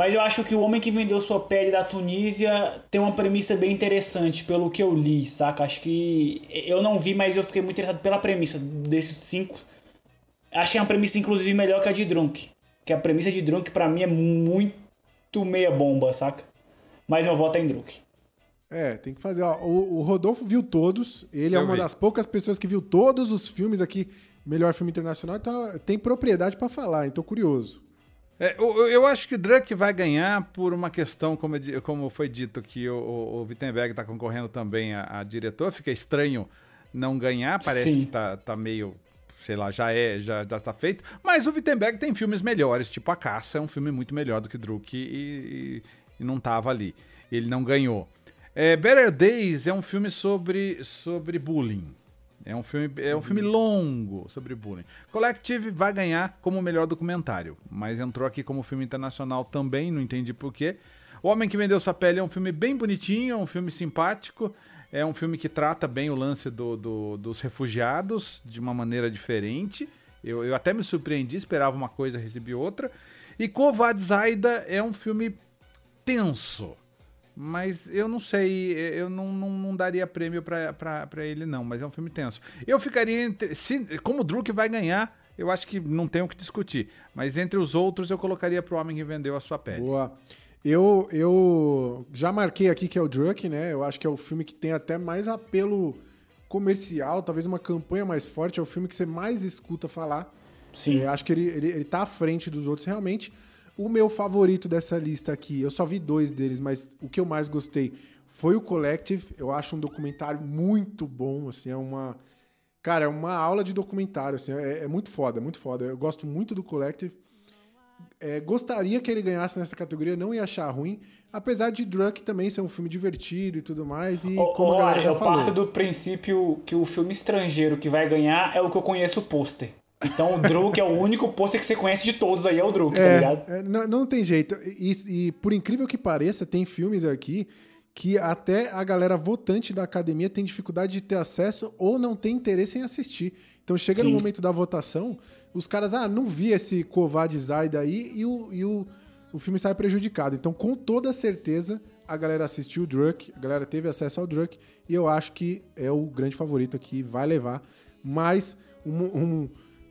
Mas eu acho que o Homem que Vendeu Sua Pele da Tunísia tem uma premissa bem interessante, pelo que eu li, saca? Acho que. Eu não vi, mas eu fiquei muito interessado pela premissa desses cinco. Acho que é uma premissa, inclusive, melhor que a de Drunk. Que a premissa de Drunk, pra mim, é muito meia bomba, saca? Mas meu voto é em Drunk. É, tem que fazer. Ó, o, o Rodolfo viu todos. Ele é Eu uma vi. das poucas pessoas que viu todos os filmes aqui, melhor filme internacional, então tem propriedade pra falar, então curioso. É, eu, eu acho que Drunk vai ganhar por uma questão, como, di- como foi dito, que o, o, o Wittenberg está concorrendo também a, a diretor. Fica estranho não ganhar, parece Sim. que tá, tá meio, sei lá, já é, já, já tá feito. Mas o Wittenberg tem filmes melhores, tipo A Caça é um filme muito melhor do que Druk e, e, e não tava ali. Ele não ganhou. É, Better Days é um filme sobre, sobre bullying. É um filme, é um filme longo sobre bullying. Collective vai ganhar como melhor documentário, mas entrou aqui como filme internacional também, não entendi porquê. O Homem que Vendeu Sua Pele é um filme bem bonitinho, é um filme simpático, é um filme que trata bem o lance do- do- dos refugiados de uma maneira diferente. Eu, eu até me surpreendi, esperava uma coisa, recebi outra. E Kovad Zaida é um filme tenso. Mas eu não sei, eu não, não, não daria prêmio pra ele, não, mas é um filme tenso. Eu ficaria entre. Se, como o Druk vai ganhar, eu acho que não tem o que discutir. Mas entre os outros, eu colocaria pro homem que vendeu a sua pele. Boa. Eu, eu já marquei aqui que é o Druk, né? Eu acho que é o filme que tem até mais apelo comercial, talvez uma campanha mais forte. É o filme que você mais escuta falar. Sim. É, acho que ele, ele, ele tá à frente dos outros realmente. O meu favorito dessa lista aqui, eu só vi dois deles, mas o que eu mais gostei foi o Collective. Eu acho um documentário muito bom, assim, é uma... Cara, é uma aula de documentário, assim, é, é muito foda, muito foda. Eu gosto muito do Collective. É, gostaria que ele ganhasse nessa categoria, não ia achar ruim, apesar de Drunk também ser um filme divertido e tudo mais, e Ô, como ô, a galera já eu parto falou. do princípio que o filme estrangeiro que vai ganhar é o que eu conheço o pôster. Então o Druk é o único pôster que você conhece de todos aí, é o Druk, tá ligado? É, é, não, não tem jeito. E, e por incrível que pareça, tem filmes aqui que até a galera votante da academia tem dificuldade de ter acesso ou não tem interesse em assistir. Então chega no Sim. momento da votação, os caras, ah, não vi esse Kovad Zaida aí e, o, e o, o filme sai prejudicado. Então, com toda certeza, a galera assistiu o Druk, a galera teve acesso ao Druk e eu acho que é o grande favorito aqui, vai levar. Mas um. um-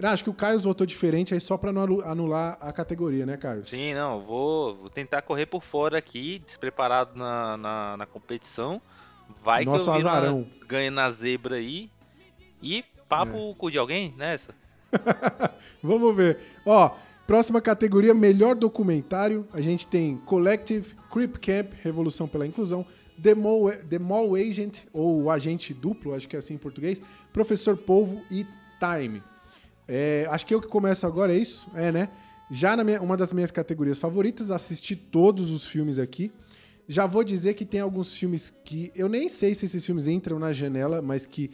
acho que o Caio votou diferente aí só pra não anu- anular a categoria, né, Caio? Sim, não, vou, vou tentar correr por fora aqui, despreparado na, na, na competição. Vai Nosso que eu vi na- azarão. ganho na zebra aí. E papo É. com de alguém nessa. Vamos ver. Ó, próxima categoria, melhor documentário. A gente tem Collective, Creep Camp, Revolução pela Inclusão, The Mall, The Mall Agent, ou Agente Duplo, acho que é assim em português, Professor Polvo e Time. É, acho que eu que começo agora, é isso? É, né? Já na minha, uma das minhas categorias favoritas, assisti todos os filmes aqui. Já vou dizer que tem alguns filmes que eu nem sei se esses filmes entram na janela, mas que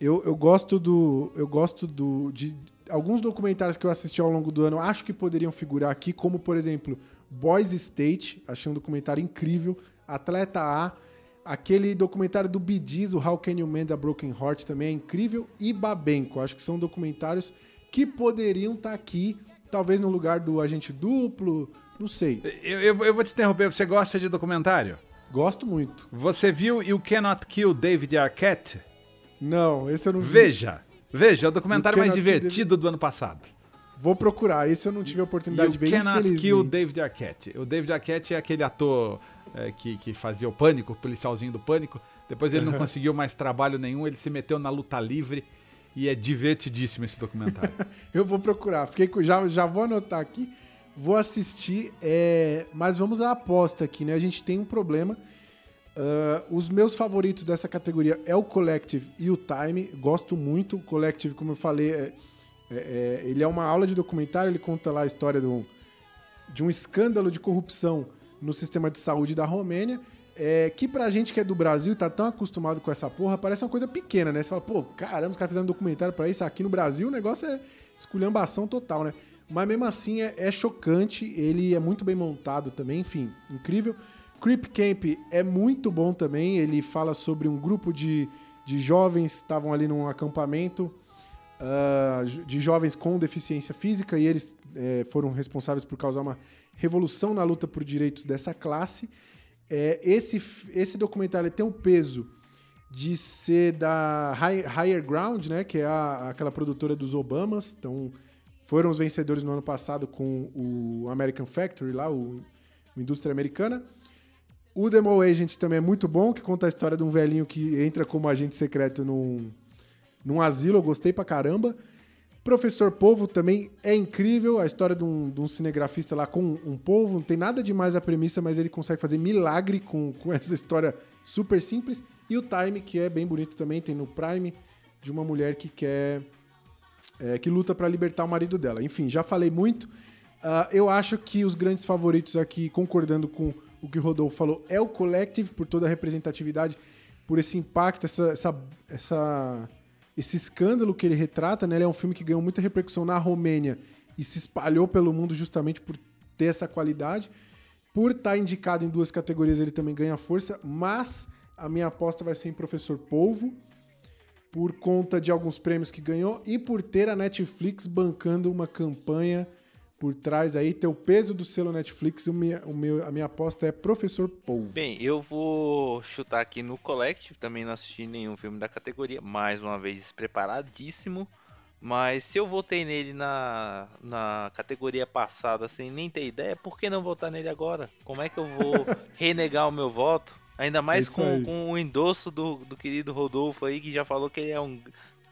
eu, eu gosto do. Eu gosto do. De alguns documentários que eu assisti ao longo do ano, acho que poderiam figurar aqui, como, por exemplo, Boys State, achei um documentário incrível. Atleta A, aquele documentário do Gees, o How Can You Mend a Broken Heart, também é incrível. E Babenco, acho que são documentários que poderiam estar aqui, talvez no lugar do Agente Duplo, não sei. Eu, eu- eu vou te interromper, você gosta de documentário? Gosto muito. Você viu You Cannot Kill David Arquette? Não, esse eu não vi. Veja, veja, é o documentário You mais divertido do ano passado. Vou procurar, esse eu não tive a oportunidade You de ver, Cannot. Kill David Arquette. O David Arquette é aquele ator é, que, que fazia o Pânico, o policialzinho do Pânico. Depois ele não conseguiu mais trabalho nenhum, ele se meteu na luta livre e é divertidíssimo esse documentário. Eu vou procurar. Fiquei com- já, já vou anotar aqui. Vou assistir. é, mas vamos à aposta aqui, né? A gente tem um problema. Ah, os meus favoritos dessa categoria é o Collective e o Time. Gosto muito. O Collective, como eu falei, é- é- é- ele é uma aula de documentário. Ele conta lá a história do- de um escândalo de corrupção no sistema de saúde da Romênia. É, que pra gente que é do Brasil, tá tão acostumado com essa porra, parece uma coisa pequena, né? Você fala, pô, caramba, os caras fizeram um documentário pra isso. Aqui no Brasil o negócio é esculhambação total, né? Mas mesmo assim é, é chocante, ele é muito bem montado também, enfim, incrível. Creep Camp é muito bom também, ele fala sobre um grupo de, de jovens que estavam ali num acampamento ah, de jovens com deficiência física e eles eh, foram responsáveis por causar uma revolução na luta por direitos dessa classe. É, esse, esse documentário tem o peso de ser da Hi- Higher Ground, né, que é a- aquela produtora dos Obamas. Então, foram os vencedores no ano passado com o American Factory lá, o, o Indústria Americana. O Demo Agent também é muito bom, que conta a história de um velhinho que entra como agente secreto num, num asilo, eu gostei pra caramba. Professor Polvo também é incrível, a história de um, de um cinegrafista lá com um polvo, não tem nada demais a premissa, mas ele consegue fazer milagre com, com essa história super simples. E o Time, que é bem bonito também, tem no Prime, de uma mulher que quer. é, que luta pra libertar o marido dela. Enfim, já falei muito. Ah, eu acho que os grandes favoritos aqui, concordando com o que o Rodolfo falou, é o Collective, por toda a representatividade por esse impacto, essa, essa, essa- esse escândalo que ele retrata, né? Ele é um filme que ganhou muita repercussão na Romênia e se espalhou pelo mundo justamente por ter essa qualidade. Por estar indicado em duas categorias, ele também ganha força, mas a minha aposta vai ser em Professor Polvo, por conta de alguns prêmios que ganhou e por ter a Netflix bancando uma campanha por trás aí, ter o peso do selo Netflix, o minha, o meu, a minha aposta é Professor Polvo. Bem, eu vou chutar aqui no Collective, também não assisti nenhum filme da categoria, mais uma vez despreparadíssimo. Mas se eu votei nele na, na categoria passada sem nem ter ideia, por que não votar nele agora? Como é que eu vou renegar o meu voto? Ainda mais É isso com, aí. com o endosso do, do querido Rodolfo aí, que já falou que ele é um.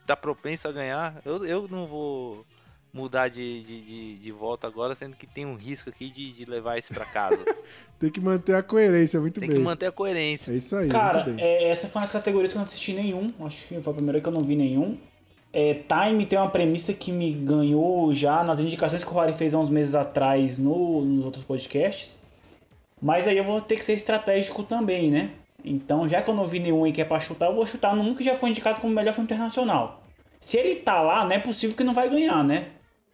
tá propenso a ganhar. Eu, eu não vou mudar de, de, de, de voto agora, sendo que tem um risco aqui de, de levar isso pra casa. Tem que manter a coerência, muito Tem bem. que manter a coerência. É isso aí, Cara, muito bem. é, essa foi uma das categorias que eu não assisti nenhum. Acho que foi a primeira que eu não vi nenhum. É, Time tem uma premissa que me ganhou já nas indicações que o Rory fez há uns meses atrás no, nos outros podcasts. Mas aí eu vou ter que ser estratégico também, né? Então, já que eu não vi nenhum aí que é pra chutar, eu vou chutar num que já foi indicado como melhor filme internacional. Se ele tá lá, não é possível que não vai ganhar, né?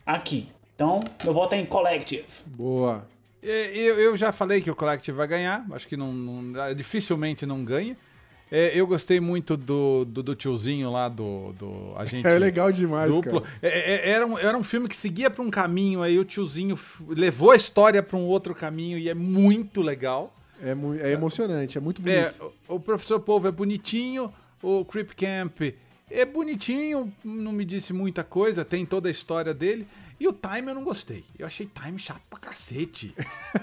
Aqui. Então, meu voto é em Collective. Boa. Eu, eu já falei que o Collective vai ganhar, acho que não, não- dificilmente não ganha. É, eu gostei muito do, do, do tiozinho lá, do, do agente É legal demais, duplo. cara. É, é, era, um, era um filme que seguia pra um caminho, aí o tiozinho levou a história pra um outro caminho e é muito legal. É, é emocionante, é muito bonito. o, o Professor Polvo é bonitinho, o Creep Camp é bonitinho, não me disse muita coisa, tem toda a história dele. E o Time eu não gostei. Eu achei Time chato pra cacete.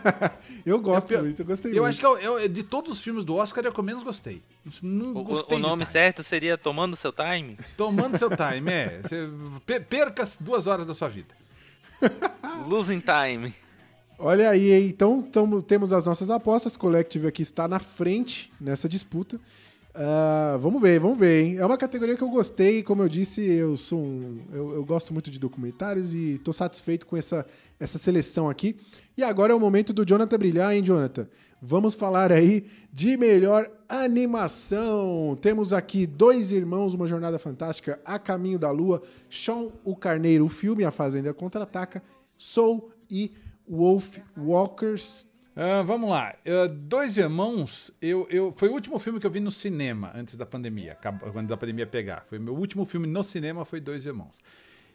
eu gosto É pior- muito, eu gostei Eu muito. acho que eu- eu- de todos os filmes do Oscar é o que eu menos gostei. Não O- gostei O, nome certo seria Tomando Seu Time? Tomando seu time, é. Você pe- perca as duas horas da sua vida. Losing Time. Olha aí, então tamo- temos as nossas apostas. Collective aqui está na frente nessa disputa. Ah, vamos ver, vamos ver, hein? É uma categoria que eu gostei, como eu disse, eu sou um, eu, eu gosto muito de documentários e estou satisfeito com essa, essa seleção aqui. E agora é o momento do Jonathan brilhar, hein, Jonathan? Vamos falar aí de melhor animação. Temos aqui Dois Irmãos, Uma Jornada Fantástica, A Caminho da Lua, Sean o Carneiro, o filme A Fazenda Contra-Ataca, Soul e Wolf Walkers. Ah, vamos lá. Ah, Dois Irmãos, eu, eu, foi o último filme que eu vi no cinema antes da pandemia, quando a pandemia pegar. Foi meu último filme no cinema, foi Dois Irmãos.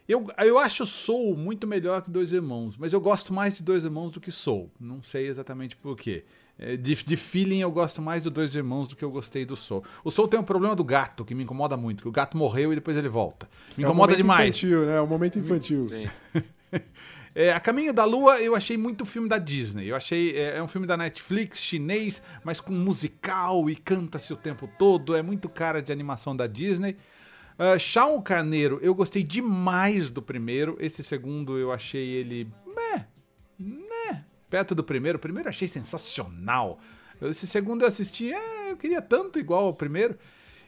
Eu, eu acho Soul muito melhor que Dois Irmãos, mas eu gosto mais de Dois Irmãos do que Soul. Não sei exatamente por quê. É, De, de feeling, eu gosto mais do Dois Irmãos do que eu gostei do Soul. O Soul tem um problema do gato, que me incomoda muito, que o gato morreu e depois ele volta. Me É um incomoda momento demais. infantil, né? É um momento infantil. Sim. É, a Caminho da Lua eu achei muito filme da Disney. Eu achei. É, é um filme da Netflix, chinês, mas com musical e canta-se o tempo todo. É muito cara de animação da Disney. Uh, Shaun o Carneiro, eu gostei demais do primeiro. Esse segundo eu achei ele. Meh, né? Perto do primeiro. O primeiro eu achei sensacional. Esse segundo eu assisti, é, eu queria tanto igual ao primeiro.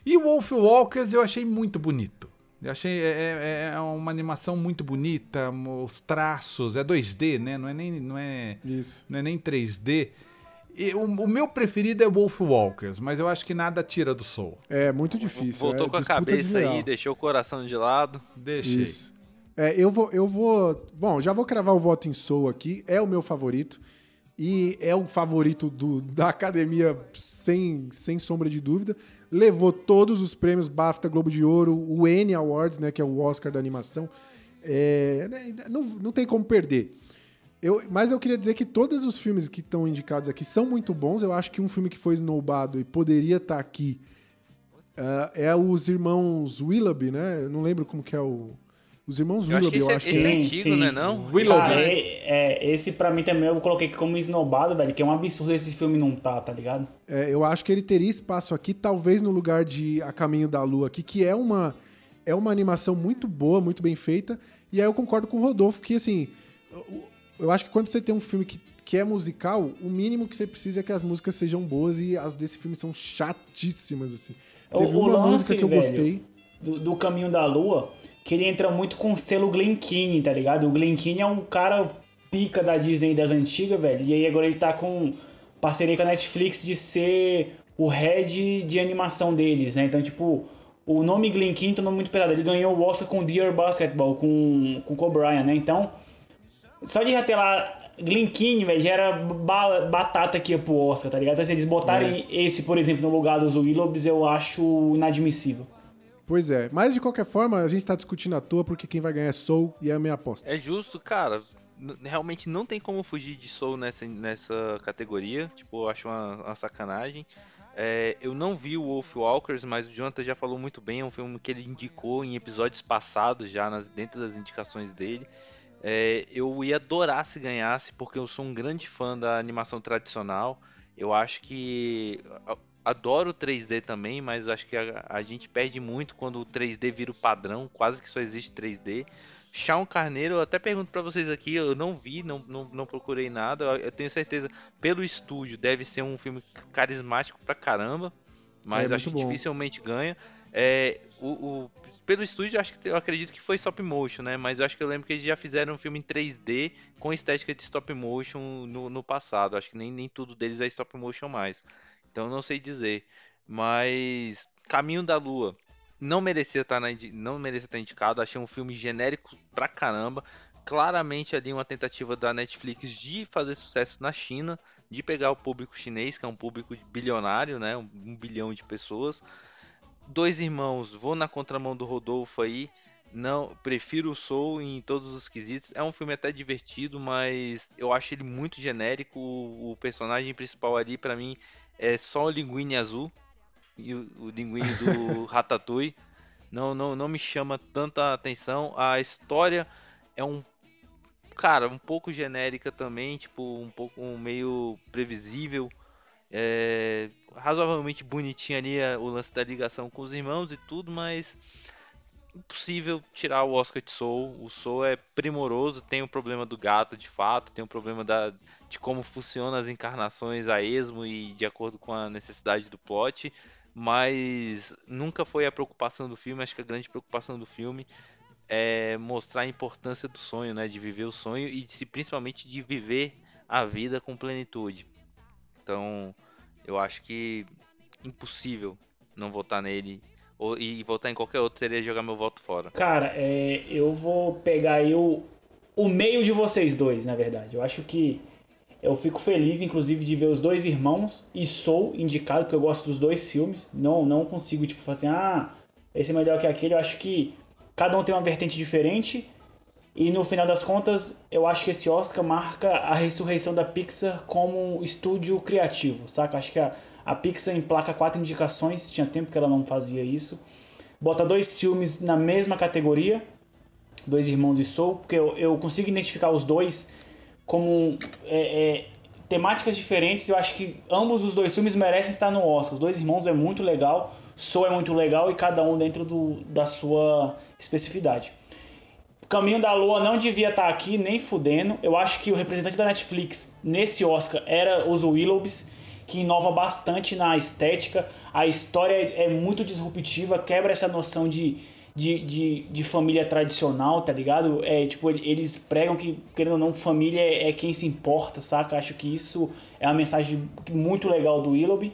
E Wolf Walkers eu achei muito bonito. Eu achei é, é- é uma animação muito bonita, os traços, é 2D, né? Não é nem, não é, Isso. não é nem 3D. E o, o meu preferido é Wolf Walkers, mas eu acho que nada tira do Soul. É muito difícil. Voltou é com a cabeça desleal. aí, deixou o coração de lado. Deixei. Isso. É, eu vou, eu vou. Bom, já vou cravar o voto em Soul aqui. É o meu favorito. E é o favorito do, da academia, sem, sem sombra de dúvida. Levou todos os prêmios BAFTA, Globo de Ouro, o N Awards, né, que é o Oscar da animação. É, né, não, não tem como perder. Eu, mas eu queria dizer que todos os filmes que estão indicados aqui são muito bons. Eu acho que um filme que foi snowbado e poderia estar aqui ah, é os irmãos Willoughby, né? Eu não lembro como que é o. Os irmãos Eu acho Willoughby, que eu esse, acho. esse é Sim, antigo, sim. né não? Willow, Cara, né? é, é, esse pra mim também eu coloquei aqui como esnobado, velho, que é um absurdo esse filme não tá, tá ligado? É, eu acho que ele teria espaço aqui, talvez no lugar de A Caminho da Lua aqui, que é uma, é uma animação muito boa, muito bem feita. E aí eu concordo com o Rodolfo que, assim, eu, eu acho que quando você tem um filme que, que é musical, o mínimo que você precisa é que as músicas sejam boas e as desse filme são chatíssimas, assim. O- Teve o uma lance, música que eu velho, gostei. Do, do Caminho da Lua, que ele entra muito com o selo Glen Keane, tá ligado? O Glen Keane é um cara pica da Disney das antigas, velho. E aí agora ele tá com parceria com a Netflix de ser o head de animação deles, né? Então, tipo, o nome Glen Keane é um nome muito pesado. Ele ganhou o Oscar com Dear Basketball, com, com Kobe Bryant, né? Então, só de já ter lá Glen Keane, velho, já era ba- batata ia pro Oscar, tá ligado? Então, se eles botarem esse, por exemplo, no lugar dos Willoughbys, eu acho inadmissível. Pois é, mas de qualquer forma, a gente tá discutindo à toa porque quem vai ganhar é Soul e é a minha aposta. É justo, cara. Realmente não tem como fugir de Soul nessa, nessa categoria. Tipo, eu acho uma, uma sacanagem. É, eu não vi o Wolf Walkers, mas o Jonathan já falou muito bem. É um filme que ele indicou em episódios passados, já nas, dentro das indicações dele. É, eu ia adorar se ganhasse, porque eu sou um grande fã da animação tradicional. Eu acho que. Adoro o 3D também, mas acho que a, a gente perde muito quando o 3D vira o padrão, quase que só existe 3D. Shawn Carneiro, eu até pergunto pra vocês aqui, eu não vi, não, não, não procurei nada, eu, tenho certeza, pelo estúdio, deve ser um filme carismático pra caramba, mas É, acho que bom. dificilmente ganha. É, o, o- pelo estúdio, acho que eu acredito que foi stop motion, né? Mas eu acho que eu lembro que eles já fizeram um filme em 3D com estética de stop motion no, no passado. Acho que nem, nem tudo deles é stop motion mais. Então não sei dizer. Mas Caminho da Lua não merecia estar na, indi- não merecia estar indicado. Achei um filme genérico pra caramba. Claramente ali uma tentativa da Netflix de fazer sucesso na China, de pegar o público chinês, que é um público bilionário, né? Um, bilhão de pessoas. Dois irmãos, vou na contramão do Rodolfo aí. Não, prefiro o Soul em todos os quesitos. É um filme até divertido, mas eu acho ele muito genérico. O, o personagem principal ali, pra mim, é só o Linguine azul e o, o Linguine do Ratatouille. Não, não, não me chama tanta atenção. A história é um cara um pouco genérica também, tipo um pouco um meio previsível. É, razoavelmente bonitinho ali é, o lance da ligação com os irmãos e tudo, mas impossível tirar o Oscar de Soul. O Soul é primoroso, tem o problema do gato de fato, tem o problema da, de como funcionam as encarnações a esmo e de acordo com a necessidade do plot, mas nunca foi a preocupação do filme. Acho que a grande preocupação do filme é mostrar a importância do sonho, né, de viver o sonho e de, principalmente de viver a vida com plenitude. Então, eu acho que impossível não votar nele ou, e votar em qualquer outro seria jogar meu voto fora. Cara, é, eu vou pegar aí o, o meio de vocês dois, na verdade. Eu acho que eu fico feliz, inclusive, de ver os dois irmãos e sou indicado, porque eu gosto dos dois filmes. Não, não consigo, tipo, falar assim, ah, esse é melhor que aquele. Eu acho que cada um tem uma vertente diferente. E no final das contas, eu acho que esse Oscar marca a ressurreição da Pixar como um estúdio criativo, saca? Acho que a, a Pixar emplaca quatro indicações, tinha tempo que ela não fazia isso. Bota dois filmes na mesma categoria, Dois Irmãos e Soul, porque eu, eu consigo identificar os dois como é, é, temáticas diferentes. Eu acho que ambos os dois filmes merecem estar no Oscar. Os Dois Irmãos é muito legal, Soul é muito legal e cada um dentro do, da sua especificidade. Caminho da Lua não devia estar aqui, nem fudendo. Eu acho que o representante da Netflix nesse Oscar era os Willoughbys, que inova bastante na estética. A história é muito disruptiva, quebra essa noção de, de, de, de família tradicional, tá ligado? É, tipo, eles pregam que, querendo ou não, família é, é quem se importa, saca? Acho que isso é uma mensagem muito legal do Willoughby.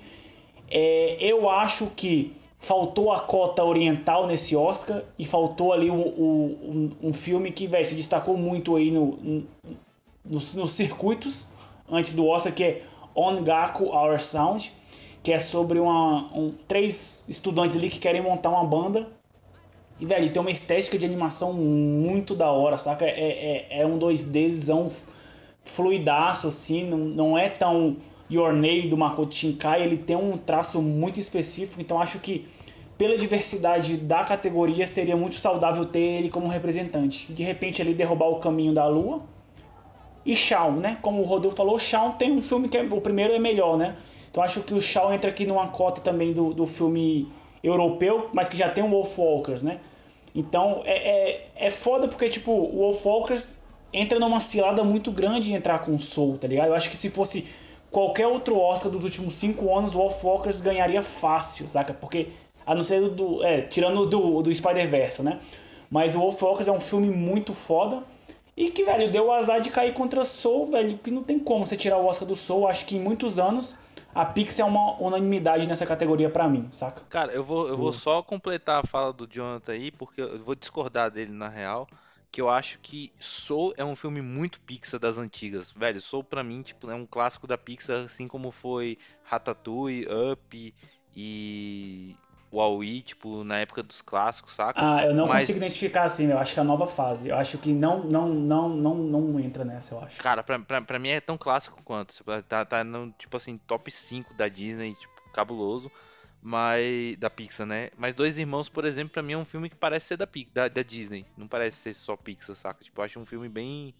É, eu acho que faltou a cota oriental nesse Oscar e faltou ali um, um, um filme que véio, se destacou muito aí no, no, nos, nos circuitos antes do Oscar, que é Ongaku Our Sound, que é sobre uma, um, três estudantes ali que querem montar uma banda. E, velho, tem uma estética de animação muito da hora, saca? É, é, é um 2Dzão fluidaço, assim, não, não é tão Your Name do Makoto Shinkai, ele tem um traço muito específico, então acho que pela diversidade da categoria seria muito saudável ter ele como representante. De repente ele derrubar o caminho da lua. E Shawn, né? Como o Rodolfo falou, Shawn tem um filme que é, o primeiro é melhor, né? Então acho que o Shawn entra aqui numa cota também do, do filme europeu, mas que já tem o Wolfwalkers, né? Então é, é, é foda porque, tipo, o Wolfwalkers entra numa cilada muito grande em entrar com o Soul, tá ligado? Eu acho que se fosse qualquer outro Oscar dos últimos cinco anos, o Wolfwalkers ganharia fácil, saca? Porque, a não ser do. É, tirando do, do Spider-Verse, né? Mas o Wolfwalkers é um filme muito foda. E que, velho, deu o azar de cair contra Soul, velho. Que não tem como você tirar o Oscar do Soul. Acho que em muitos anos a Pixar é uma unanimidade nessa categoria pra mim, saca? Cara, eu vou, eu vou só completar a fala do Jonathan aí, porque eu vou discordar dele na real. Que eu acho que Soul é um filme muito Pixar das antigas. Velho, Soul pra mim, tipo, é um clássico da Pixar, assim como foi Ratatouille, Up e Wall-E, tipo, na época dos clássicos, saca? Ah, eu não Mas- consigo identificar assim, eu acho que é a nova fase. Eu acho que não, não, não, não, não entra nessa, eu acho. Cara, pra, pra, pra mim é tão clássico quanto. Tipo, Tá, tá no, tipo assim, top 5 da Disney, tipo, cabuloso. Mas. Da Pixar, né? Mas Dois Irmãos, por exemplo, pra mim é um filme que parece ser da, da, da Disney. Não parece ser só Pixar, saca? Tipo, eu acho um filme bem.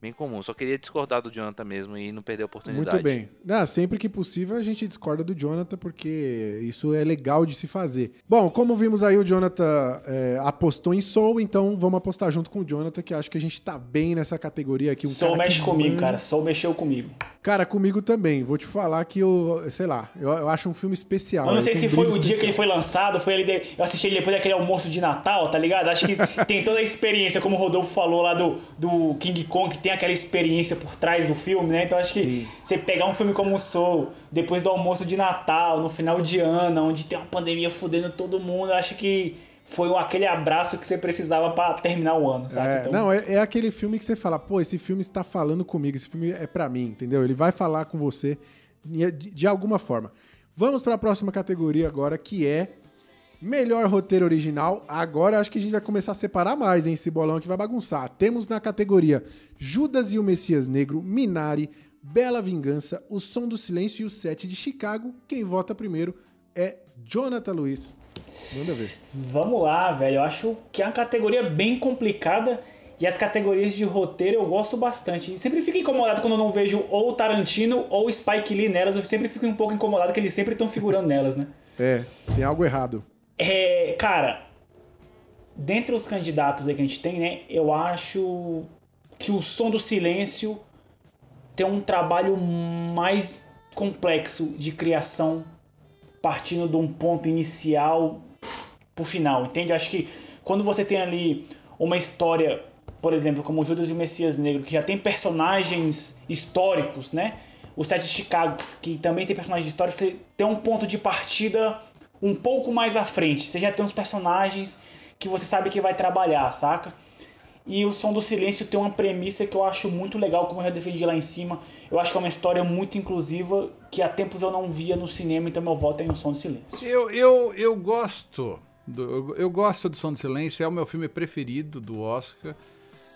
Bem comum. Só queria discordar do Jonathan mesmo e não perder a oportunidade. Muito bem. Ah, sempre que possível a gente discorda do Jonathan, porque isso é legal de se fazer. Bom, como vimos aí, o Jonathan é, apostou em Soul, então vamos apostar junto com o Jonathan, que acho que a gente tá bem nessa categoria aqui. Um Soul que mexe comigo, cara. Soul mexeu comigo. Cara, comigo também. Vou te falar que eu, sei lá, eu, eu acho um filme especial. Eu não sei Ele se foi o brilho dia que ele especial. foi lançado, foi ele de- eu assisti ele depois daquele almoço de Natal, tá ligado? Acho que tem toda a experiência, como o Rodolfo falou lá do, do King Kong, que tem aquela experiência por trás do filme, né? Então acho que Sim. você pegar um filme como o Soul, depois do almoço de Natal, no final de ano, onde tem uma pandemia fudendo todo mundo, acho que foi aquele abraço que você precisava pra terminar o ano, sabe? É, Então, Não, é, é aquele filme que você fala, pô, esse filme está falando comigo, esse filme é pra mim, entendeu? Ele vai falar com você de, de alguma forma. Vamos para a próxima categoria agora, que é melhor roteiro original. Agora acho que a gente vai começar a separar mais, hein? Esse bolão aqui vai bagunçar. Temos na categoria Judas e o Messias Negro, Minari, Bela Vingança, O Som do Silêncio e o Sete de Chicago. Quem vota primeiro é Jonathan Luiz. Manda ver. Vamos lá, velho. Eu acho que é uma categoria bem complicada. E as categorias de roteiro eu gosto bastante. E sempre fico incomodado quando eu não vejo ou Tarantino ou Spike Lee nelas. Eu sempre fico um pouco incomodado que eles sempre estão figurando nelas, né? É, tem algo errado. É, cara, dentre os candidatos aí que a gente tem, né? Eu acho que o Som do Silêncio tem um trabalho mais complexo de criação, partindo de um ponto inicial pro final, entende? Acho que quando você tem ali uma história, por exemplo, como Judas e o Messias Negro, que já tem personagens históricos, né? O Sete de Chicago, que também tem personagens históricos, você tem um ponto de partida um pouco mais à frente. Você já tem uns personagens que você sabe que vai trabalhar, saca? E o Som do Silêncio tem uma premissa que eu acho muito legal, como eu já defendi lá em cima. Eu acho que é uma história muito inclusiva, que há tempos eu não via no cinema, então meu voto é no Som do Silêncio. Eu, eu, eu gosto. Do, eu, eu gosto do Som do Silêncio, é o meu filme preferido do Oscar.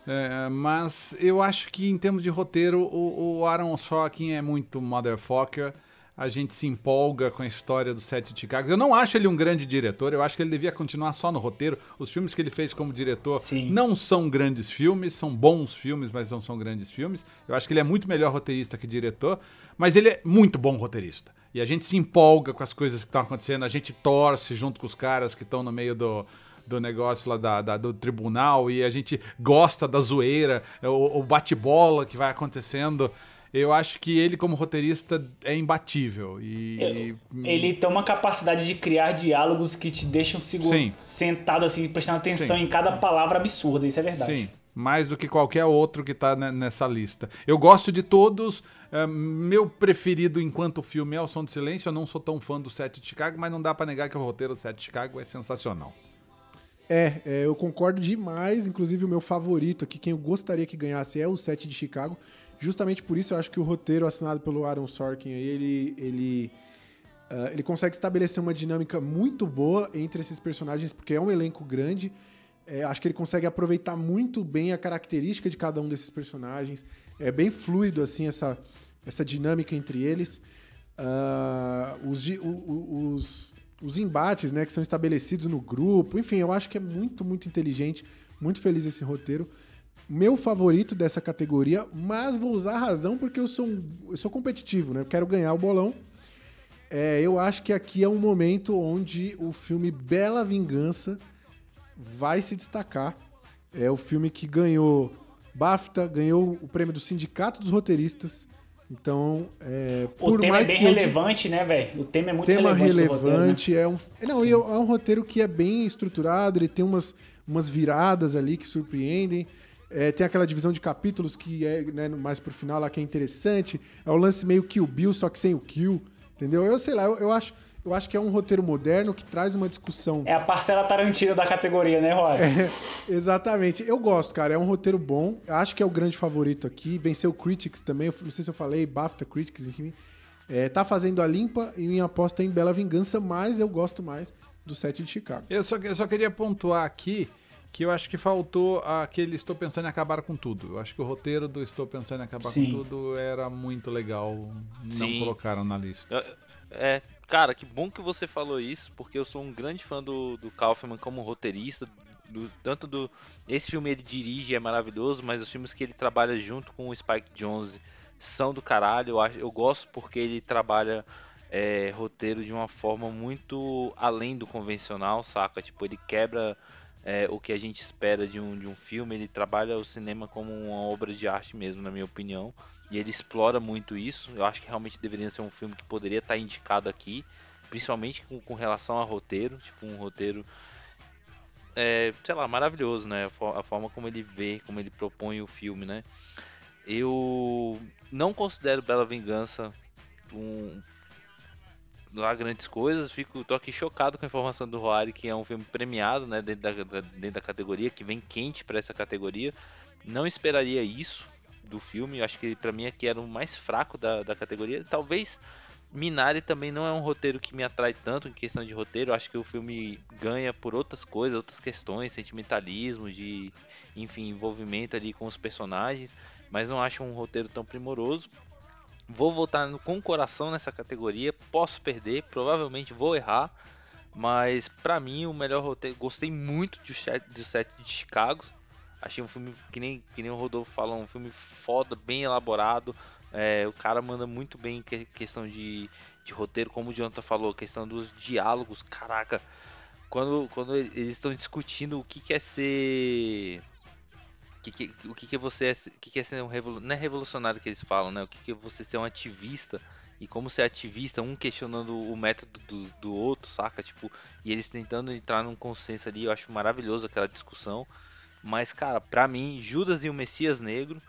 É, mas eu acho que em termos de roteiro, o, o Aaron Sorkin é muito motherfucker. A gente se empolga com a história do Sete de Chicago. Eu não acho ele um grande diretor, eu acho que ele devia continuar só no roteiro. Os filmes que ele fez como diretor Sim. não são grandes filmes, são bons filmes, mas não são grandes filmes. Eu acho que ele é muito melhor roteirista que diretor, mas ele é muito bom roteirista. E a gente se empolga com as coisas que estão acontecendo, a gente torce junto com os caras que estão no meio do, do negócio lá da, da- do tribunal e a gente gosta da zoeira, o, o bate-bola que vai acontecendo. Eu acho que ele, como roteirista, é imbatível. E. Ele tem uma capacidade de criar diálogos que te deixam seguro, Sim. sentado assim, prestando atenção Sim. em cada palavra absurda, isso é verdade. Sim, mais do que qualquer outro que tá ne- nessa lista. Eu gosto de todos. é, meu preferido enquanto filme é o Som do Silêncio. Eu não sou tão fã do Sete de Chicago, mas não dá pra negar que o roteiro do Sete de Chicago é sensacional. É, é, eu concordo demais. Inclusive, o meu favorito aqui, quem eu gostaria que ganhasse é o Sete de Chicago. Justamente por isso, eu acho que o roteiro assinado pelo Aaron Sorkin aí, ele, ele, ah, ele consegue estabelecer uma dinâmica muito boa entre esses personagens, porque é um elenco grande. É, acho que ele consegue aproveitar muito bem a característica de cada um desses personagens. É bem fluido, assim, essa, essa dinâmica entre eles. Ah, os, os, os embates né, que são estabelecidos no grupo. Enfim, eu acho que é muito, muito inteligente. Muito feliz esse roteiro. Meu favorito dessa categoria, mas vou usar a razão porque eu sou, um- eu sou competitivo, né? Eu quero ganhar o bolão. É, eu acho que aqui é um momento onde o filme Bela Vingança vai se destacar. É o filme que ganhou BAFTA, ganhou o prêmio do Sindicato dos Roteiristas. Então, é, O por tema é mais bem que eu relevante, né, velho? O tema é muito tema relevante. relevante, roteiro, né? é um não, é um roteiro que é bem estruturado, ele tem umas, umas viradas ali que surpreendem. É, tem aquela divisão de capítulos que é né, mais pro final lá que é interessante. É o lance meio Kill Bill, só que sem o Kill. Entendeu? Eu sei lá, eu, eu acho, eu acho que é um roteiro moderno que traz uma discussão. É a parcela Tarantino da categoria, né, Roy? Exatamente. Eu gosto, cara. É um roteiro bom. Eu acho que é o grande favorito aqui. Venceu Critics também. Eu não sei se eu falei, BAFTA Critics, enfim. É, tá fazendo a limpa e minha aposta é em Bela Vingança, mas eu gosto mais do set de Chicago. Eu só, eu só queria pontuar aqui que eu acho que faltou aquele Estou Pensando em Acabar com Tudo. Eu acho que o roteiro do Estou Pensando em Acabar Sim. com Tudo era muito legal. Não Sim. colocaram na lista. É, cara, que bom que você falou isso, porque eu sou um grande fã do, do Kaufman como roteirista. do- tanto do. Esse filme ele dirige, é maravilhoso, mas os filmes que ele trabalha junto com o Spike Jonze são do caralho. Eu, acho, eu gosto porque ele trabalha é, roteiro de uma forma muito além do convencional, saca? Tipo, ele quebra é, o que a gente espera de um, de um filme, ele trabalha o cinema como uma obra de arte mesmo, na minha opinião. E ele explora muito isso. Eu acho que realmente deveria ser um filme que poderia estar indicado aqui, principalmente com, com relação a roteiro, tipo um roteiro, é, sei lá, maravilhoso, né? A, a forma como ele vê, como ele propõe o filme, né? Eu não considero Bela Vingança um lá grandes coisas, fico tô aqui chocado com a informação do Roari que é um filme premiado, né, dentro da, da- dentro da categoria, que vem quente para essa categoria. Não esperaria isso do filme, acho que pra mim aqui era o mais fraco da, da categoria. Talvez Minari também não é um roteiro que me atrai tanto em questão de roteiro, acho que o filme ganha por outras coisas, outras questões, sentimentalismo, de enfim, envolvimento ali com os personagens, mas não acho um roteiro tão primoroso. Vou votar no- com o coração nessa categoria. Posso perder, provavelmente vou errar. Mas pra mim o melhor roteiro. Gostei muito do set, do set de Chicago. Achei um filme que nem, que nem o Rodolfo falou, um filme foda, bem elaborado. É, o cara manda muito bem em que- questão de, de roteiro, como o Jonathan falou, questão dos diálogos. Caraca, quando, quando eles estão discutindo o que, que é ser. O que, que- você é, que, que é ser um revolu... não é revolucionário que eles falam, né? O que, que é você ser um ativista e como ser ativista, um questionando o método do, do outro, saca? Tipo, e eles tentando entrar num consenso ali, eu acho maravilhoso aquela discussão. Mas, cara, pra mim, Judas e o Messias Negro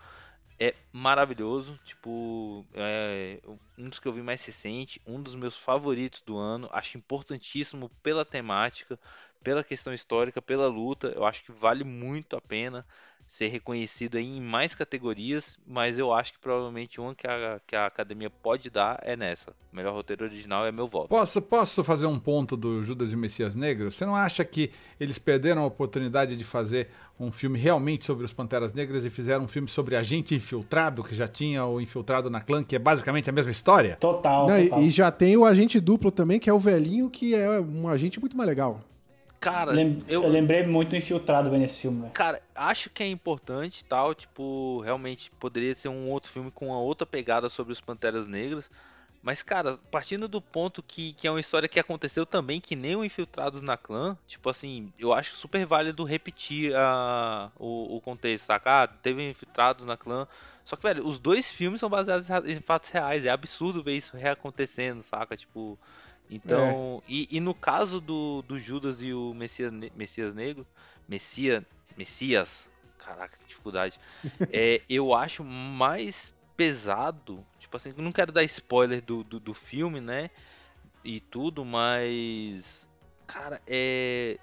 é maravilhoso. Tipo, é um dos que eu vi mais recente, um dos meus favoritos do ano. Acho importantíssimo pela temática, pela questão histórica, pela luta. Eu acho que vale muito a pena ser reconhecido aí em mais categorias, mas eu acho que provavelmente uma que a, que a academia pode dar é nessa. O melhor roteiro original é meu voto. Posso, posso fazer um ponto do Judas e o Messias Negro? Você não acha que eles perderam a oportunidade de fazer um filme realmente sobre os Panteras Negras e fizeram um filme sobre agente infiltrado, que já tinha o infiltrado na clã, que é basicamente a mesma história? Total, Não, e- total. e, já tem o agente duplo também, que é o velhinho, que é um agente muito mais legal. Cara, Lem- eu, eu... lembrei muito do Infiltrado vendo esse filme. Cara, acho que é importante tal, tipo, realmente poderia ser um outro filme com uma outra pegada sobre os Panteras Negras. Mas, cara, partindo do ponto que, que é uma história que aconteceu também, que nem o Infiltrados na Clã, tipo assim, eu acho super válido repetir a, o, o contexto, saca? Ah, teve Infiltrados na Clã. Só que, velho, os dois filmes são baseados em fatos reais, é absurdo ver isso reacontecendo, saca? Tipo, então, e, e no caso do, do Judas e o Messias, Messias Negro, Messia, Messias, caraca, que dificuldade. é, eu acho mais pesado, tipo assim, não quero dar spoiler do, do, do filme, né? E tudo, mas. Cara, é.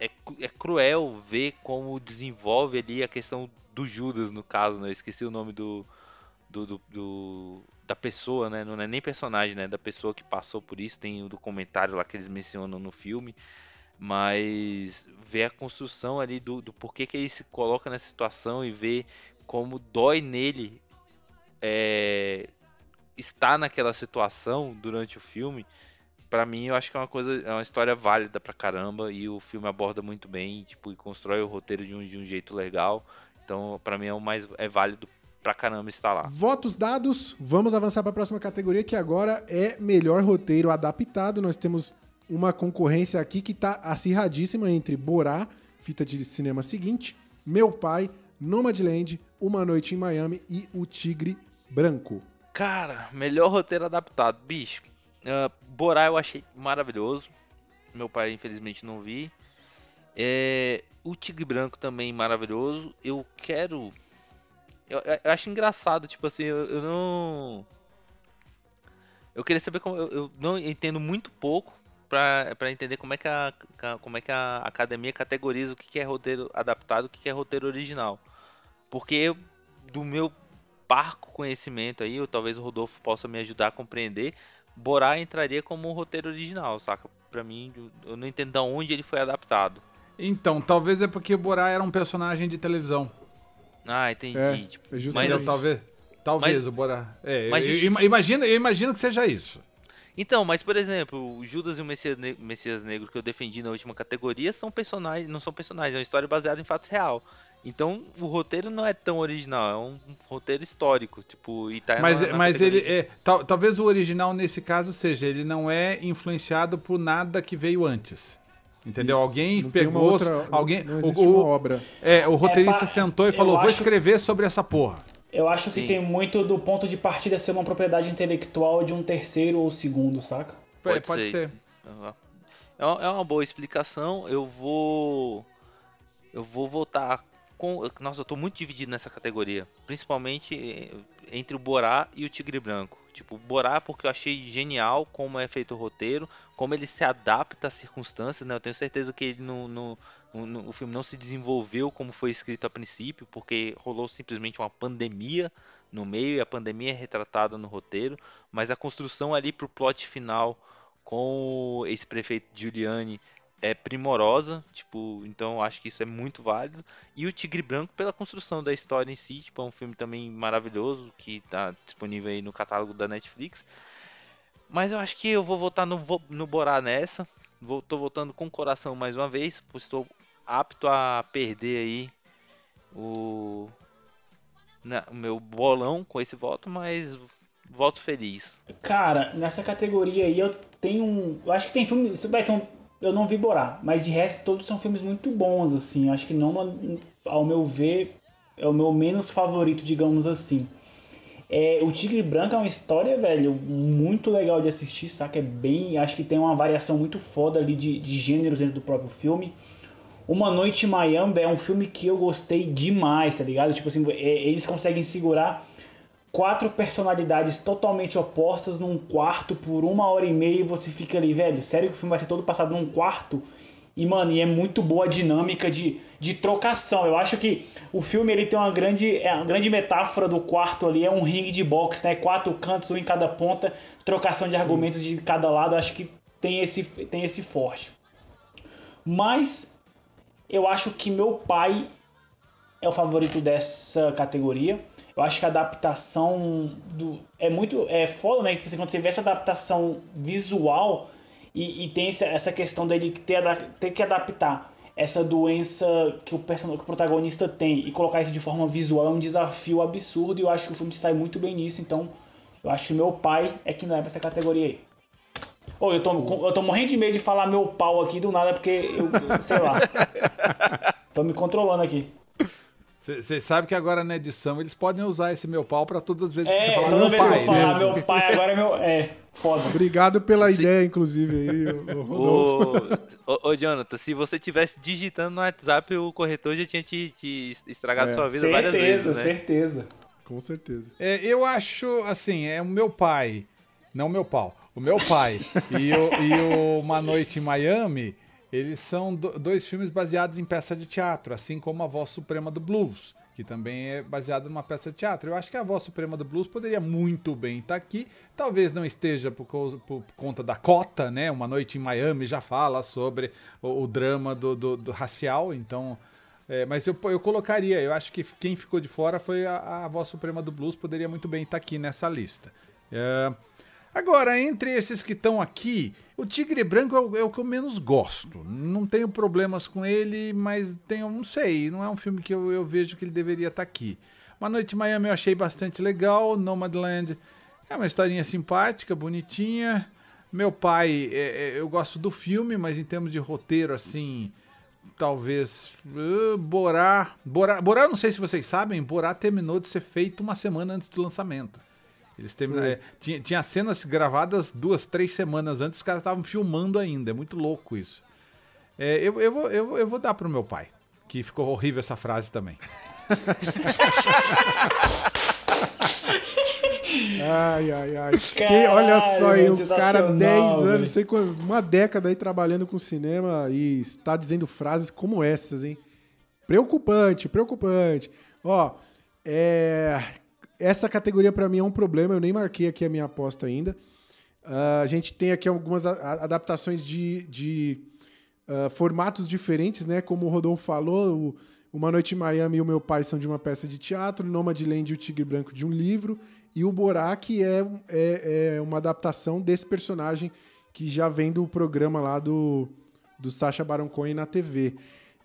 É, é cruel ver como desenvolve ali a questão do Judas, no caso, né? Eu esqueci o nome do. Do, do, do- da pessoa, né? Não é nem personagem, né? Da pessoa que passou por isso. Tem o documentário lá que eles mencionam no filme. Mas ver a construção ali do, do porquê que ele se coloca nessa situação e ver como dói nele é, estar naquela situação durante o filme, pra mim eu acho que é uma coisa, é uma história válida pra caramba e o filme aborda muito bem, tipo, e constrói o roteiro de um, de um jeito legal. Então, pra mim é o mais é válido pra caramba estar lá. Votos dados, vamos avançar para a próxima categoria, que agora é melhor roteiro adaptado. Nós temos uma concorrência aqui que tá acirradíssima entre Borá, fita de cinema seguinte, Meu Pai, Nomadland, Uma Noite em Miami e O Tigre Branco. Cara, melhor roteiro adaptado, bicho. Ah, Borá eu achei maravilhoso. Meu pai, infelizmente, não vi. É, o Tigre Branco também maravilhoso. Eu quero. Eu, eu acho engraçado, tipo assim, eu, eu não. Eu queria saber como. Eu, não entendo muito pouco pra entender como é que a, como é que a academia categoriza o que é roteiro adaptado o que é roteiro original. Porque do meu parco conhecimento aí, ou talvez o Rodolfo possa me ajudar a compreender, Borá entraria como um roteiro original, saca? Pra mim, eu- não entendo de onde ele foi adaptado. Então, talvez é porque Borá era um personagem de televisão. Ah, entendi. É, tipo, é justamente. mas? Talvez. Talvez Mas- o Borá. É, mas eu, eu ima- imagino, eu imagino que seja isso. Então, mas por exemplo, o Judas e o Messias, Ne- Messias Negro que eu defendi na última categoria são personagens, não são personagens, é uma história baseada em fatos real. Então, o roteiro não é tão original, é um roteiro histórico, tipo, e tá Mas, na- na mas ele é. tal- talvez o original nesse caso seja, ele não é influenciado por nada que veio antes. Entendeu? Isso. Alguém Não pegou. outra- alguém, não o- existe o, uma obra. É, o roteirista pa- sentou e eu falou: vou escrever sobre essa porra. Eu acho que Sim. tem muito do ponto de partida ser uma propriedade intelectual de um terceiro ou segundo, saca? É, Pode pode ser. ser. É uma, é uma boa explicação. Eu vou. Eu vou votar com. Nossa, eu tô muito dividido nessa categoria. Principalmente eh, entre o Borá e o Tigre Branco. Tipo, Borá porque eu achei genial como é feito o roteiro, como ele se adapta às circunstâncias, né? Eu tenho certeza que ele não- não- o filme não se desenvolveu como foi escrito a princípio, porque rolou simplesmente uma pandemia no meio e a pandemia é retratada no roteiro, mas a construção ali pro plot final com o ex-prefeito Giuliani é primorosa, tipo, então acho que isso é muito válido. E o Tigre Branco pela construção da história em si, tipo, é um filme também maravilhoso que tá disponível aí no catálogo da Netflix. Mas eu acho que eu vou votar no, no Borá nessa. Vou, tô votando com o coração mais uma vez, pois estou apto a perder aí o, na- o meu bolão com esse voto, mas voto feliz. Cara, nessa categoria aí eu tenho um. Eu acho que tem filme. isso vai ter um- Eu não vi Borá, mas de resto todos são filmes muito bons, assim. Acho que não, ao meu ver, é o meu menos favorito, digamos assim. É, o Tigre Branco é uma história, velho, muito legal de assistir, saca? É bem. Acho que tem uma variação muito foda ali de, de gêneros dentro do próprio filme. Uma Noite em Miami é um filme que eu gostei demais, tá ligado? Tipo assim, é, eles conseguem segurar quatro personalidades totalmente opostas num quarto por uma hora e meia e você fica ali, velho, sério que o filme vai ser todo passado num quarto? E, mano, e é muito boa a dinâmica de, de trocação. Eu acho que o filme ele tem uma grande, é, uma grande metáfora do quarto ali, é um ringue de boxe, né? Quatro cantos, um em cada ponta, trocação de argumentos de cada lado. Eu acho que tem esse, tem esse forte. Mas eu acho que meu pai é o favorito dessa categoria. Eu acho que a adaptação do é muito é foda, né? Que assim, quando você vê essa adaptação visual e, e tem essa, questão dele ter, ter que adaptar essa doença que o, person... que o protagonista tem e colocar isso de forma visual é um desafio absurdo e eu acho que o filme sai muito bem nisso. Então, eu acho que meu pai é que leva essa categoria aí. Ô, eu tô, eu tô morrendo de medo de falar meu pau aqui do nada, porque eu- sei lá. tô me controlando aqui. Vocês sabem que agora na edição eles podem usar esse meu pau pra todas as vezes que você É, falar toda meu vez que pai. eu falar né? meu pai, agora é meu. É, foda. Obrigado pela ideia, inclusive, aí, o- o Rodolfo. Ô, ô, ô, Jonathan, se você tivesse digitando no WhatsApp, o corretor já tinha te, te estragado É. sua vida várias Certeza, vezes, né? certeza. Com certeza. É, eu acho, assim, é o meu pai, não o meu pau, o meu pai e, o, e o Uma Noite em Miami, eles são do- dois filmes baseados em peça de teatro, assim como A Voz Suprema do Blues, que também é baseado numa peça de teatro. Eu acho que A Voz Suprema do Blues poderia muito bem estar aqui, talvez não esteja por, causa- por conta da cota, né? Uma Noite em Miami já fala sobre o, o drama do, do- do racial, então... É, mas eu, eu colocaria, eu acho que quem ficou de fora foi a, a voz suprema do blues, poderia muito bem estar aqui nessa lista. É, agora, entre esses que estão aqui, o Tigre Branco é o, é o que eu menos gosto. Não tenho problemas com ele, mas tenho, não sei, não é um filme que eu, eu vejo que ele deveria estar aqui. Uma Noite em Miami eu achei bastante legal, Nomadland é uma historinha simpática, bonitinha. Meu pai, é, é, eu gosto do filme, mas em termos de roteiro, assim, talvez uh, Borá, Borá. Borá, não sei se vocês sabem, Borá terminou de ser feito uma semana antes do lançamento. Eles terminaram, é, tinha, tinha cenas gravadas duas, três semanas antes, os caras estavam filmando ainda. É muito louco isso. É, eu, eu, vou, eu, eu vou dar pro meu pai, que ficou horrível essa frase também. Ai, ai, ai. Que- olha só aí, Caralho, o cara, sensacional, 10 anos, sei uma década aí trabalhando com cinema e está dizendo frases como essas, hein? Preocupante, preocupante. Ó, é, essa categoria pra mim é um problema, eu nem marquei aqui a minha aposta ainda. Ah, a gente tem aqui algumas adaptações de, de ah, formatos diferentes, né? Como o Rodolfo falou, o Uma Noite em Miami e O Meu Pai são de uma peça de teatro, Nomadland e o Tigre Branco de um livro, e o Borak é, é, é uma adaptação desse personagem que já vem do programa lá do, do Sacha Baron Cohen na TV.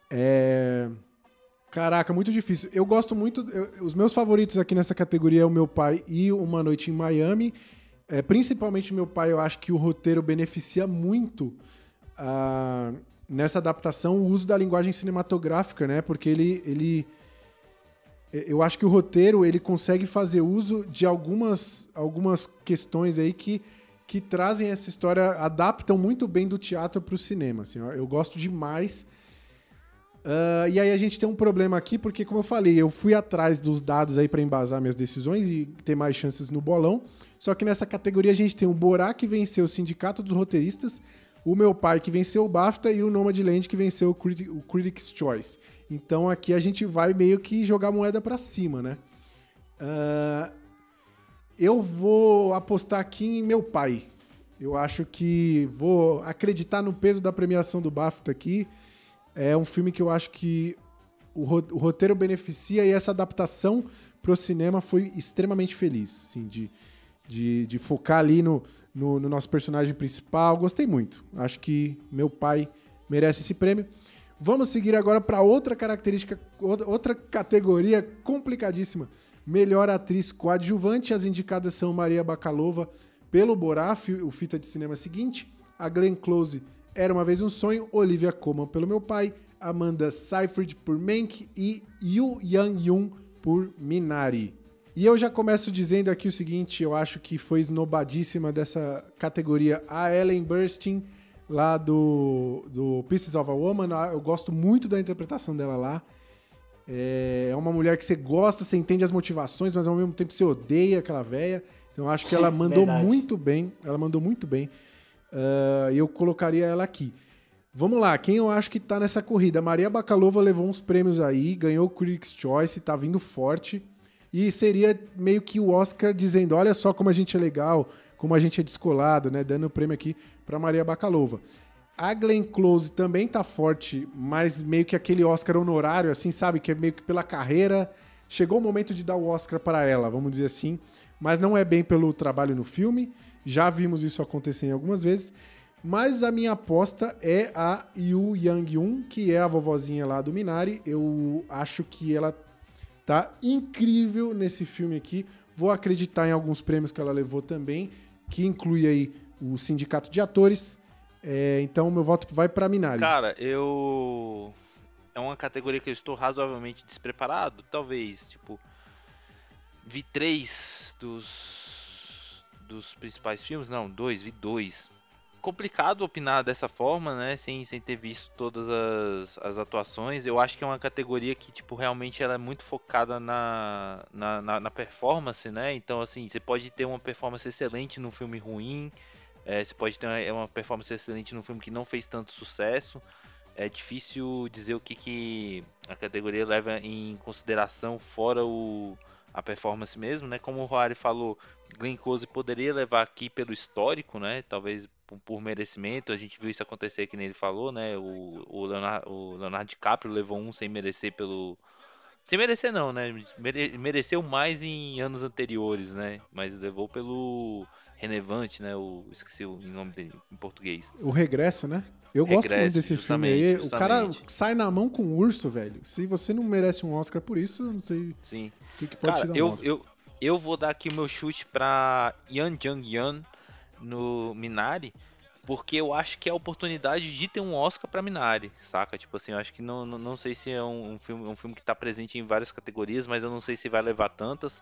É... Caraca, muito difícil. Eu gosto muito. eu- os meus favoritos aqui nessa categoria é o meu pai e Uma Noite em Miami. É, principalmente meu pai, eu acho que o roteiro beneficia muito ah, nessa adaptação o uso da linguagem cinematográfica, né? Porque ele, ele. Eu acho que o roteiro ele consegue fazer uso de algumas, algumas questões aí que, que trazem essa história, adaptam muito bem do teatro para o cinema. Assim, eu gosto demais. Ah, e aí a gente tem um problema aqui, porque, como eu falei, eu fui atrás dos dados aí para embasar minhas decisões e ter mais chances no bolão. Só que nessa categoria a gente tem o Borá, que venceu o Sindicato dos Roteiristas, o meu pai, que venceu o BAFTA, e o Nomadland, que venceu o, o Critics' Choice. Então aqui a gente vai meio que jogar moeda para cima, né? Ah, eu vou apostar aqui em meu pai. Eu acho que vou acreditar no peso da premiação do BAFTA aqui. É um filme que eu acho que o, o roteiro beneficia e essa adaptação pro cinema foi extremamente feliz, assim, de, de, de focar ali no, no, no nosso personagem principal. Gostei muito. Acho que meu pai merece esse prêmio. Vamos seguir agora para outra característica, outra categoria complicadíssima. Melhor atriz coadjuvante. As indicadas são Maria Bakalova pelo Borá, o fita de cinema seguinte, a Glenn Close Era Uma Vez Um Sonho, Olivia Colman pelo Meu Pai, Amanda Seyfried por Mank e Yu Yang-yoon por Minari. E eu já começo dizendo aqui o seguinte, eu acho que foi esnobadíssima dessa categoria a Ellen Burstyn, lá do, do Pieces of a Woman. Eu gosto muito da interpretação dela lá. É uma mulher que você gosta, você entende as motivações, mas ao mesmo tempo você odeia aquela véia. Então eu acho que ela mandou Verdade. muito bem. Ela mandou muito bem. E eu colocaria ela aqui. Vamos lá, quem eu acho que tá nessa corrida? Maria Bakalova levou uns prêmios aí, ganhou o Critics' Choice, tá vindo forte. E seria meio que o Oscar dizendo: olha só como a gente é legal, como a gente é descolado, né? Dando o prêmio aqui pra Maria Bakalova. A Glenn Close também tá forte, mas meio que aquele Oscar honorário, assim, sabe? Que é meio que pela carreira. Chegou o momento de dar o Oscar para ela, vamos dizer assim. Mas não é bem pelo trabalho no filme. Já vimos isso acontecer em algumas vezes. Mas a minha aposta é a Yu Yang-yoon, que é a vovozinha lá do Minari. Eu acho que ela tá incrível nesse filme aqui. Vou acreditar em alguns prêmios que ela levou também, que inclui aí o Sindicato de Atores. É, então, meu voto vai pra Minari. Cara, eu. É uma categoria que eu estou razoavelmente despreparado. Talvez, tipo. Vi três dos. Dos principais filmes. Não, dois, vi dois. Complicado opinar dessa forma, né? Sem, sem ter visto todas as, as atuações. Eu acho que é uma categoria que, tipo, realmente ela é muito focada na, na, na, na performance, né? Então, assim, você pode ter uma performance excelente num filme ruim. É, você pode ter uma, uma performance excelente num filme que não fez tanto sucesso. É difícil dizer o que, que a categoria leva em consideração fora o, a performance mesmo, né? Como o Roari falou, Glenn Close poderia levar aqui pelo histórico, né? Talvez por, merecimento. A gente viu isso acontecer que nem ele falou, né? O, o, Leonardo, o Leonardo DiCaprio levou um sem merecer pelo sem merecer não, né? Mere- mereceu mais em anos anteriores, né? Mas levou pelo relevante, né? O esqueci o nome dele em português. O Regresso, né? Eu gosto Regresso, muito desse filme aí. justamente, O cara sai na mão com o urso, velho. Se você não merece um Oscar por isso, eu não sei Sim. o que, que pode Cara, te dar um eu, Oscar. eu, eu vou dar aqui o meu chute pra Yan Jung Yan no Minari, porque eu acho que é a oportunidade de ter um Oscar pra Minari, saca? Tipo assim, eu acho que não, não, não sei se é um, um filme, um filme que tá presente em várias categorias, mas eu não sei se vai levar tantas.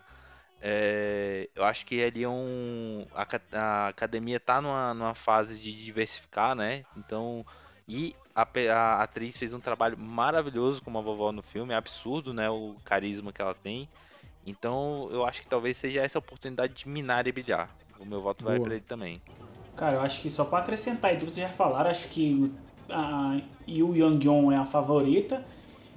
É, eu acho que ali é um. A, a academia tá numa, numa fase de diversificar, né? Então. E a, a atriz fez um trabalho maravilhoso como a vovó no filme, é absurdo, né? O carisma que ela tem. Então eu acho que talvez seja essa oportunidade de Minari brilhar. O meu voto vai Boa. pra ele também. Cara, eu acho que só pra acrescentar aí tudo que vocês já falaram, acho que a Yu Young-yeon é a favorita.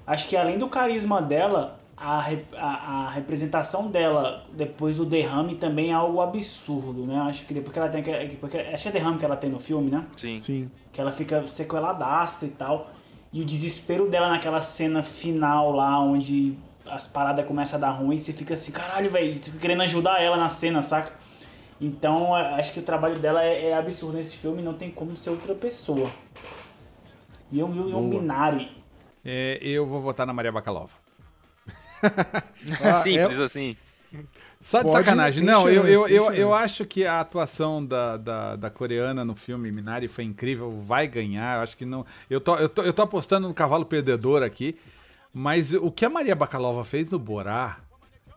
Acho que além do carisma dela, a, a, a representação dela depois do derrame também é algo absurdo, né? Acho que depois que ela tem. que- Porque, acho que é derrame que ela tem no filme, né? Sim. Sim. que ela fica sequeladaça e tal. E o desespero dela naquela cena final lá, onde as paradas começam a dar ruim, você fica assim, caralho, velho, você fica querendo ajudar ela na cena, saca? Então, a- acho que o trabalho dela é, é absurdo nesse filme, não tem como ser outra pessoa. E eu, eu, eu Minari. É, eu vou votar na Maria Bakalova. Ah, Simples é- assim. Só de Pode, sacanagem. Não, eu, eu, eu, eu acho que a atuação da, da, da coreana no filme Minari foi incrível, vai ganhar. Eu acho que não. Eu tô, eu tô, eu tô apostando no cavalo perdedor aqui. Mas o que a Maria Bakalova fez no Borá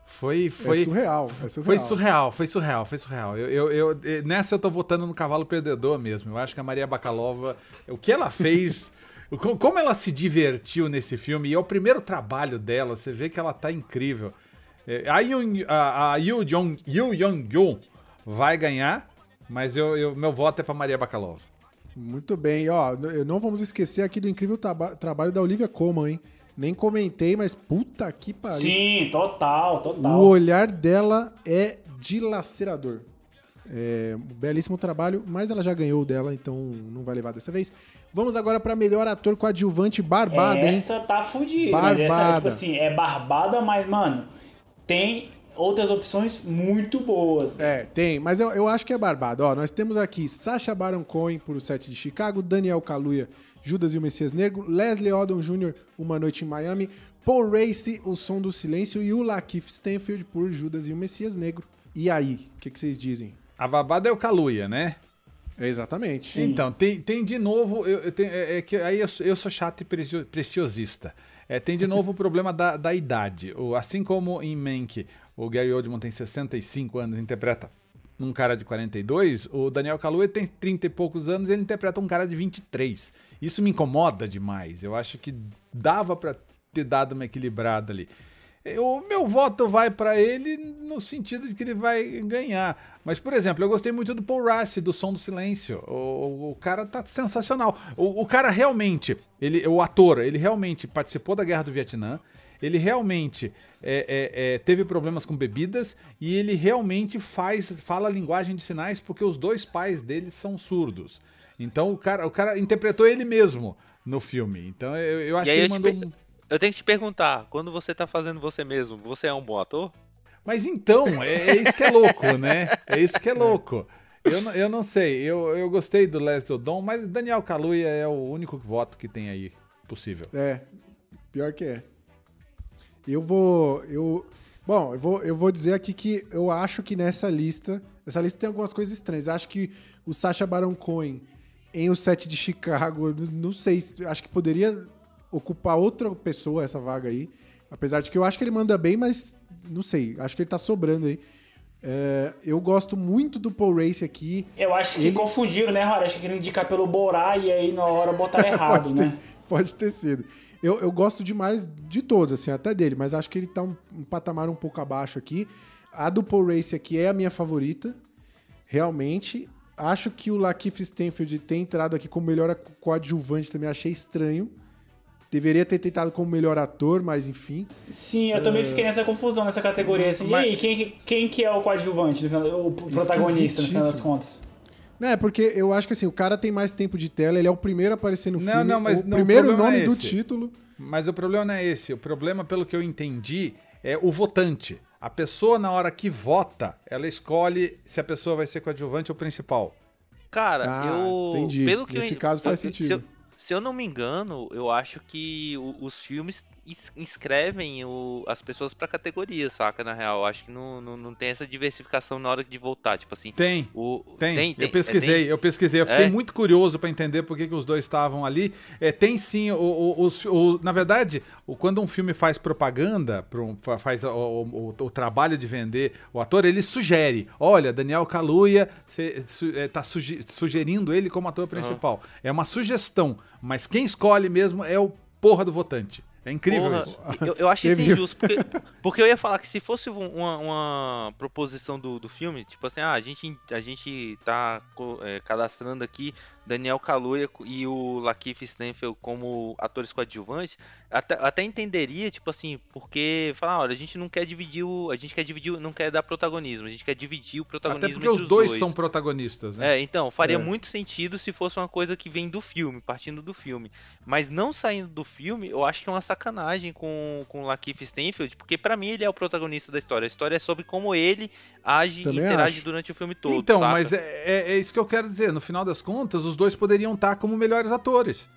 foi. foi é surreal. É surreal. Foi surreal, foi surreal, foi surreal. Eu, eu, eu- nessa eu tô votando no cavalo perdedor mesmo. Eu acho que a Maria Bakalova, o que ela fez, como ela se divertiu nesse filme, e é o primeiro trabalho dela, você vê que ela tá incrível. Eh, A, Yoon, a, a Yoo Jong, Yoo Young-yoon vai ganhar, mas eu, eu- meu voto é pra Maria Bakalova. Muito bem. Ó, não vamos esquecer aqui do incrível traba- trabalho da Olivia Colman, hein? Nem comentei, mas puta que pariu. Sim, total, total. O olhar dela é dilacerador. É, belíssimo trabalho, mas ela já ganhou o dela, então não vai levar dessa vez. Vamos agora para melhor ator coadjuvante barbada, hein? essa tá fudida. Mas essa, Barbada. tipo assim, é barbada, mas, mano, tem outras opções muito boas. É, tem, mas eu, eu acho que é barbado. Ó, nós temos aqui Sacha Baron Cohen por O Sete de Chicago, Daniel Kaluuya, Judas e o Messias Negro, Leslie Odom Jr., Uma Noite em Miami, Paul Race, O Som do Silêncio e o Lakeith Stanfield por Judas e o Messias Negro. E aí, o que, que vocês dizem? A babada é o Kaluuya, né? Exatamente. Então, tem, tem de novo. Eu, eu tenho- é, é que aí eu, sou- eu sou chato e precio- preciosista. É, tem de novo o problema da, da idade. O, assim como em Mank, o Gary Oldman tem 65 anos e interpreta um cara de 42, o Daniel Kaluuya tem 30 e poucos anos e ele interpreta um cara de 23. Isso me incomoda demais. Eu acho que dava pra ter dado uma equilibrada ali. O meu voto vai pra ele no sentido de que ele vai ganhar. Mas, por exemplo, eu gostei muito do Paul Rassi, do Som do Silêncio. O, o cara tá sensacional. O, o cara realmente, ele, o ator, ele realmente participou da Guerra do Vietnã. Ele realmente é, é, é, teve problemas com bebidas e ele realmente faz, fala a linguagem de sinais porque os dois pais dele são surdos. Então o cara, o cara interpretou ele mesmo no filme. Então eu, eu acho E que eu, ele te mandou. per- um- eu tenho que te perguntar, quando você tá fazendo você mesmo, você é um bom ator? Mas então, é, é isso que é louco, né? É isso que é louco. Eu, não- eu não sei, eu, eu gostei do Leslie Odom, mas Daniel Kaluuya é o único voto que tem aí possível. É, pior que é. Eu vou. Eu, bom, eu vou, eu vou dizer aqui que eu acho que nessa lista. Essa lista tem algumas coisas estranhas. Eu acho que o Sacha Baron Cohen em O Set de Chicago, não sei, se- acho que poderia ocupar outra pessoa essa vaga aí. Apesar de que eu acho que ele manda bem, mas não sei, acho que ele tá sobrando aí. É, eu gosto muito do Paul Race aqui. Eu acho que Ele- confundiram, né, Rora? Acho que queriam indicar pelo Borá e aí na hora botaram errado, pode, né? ter, pode ter sido. Eu, eu gosto demais de todos, assim, até dele, mas acho que ele tá um, um patamar um pouco abaixo aqui. A do Paul Race aqui é a minha favorita, realmente. Acho que o Lakeith Stanfield tem entrado aqui como melhor coadjuvante também, achei estranho. Deveria ter tentado como melhor ator, mas enfim. Sim, eu também fiquei nessa confusão nessa categoria. Assim, Mas- E aí, quem, que- quem que é o coadjuvante, o protagonista, no final das contas? É, porque eu acho que assim, o cara tem mais tempo de tela, ele é o primeiro a aparecer no Não, filme. não, mas o não, o primeiro problema nome é do título. Mas o problema não é esse. O problema, pelo que eu entendi, é o votante. A pessoa, na hora que vota, ela escolhe se a pessoa vai ser coadjuvante ou principal. Cara, Ah, eu. entendi. Pelo que Nesse eu, caso faz se eu- sentido. Se eu não me engano, eu acho que os filmes inscrevem o- as pessoas pra categoria, saca? Na real, acho que não, não, não tem essa diversificação na hora de votar. Tipo assim, Tem. o, Tem, tem, eu pesquisei, é, eu pesquisei. Eu fiquei É? muito curioso para entender por que, que os dois estavam ali. É, tem sim, o, o- o- na verdade, o- quando um filme faz propaganda, fa- faz o, o- trabalho de vender o ator, ele sugere: olha, Daniel Kaluuya está sugerindo ele como ator principal. É uma sugestão, mas quem escolhe mesmo é o porra do votante. É incrível Porra, isso. eu, eu acho isso injusto, porque, porque eu ia falar que se fosse um- uma, uma proposição do, do filme, tipo assim, ah, a gente, a gente tá é, cadastrando aqui Daniel Kaluuya e o Lakeith Stanfield como atores coadjuvantes, até, até entenderia, tipo assim, porque, falar, olha, a gente não quer dividir o, a gente quer dividir, o- não quer dar protagonismo, a gente quer dividir o protagonismo Até porque entre os dois, são protagonistas, né? é, então, faria É. muito sentido se fosse uma coisa que vem do filme, partindo do filme. Mas não saindo do filme, eu acho que é uma sacanagem com, com o Lakeith Stanfield, porque pra mim ele é o protagonista da história. A história é sobre como ele age e Também interage acho. durante o filme todo. Então, saca? mas é, é- é isso que eu quero dizer. No final das contas, os dois poderiam estar como melhores atores.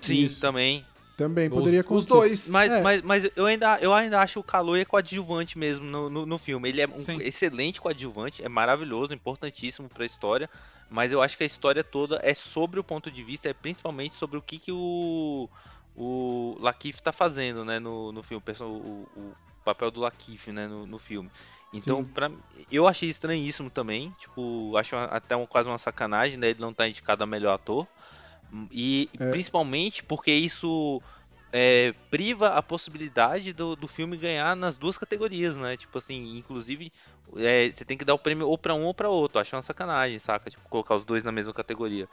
Sim, Isso. também. Também Os- poderia os, acontecer. dois. Mas, É. mas, mas eu, ainda, eu ainda acho o Kaluuya coadjuvante mesmo no, no, no filme. Ele é um Sim. excelente coadjuvante, é maravilhoso, importantíssimo pra história. Mas eu acho que a história toda é sobre o ponto de vista, é principalmente sobre o que, que o, o Lakeith tá fazendo, né, no, no filme, o, o, o papel do Lakeith, né, no, no filme. Então, Sim. pra, eu achei estranhíssimo também, tipo, acho até um- quase uma sacanagem, né, ele não tá indicado a melhor ator. E É. principalmente porque isso é, priva a possibilidade do, do filme ganhar nas duas categorias, né? Tipo assim, inclusive é, você tem que dar o prêmio ou pra um ou pra outro. Acho uma sacanagem, saca? Tipo, colocar os dois na mesma categoria.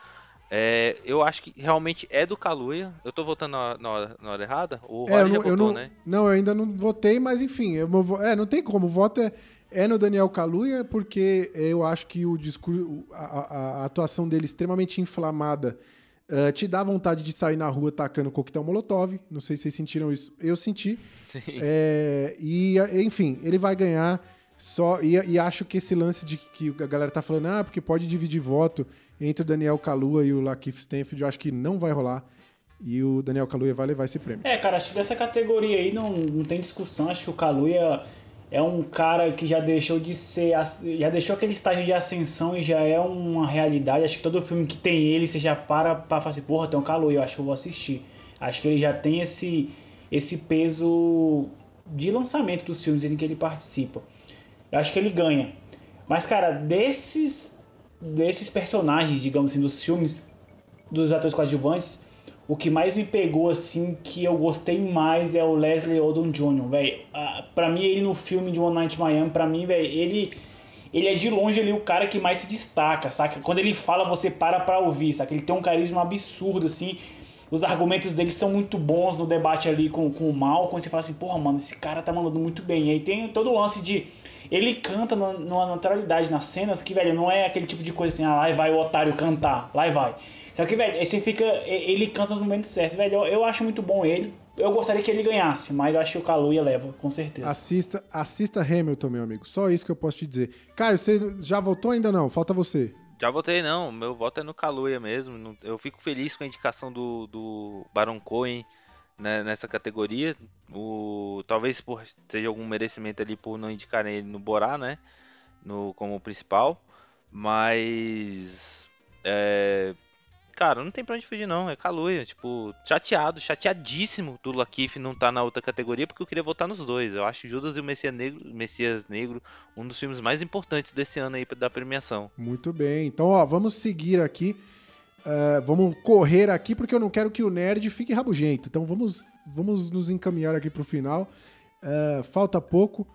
É, eu acho que realmente é do Kaluuya. Eu tô votando na, na hora, na hora errada? O É, eu não, já eu votou, não, né? não, eu ainda não votei, mas enfim, eu, é, não tem como. O voto é, é no Daniel Kaluuya, porque eu acho que o discurso, a, a- a atuação dele extremamente inflamada eh, te dá vontade de sair na rua tacando coquetel molotov. Não sei se vocês sentiram isso. Eu senti. Sim. É, e, enfim, ele vai ganhar só. E, e acho que esse lance de que a galera tá falando, ah, porque pode dividir voto entre o Daniel Kaluuya e o Lakeith Stanfield, eu acho que não vai rolar. E o Daniel Kaluuya vai levar esse prêmio. É, cara, acho que dessa categoria aí não, não tem discussão. Acho que o Kaluuya é um cara que já deixou de ser. Já deixou aquele estágio de ascensão e já é uma realidade. Acho que todo filme que tem ele, você já para pra falar assim, porra, tem um Kaluuya, eu acho que eu vou assistir. Acho que ele já tem esse, esse peso de lançamento dos filmes em que ele participa. Eu acho que ele ganha. Mas, cara, desses, desses personagens, digamos assim, dos filmes, dos atores coadjuvantes, o que mais me pegou, assim, que eu gostei mais é o Leslie Odom Jr., velho. Ah, pra mim, ele no filme de One Night in Miami, pra mim, velho, ele... Ele é de longe ali o cara que mais se destaca, saca? Quando ele fala, você para pra ouvir, saca? Ele tem um carisma absurdo, assim. Os argumentos dele são muito bons no debate ali com, com o mal. Quando você fala assim, porra, mano, esse cara tá mandando muito bem. E aí tem todo o lance de. Ele canta numa- numa naturalidade nas cenas que, velho, não é aquele tipo de coisa assim, ah, lá vai o otário cantar, lá vai. Só que, velho, você fica. Ele canta nos momentos certos, velho. Eu, eu acho muito bom ele. Eu gostaria que ele ganhasse, mas eu acho que o Kaluuya leva, com certeza. Assista, assista Hamilton, meu amigo. Só isso que eu posso te dizer. Caio, você já votou ainda não? Falta você. Já votei não, meu voto é no Kaluuya mesmo. Eu fico feliz com a indicação do, do Baron Cohen né, nessa categoria. O, talvez por, seja algum merecimento ali por não indicarem ele no Borá, né? No, como principal. Mas. É, cara, não tem pra onde fugir não. É Kaluuya. Tipo, chateado, chateadíssimo do Lakeith não tá na outra categoria porque eu queria votar nos dois. Eu acho Judas e o Messias Negro, Messias Negro um dos filmes mais importantes desse ano aí da premiação. Muito bem. Então, ó, vamos seguir aqui. É, vamos correr aqui, porque eu não quero que o nerd fique rabugento. Então, vamos, vamos nos encaminhar aqui pro final. É, falta pouco.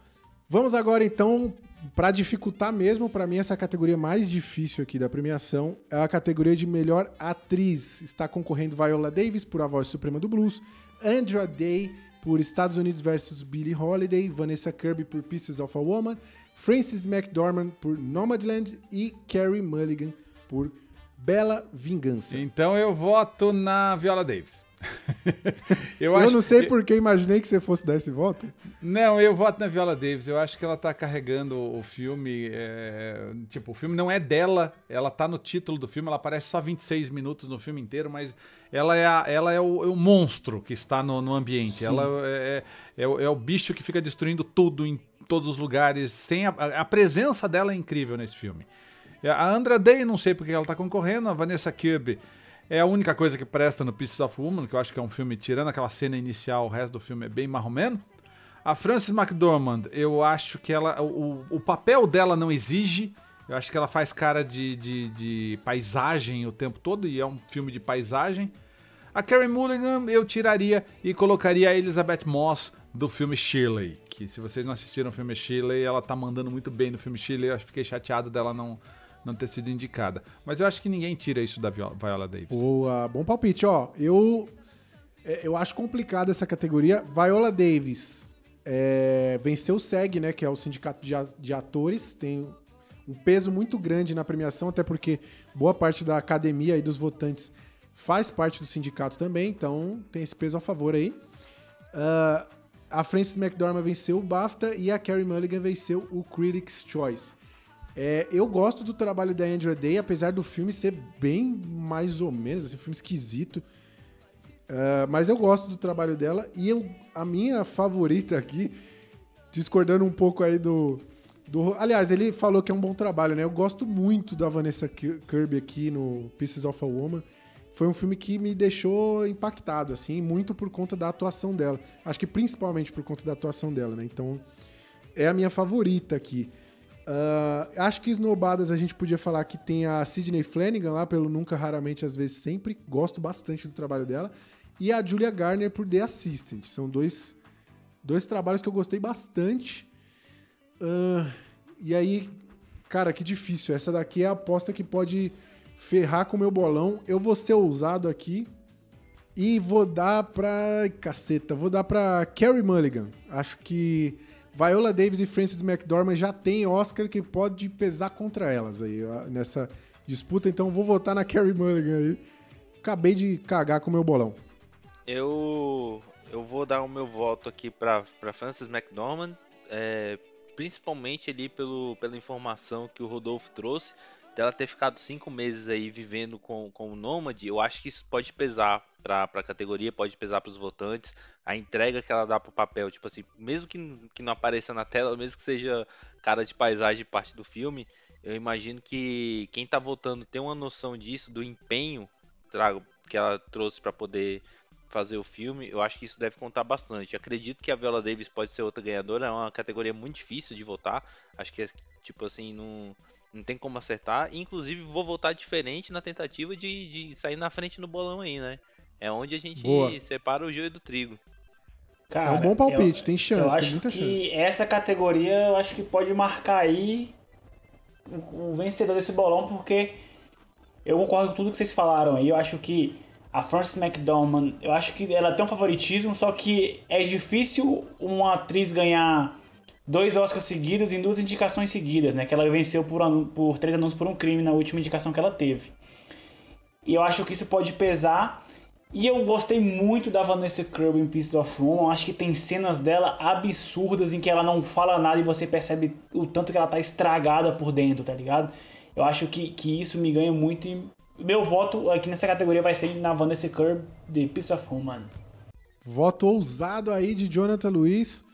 Vamos agora, então, para dificultar mesmo, para mim, essa categoria mais difícil aqui da premiação é a categoria de melhor atriz. Está concorrendo Viola Davis por A Voz Suprema do Blues, Andra Day por Estados Unidos vs Billie Holiday, Vanessa Kirby por Pieces of a Woman, Frances McDormand por Nomadland e Carrie Mulligan por Bela Vingança. Então eu voto na Viola Davis. eu, Eu acho- não sei porque imaginei que você fosse dar esse voto. Não, eu voto na Viola Davis. Eu acho que ela tá carregando o filme. é, Tipo, o filme não é dela, ela tá no título do filme, ela aparece só 26 minutos no filme inteiro, mas ela é, a- ela é, o, é o monstro que está no, no ambiente. Ela é, é, o- é o bicho que fica destruindo tudo em todos os lugares. Sem a, a presença dela é incrível nesse filme. A Andra Day, não sei porque ela tá concorrendo, a Vanessa Kirby. É a única coisa que presta no Pieces of Woman, que eu acho que é um filme, tirando aquela cena inicial, o resto do filme é bem marromeno. A Frances McDormand, eu acho que ela. O, o papel dela não exige. Eu acho que ela faz cara de, de, de paisagem o tempo todo, e é um filme de paisagem. A Carey Mulligan eu tiraria e colocaria a Elizabeth Moss do filme Shirley. Que se vocês não assistiram o filme Shirley, ela tá mandando muito bem no filme Shirley. Eu fiquei chateado dela não, não ter sido indicada. Mas eu acho que ninguém tira isso da Viola, Davis. Boa, bom palpite, ó. Eu, é, eu acho complicada essa categoria. Viola Davis é, venceu o SEG, né? Que é o Sindicato de, Atores. Tem um peso muito grande na premiação, até porque boa parte da academia e dos votantes faz parte do sindicato também, então tem esse peso a favor aí. Ah, a Frances McDormand venceu o BAFTA e a Carey Mulligan venceu o Critics' Choice. É, eu gosto do trabalho da Andrea Day, apesar do filme ser bem mais ou menos, assim, um filme esquisito. Ah, mas eu gosto do trabalho dela e eu, a minha favorita aqui, discordando um pouco aí do, do. Aliás, ele falou que é um bom trabalho, né? Eu gosto muito da Vanessa Ki- Kirby aqui no Pieces of a Woman. Foi um filme que me deixou impactado, assim, muito por conta da atuação dela. Acho que principalmente por conta da atuação dela, né? Então, é a minha favorita aqui. Ah, acho que esnobadas a gente podia falar que tem a Sidney Flanagan lá pelo Nunca, Raramente, às vezes sempre. Gosto bastante do trabalho dela. E a Julia Garner por The Assistant. São dois, dois trabalhos que eu gostei bastante. Ah, e aí, cara, que difícil. Essa daqui é a aposta que pode ferrar com o meu bolão. Eu vou ser ousado aqui e vou dar pra. Caceta, vou dar pra Carrie Mulligan. Acho que Viola Davis e Frances McDormand já tem Oscar que pode pesar contra elas aí nessa disputa. Então vou votar na Carrie Mulligan aí. Acabei de cagar com o meu bolão. Eu, eu vou dar o meu voto aqui para Frances McDormand, é, principalmente ali pelo, pela informação que o Rodolfo trouxe, dela ter ficado cinco meses aí vivendo com, com o Nômade. Eu acho que isso pode pesar para a categoria, pode pesar para os votantes. A entrega que ela dá pro papel, tipo assim, mesmo que, que não apareça na tela, mesmo que seja cara de paisagem parte do filme, eu imagino que quem tá votando tem uma noção disso, do empenho trago, que ela trouxe para poder fazer o filme, eu acho que isso deve contar bastante. Acredito que a Viola Davis pode ser outra ganhadora, é uma categoria muito difícil de votar. Acho que é tipo assim, não, não tem como acertar. Inclusive, vou votar diferente na tentativa de, de sair na frente no bolão aí, né? É onde a gente Boa. separa o joio do trigo. Cara, É um bom palpite, eu- tem chance, tem muita que chance. essa categoria eu acho que pode marcar aí o, o vencedor desse bolão, porque eu concordo com tudo que vocês falaram aí. Eu acho que a Frances McDormand, eu acho que ela tem um favoritismo, só que é difícil uma atriz ganhar dois Oscars seguidos em duas indicações seguidas, né? Que ela venceu por, por três anúncios por um crime na última indicação que ela teve. E eu acho que isso pode pesar. E eu gostei muito da Vanessa Kirby em Pieces of. Eu acho que tem cenas dela absurdas em que ela não fala nada e você percebe o tanto que ela tá estragada por dentro, tá ligado? Eu acho que, que isso me ganha muito e meu voto aqui nessa categoria vai ser na Vanessa Kirby de Pieces of Woman. Voto ousado aí de Jonathan Luiz.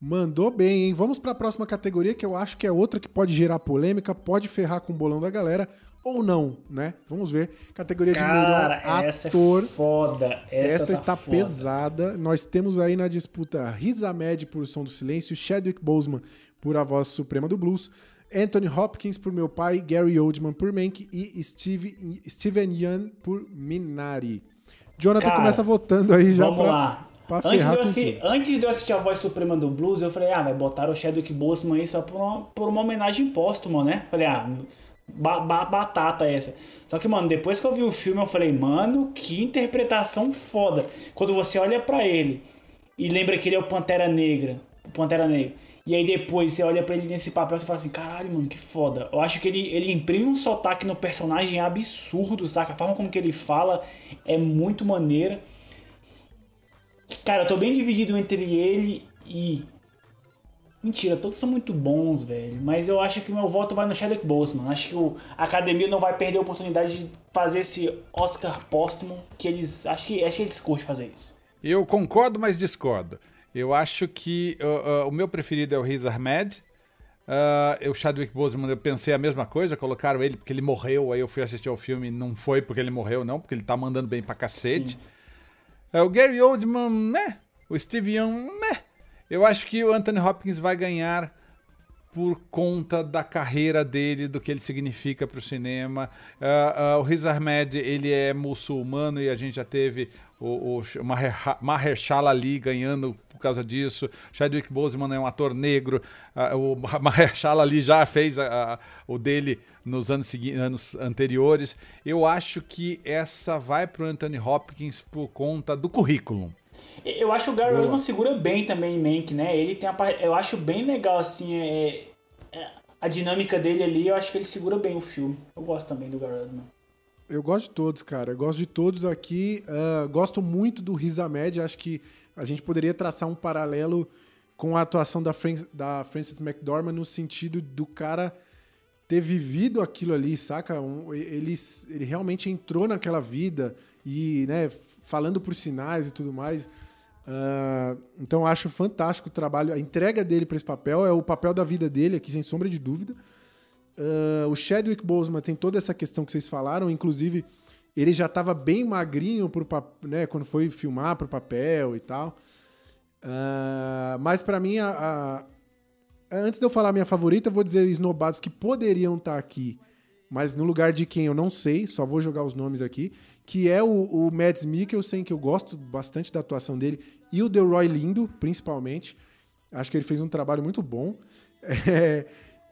Mandou bem, hein? Vamos para a próxima categoria, que eu acho que é outra que pode gerar polêmica, pode ferrar com o bolão da galera, ou não, né? Vamos ver. Categoria de Cara, melhor essa ator. é foda. Essa, Essa, tá está foda. pesada. Nós temos aí na disputa Riz Ahmed por Som do Silêncio, Chadwick Boseman por A Voz Suprema do Blues, Anthony Hopkins por Meu Pai, Gary Oldman por Mank e Steve, Steven Yeun por Minari. Jonathan Cara, começa votando aí já Vamos pra, lá. pra Antes de, eu com assi- tudo. antes de eu assistir a voz suprema do blues, eu falei, ah, vai botar o Chadwick Boseman aí só por uma, por uma homenagem póstuma, né? Falei, ah, ba- ba- batata essa. Só que, mano, depois que eu vi o filme, eu falei, mano, que interpretação foda. Quando você olha pra ele e lembra que ele é o Pantera Negra, o Pantera Negra, e aí depois você olha pra ele nesse papel e fala assim, caralho, mano, que foda. Eu acho que ele, ele imprime um sotaque no personagem absurdo, saca? A forma como que ele fala é muito maneira. Cara, eu tô bem dividido entre ele e. Mentira, todos são muito bons, velho. Mas eu acho que meu voto vai no Chadwick Boseman. Acho que o- a academia não vai perder a oportunidade de fazer esse Oscar póstumo. Que eles. Acho que, acho que eles curtem fazer isso. Eu concordo, mas discordo. Eu acho que uh, uh, o meu preferido é o Riz Ahmed. Uh, o Chadwick Boseman, eu pensei a mesma coisa, colocaram ele porque ele morreu, aí eu fui assistir ao filme, não foi porque ele morreu, não, porque ele tá mandando bem pra cacete. Uh, o Gary Oldman, né? O Steve Young, né? Eu acho que o Anthony Hopkins vai ganhar por conta da carreira dele, do que ele significa para o cinema. Uh, uh, o Riz Ahmed, ele é muçulmano e a gente já teve o, o Maher- Mahershala Ali ganhando por causa disso. Chadwick Boseman é um ator negro. Uh, o Mahershala Ali já fez a- a- o dele nos anos, anos anteriores. Eu acho que essa vai para o Anthony Hopkins por conta do currículo. Eu acho o Gary Boa. Oldman segura bem também em Mank, né? Ele tem a Eu acho bem legal, assim, é... é- a dinâmica dele ali, eu acho que ele segura bem o filme. Eu gosto também do Gary Oldman. Eu gosto de todos, cara. Eu gosto de todos aqui. Ah, gosto muito do Riz Ahmed. Acho que a gente poderia traçar um paralelo com a atuação da, Fran da Frances McDormand no sentido do cara ter vivido aquilo ali, saca? Um- ele, ele realmente entrou naquela vida e, né, falando por sinais e tudo mais. Ah, então acho fantástico o trabalho. A entrega dele para esse papel é o papel da vida dele aqui, sem sombra de dúvida. Ah, o Chadwick Boseman tem toda essa questão que vocês falaram, inclusive ele já estava bem magrinho pro, né, quando foi filmar pro papel e tal. Ah, mas para mim, a, a- antes de eu falar a minha favorita, vou dizer esnobados que poderiam estar aqui, mas no lugar de quem eu não sei, só vou jogar os nomes aqui, que é o, o Mads Mikkelsen, que eu gosto bastante da atuação dele, e o Delroy Lindo, principalmente. Acho que ele fez um trabalho muito bom. É,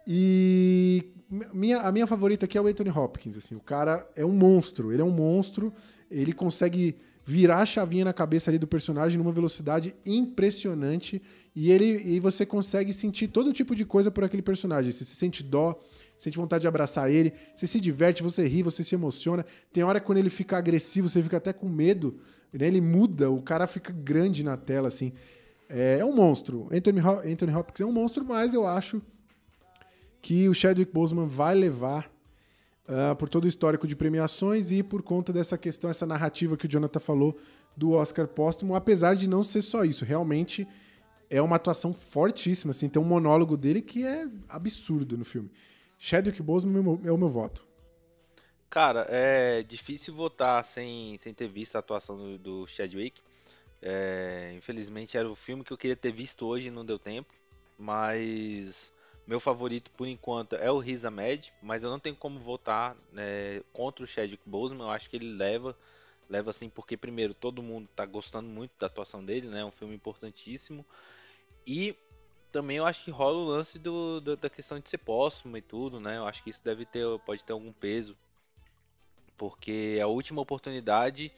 e minha, a minha favorita aqui é o Anthony Hopkins. Assim, o cara é um monstro. Ele é um monstro. Ele consegue virar a chavinha na cabeça ali do personagem numa velocidade impressionante. E ele e você consegue sentir todo tipo de coisa por aquele personagem. Você se sente dó, sente vontade de abraçar ele, você se diverte, você ri, você se emociona. Tem hora que quando ele fica agressivo, você fica até com medo. Né? Ele muda, o cara fica grande na tela, assim. É, é um monstro. Anthony, Ho- Anthony Hopkins é um monstro, mas eu acho que o Chadwick Boseman vai levar ah, por todo o histórico de premiações e por conta dessa questão, essa narrativa que o Jonathan falou do Oscar póstumo, apesar de não ser só isso. Realmente é uma atuação fortíssima, assim, tem um monólogo dele que é absurdo no filme. Chadwick Boseman é o meu- é o meu voto. Cara, é difícil votar sem, sem ter visto a atuação do, do Chadwick. É, infelizmente era o filme que eu queria ter visto hoje e não deu tempo. Mas meu favorito por enquanto é o Riz Ahmed, mas eu não tenho como votar né, contra o Chadwick Boseman. Eu acho que ele leva, leva assim porque primeiro todo mundo tá gostando muito da atuação dele, né? É um filme importantíssimo. E também eu acho que rola o lance do, do- da questão de ser póstumo e tudo, né? Eu acho que isso deve ter, pode ter algum peso porque é a última oportunidade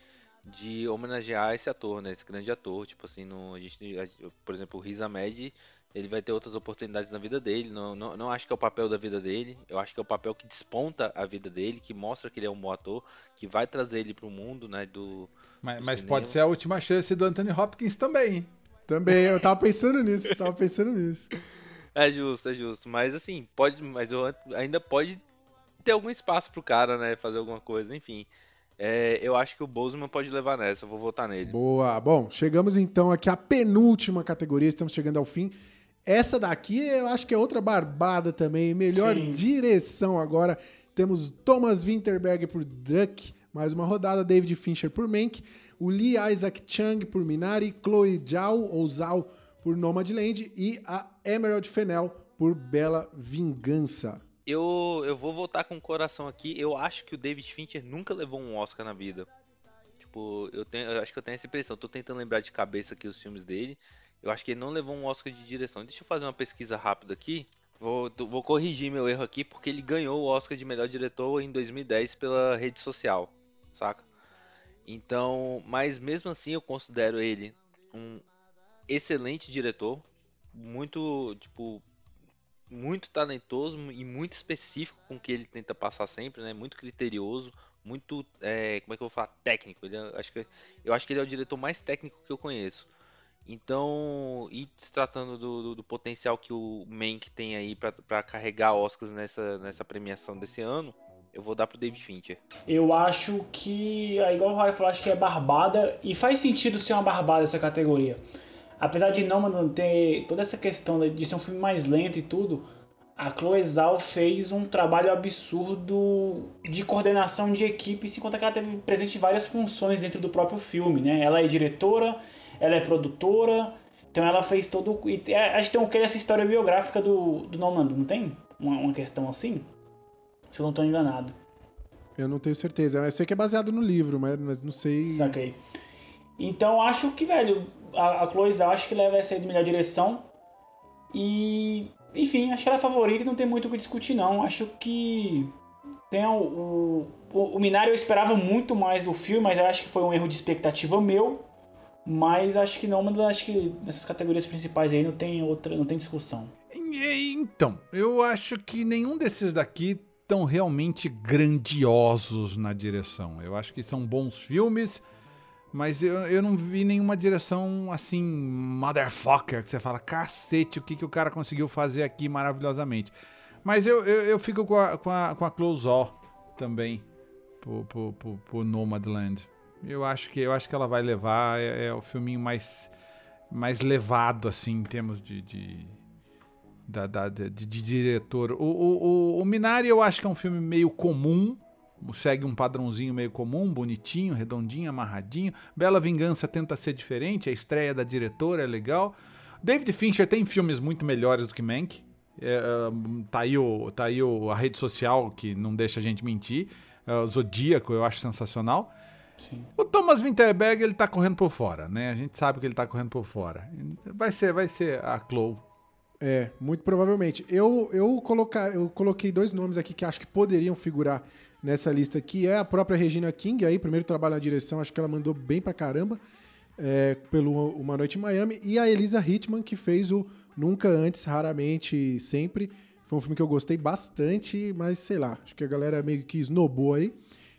de homenagear esse ator, né? Esse grande ator, tipo assim, no, a gente, a- por exemplo, o Riz Ahmed, ele vai ter outras oportunidades na vida dele. Não, não, não acho que é o papel da vida dele. Eu acho que é o papel que desponta a vida dele, que mostra que ele é um bom ator, que vai trazer ele pro mundo, né? Do, Mas, do mas pode ser a última chance do Anthony Hopkins também. hein? Também, eu tava pensando nisso, tava pensando nisso. É justo, é justo. Mas assim, pode, mas eu ainda pode ter algum espaço pro cara, né? Fazer alguma coisa, enfim. É, eu acho que o Boseman pode levar nessa. Eu vou votar nele. Boa. Bom, chegamos então aqui à penúltima categoria, estamos chegando ao fim. Essa daqui eu acho que é outra barbada também. Melhor Sim. direção agora. Temos Thomas Winterberg por Druck, mais uma rodada. David Fincher por Mank. O Lee Isaac Chung por Minari. Chloe Zhao, ou Zhao, por Nomadland. E a Emerald Fennell por Bela Vingança. Eu, eu vou voltar com o coração aqui. Eu acho que o David Fincher nunca levou um Oscar na vida. Tipo, eu, tenho, eu acho que eu tenho essa impressão. Tô tentando lembrar de cabeça aqui os filmes dele. Eu acho que ele não levou um Oscar de direção. Deixa eu fazer uma pesquisa rápida aqui. Vou, vou corrigir meu erro aqui, porque ele ganhou o Oscar de melhor diretor em 2010 pela rede social, saca? Então, mas mesmo assim eu considero ele um excelente diretor, muito, tipo, muito talentoso e muito específico com o que ele tenta passar sempre, né? Muito criterioso, muito, é, como é que eu vou falar, técnico. Ele é- acho que, eu acho que ele é o diretor mais técnico que eu conheço. Então, e se tratando do, do- do potencial que o Mank tem aí pra carregar Oscars nessa, nessa premiação desse ano, eu vou dar pro David Fincher. Eu acho que, é igual o Roy falou, acho que é barbada e faz sentido ser uma barbada essa categoria. Apesar de não ter toda essa questão de ser um filme mais lento e tudo, a Chloe Zhao fez um trabalho absurdo de coordenação de equipe, sem contar que ela teve presente várias funções dentro do próprio filme, né? Ela é diretora, ela é produtora, Então ela fez todo. e é, Acho que tem um que essa história biográfica do, do Norman, não tem? Uma, uma questão assim? Se eu não tô enganado. Eu não tenho certeza. Eu sei que é baseado no livro, mas, mas não sei. Saquei. Então acho que, velho, a, a Chloe acho que leva essa aí de melhor direção. E. Enfim, acho que ela é favorita e não tem muito o que discutir, não. Acho que. Tem o, o, o, o Minari eu esperava muito mais do filme, mas eu acho que foi um erro de expectativa meu. Mas acho que não, mas acho que nessas categorias principais aí não tem outra, não tem discussão. Então, eu acho que nenhum desses daqui estão realmente grandiosos na direção. Eu acho que são bons filmes, mas eu, eu não vi nenhuma direção assim, motherfucker, que você fala, cacete, o que, que o cara conseguiu fazer aqui maravilhosamente. Mas eu, eu, eu fico com a, com a, com a Close All também, pro, pro, pro, pro Nomadland. Eu acho que eu acho que ela vai levar, é, é o filminho mais, mais levado, assim, em termos de- de, da, da- de, de diretor. O, o, o, o Minari eu acho que é um filme meio comum, segue um padrãozinho meio comum, bonitinho, redondinho, amarradinho. Bela Vingança tenta ser diferente, a estreia da diretora é legal. David Fincher tem filmes muito melhores do que Mank. É, um, tá aí, o, tá aí o, a rede social que não deixa a gente mentir. É, o Zodíaco eu acho sensacional. O Thomas Winterberg ele tá correndo por fora, né? A gente sabe que ele tá correndo por fora. Vai ser, vai ser a Chloe. É, muito provavelmente. Eu, eu, colocar, eu coloquei dois nomes aqui que acho que poderiam figurar nessa lista, que é a própria Regina King, aí, primeiro trabalho na direção, acho que ela mandou bem pra caramba, é, pelo Uma Noite em Miami, e a Elisa Hitman, que fez o Nunca Antes, Raramente, Sempre. Foi um filme que eu gostei bastante, mas sei lá, acho que a galera meio que snobou aí.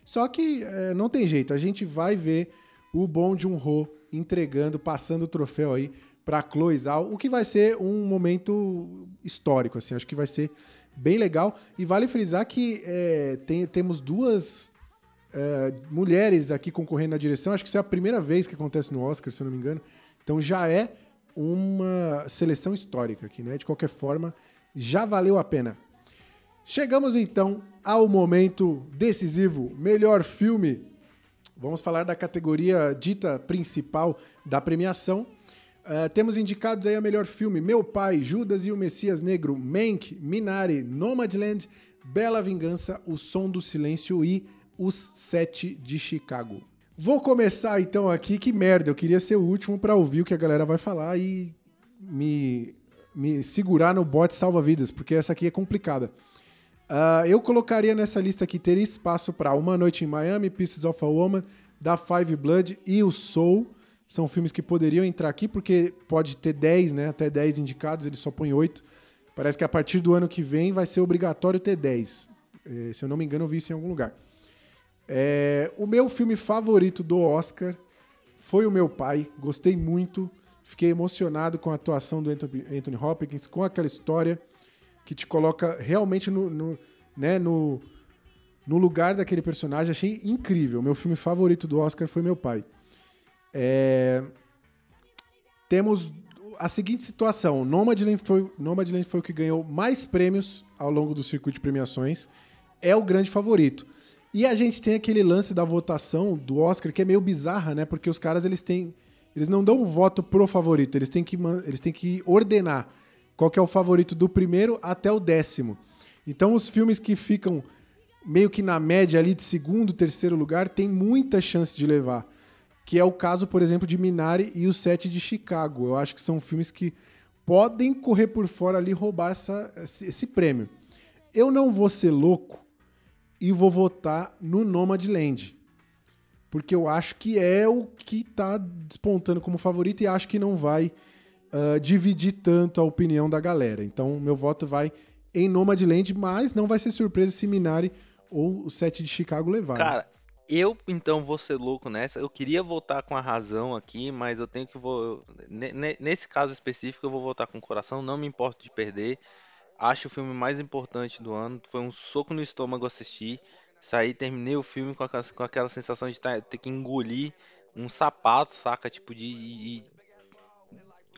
Só que é, não tem jeito, a gente vai ver o bom de um Ho entregando, passando o troféu aí para Zhao, o que vai ser um momento histórico, assim, acho que vai ser bem legal. E vale frisar que é, tem- temos duas é, mulheres aqui concorrendo na direção, acho que isso é a primeira vez que acontece no Oscar, se eu não me engano. Então já é uma seleção histórica aqui, né? De qualquer forma, já valeu a pena. Chegamos então ao momento decisivo, melhor filme. Vamos falar da categoria dita principal da premiação. Uh, temos indicados aí a melhor filme: Meu Pai, Judas e o Messias Negro, Mank, Minari, Nomadland, Bela Vingança, O Som do Silêncio e Os Sete de Chicago. Vou começar então aqui. Que merda, eu queria ser o último para ouvir o que a galera vai falar e me, me segurar no bote salva-vidas, porque essa aqui é complicada. Ah, eu colocaria nessa lista aqui, teria espaço para Uma Noite em Miami, Pieces of a Woman, Da Five Blood e o Soul. São filmes que poderiam entrar aqui, porque pode ter 10, né? Até 10 indicados, ele só põe 8. Parece que a partir do ano que vem vai ser obrigatório ter 10. Eh, se eu não me engano, eu vi isso em algum lugar. É, o meu filme favorito do Oscar foi O Meu Pai. Gostei muito. Fiquei emocionado com a atuação do Anthony Hopkins, com aquela história que te coloca realmente no, no, né, no, no lugar daquele personagem. Achei incrível. Meu filme favorito do Oscar foi Meu Pai. É, Temos a seguinte situação: Nomadland foi, foi o que ganhou mais prêmios ao longo do circuito de premiações. É o grande favorito. E a gente tem aquele lance da votação do Oscar que é meio bizarra, né? Porque os caras eles têm, eles não dão um voto pro favorito, eles têm que, eles têm que ordenar qual que é o favorito do primeiro até o décimo. Então os filmes que ficam meio que na média ali de segundo, terceiro lugar, tem muita chance de levar. Que é o caso, por exemplo, de Minari e o Sete de Chicago. Eu acho que são filmes que podem correr por fora ali e roubar essa, esse, prêmio. Eu não vou ser louco e vou votar no Nomadland. Porque eu acho que é o que tá despontando como favorito e acho que não vai ah, dividir tanto a opinião da galera. Então, meu voto vai em Nomadland, mas não vai ser surpresa se Minari ou o Sete de Chicago levar. Cara, eu então vou ser louco nessa. Eu queria votar com a razão aqui, mas eu tenho que vou ne- ne- nesse caso específico eu vou votar com o coração. Não me importo de perder. Acho o filme mais importante do ano. Foi um soco no estômago assistir. Saí, terminei o filme com aquela, com aquela sensação de tá- ter que engolir um sapato, saca? Tipo de. e-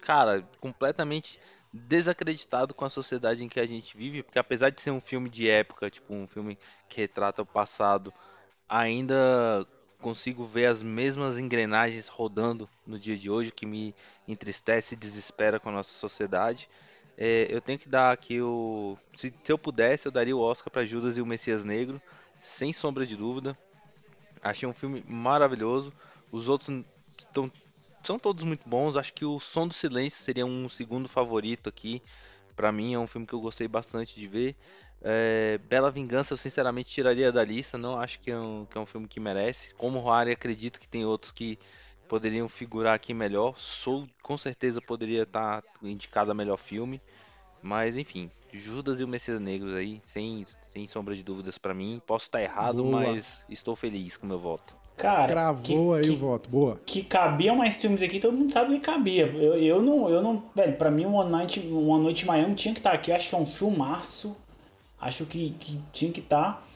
cara, completamente desacreditado com a sociedade em que a gente vive, porque apesar de ser um filme de época, tipo um filme que retrata o passado, ainda consigo ver as mesmas engrenagens rodando no dia de hoje, que me entristece e desespera com a nossa sociedade. É, eu tenho que dar aqui o. Se, se eu pudesse, eu daria o Oscar para Judas e o Messias Negro, sem sombra de dúvida. Achei um filme maravilhoso. Os outros estão, são todos muito bons. Acho que o Som do Silêncio seria um segundo favorito aqui. Pra mim é um filme que eu gostei bastante de ver. É, Bela Vingança eu sinceramente tiraria da lista. Não acho que é um, que é um filme que merece. Como Roari, acredito que tem outros que poderiam figurar aqui melhor. Soul com certeza poderia estar indicado a melhor filme. Mas enfim, Judas e o Messias Negros aí, sem, sem sombra de dúvidas pra mim. Posso estar errado, Boa. mas estou feliz com o meu voto. Cara, Cravou que, aí que, o voto. Boa. que cabia mais filmes aqui, todo mundo sabe que cabia. Eu, eu não, eu não, velho, pra mim One Night, Uma Noite em Miami tinha que estar aqui. Eu acho que é um filmaço. Acho que, que tinha que estar.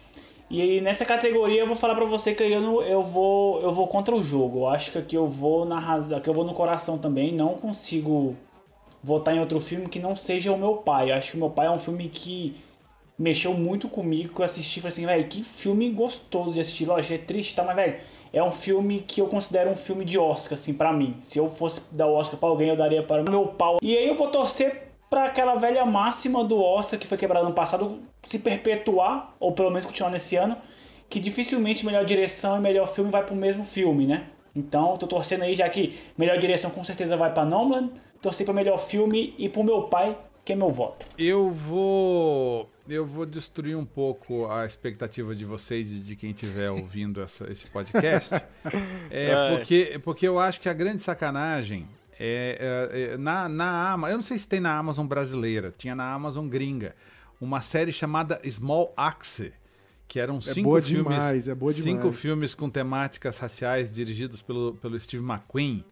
E aí, nessa categoria eu vou falar pra você que eu, não, eu vou eu vou contra o jogo. Eu acho que aqui eu vou na razão, que eu vou no coração também. Não consigo votar em outro filme que não seja o meu pai. Eu acho que o meu pai é um filme que mexeu muito comigo, que eu assisti e falei assim, velho, que filme gostoso de assistir. Lógico, é triste, tá? Mas, velho, é um filme que eu considero um filme de Oscar, assim, pra mim. Se eu fosse dar o Oscar pra alguém, eu daria para o meu pau. E aí eu vou torcer pra aquela velha máxima do Oscar que foi quebrada no passado se perpetuar, ou pelo menos continuar nesse ano, que dificilmente melhor direção e melhor filme vai pro mesmo filme, né? Então, tô torcendo aí, já que melhor direção com certeza vai pra Nolan, torcer pra melhor filme e pro meu pai, que é meu voto. Eu vou. Eu vou destruir um pouco a expectativa de vocês e de quem estiver ouvindo essa- esse podcast. É, porque, porque eu acho que a grande sacanagem é, é, é, na, na Amazon. Eu não sei se tem na Amazon brasileira, tinha na Amazon gringa. Uma série chamada Small Axe. Que eram cinco boa filmes. demais, é boa Cinco demais. filmes com temáticas raciais dirigidos pelo, pelo Steve McQueen.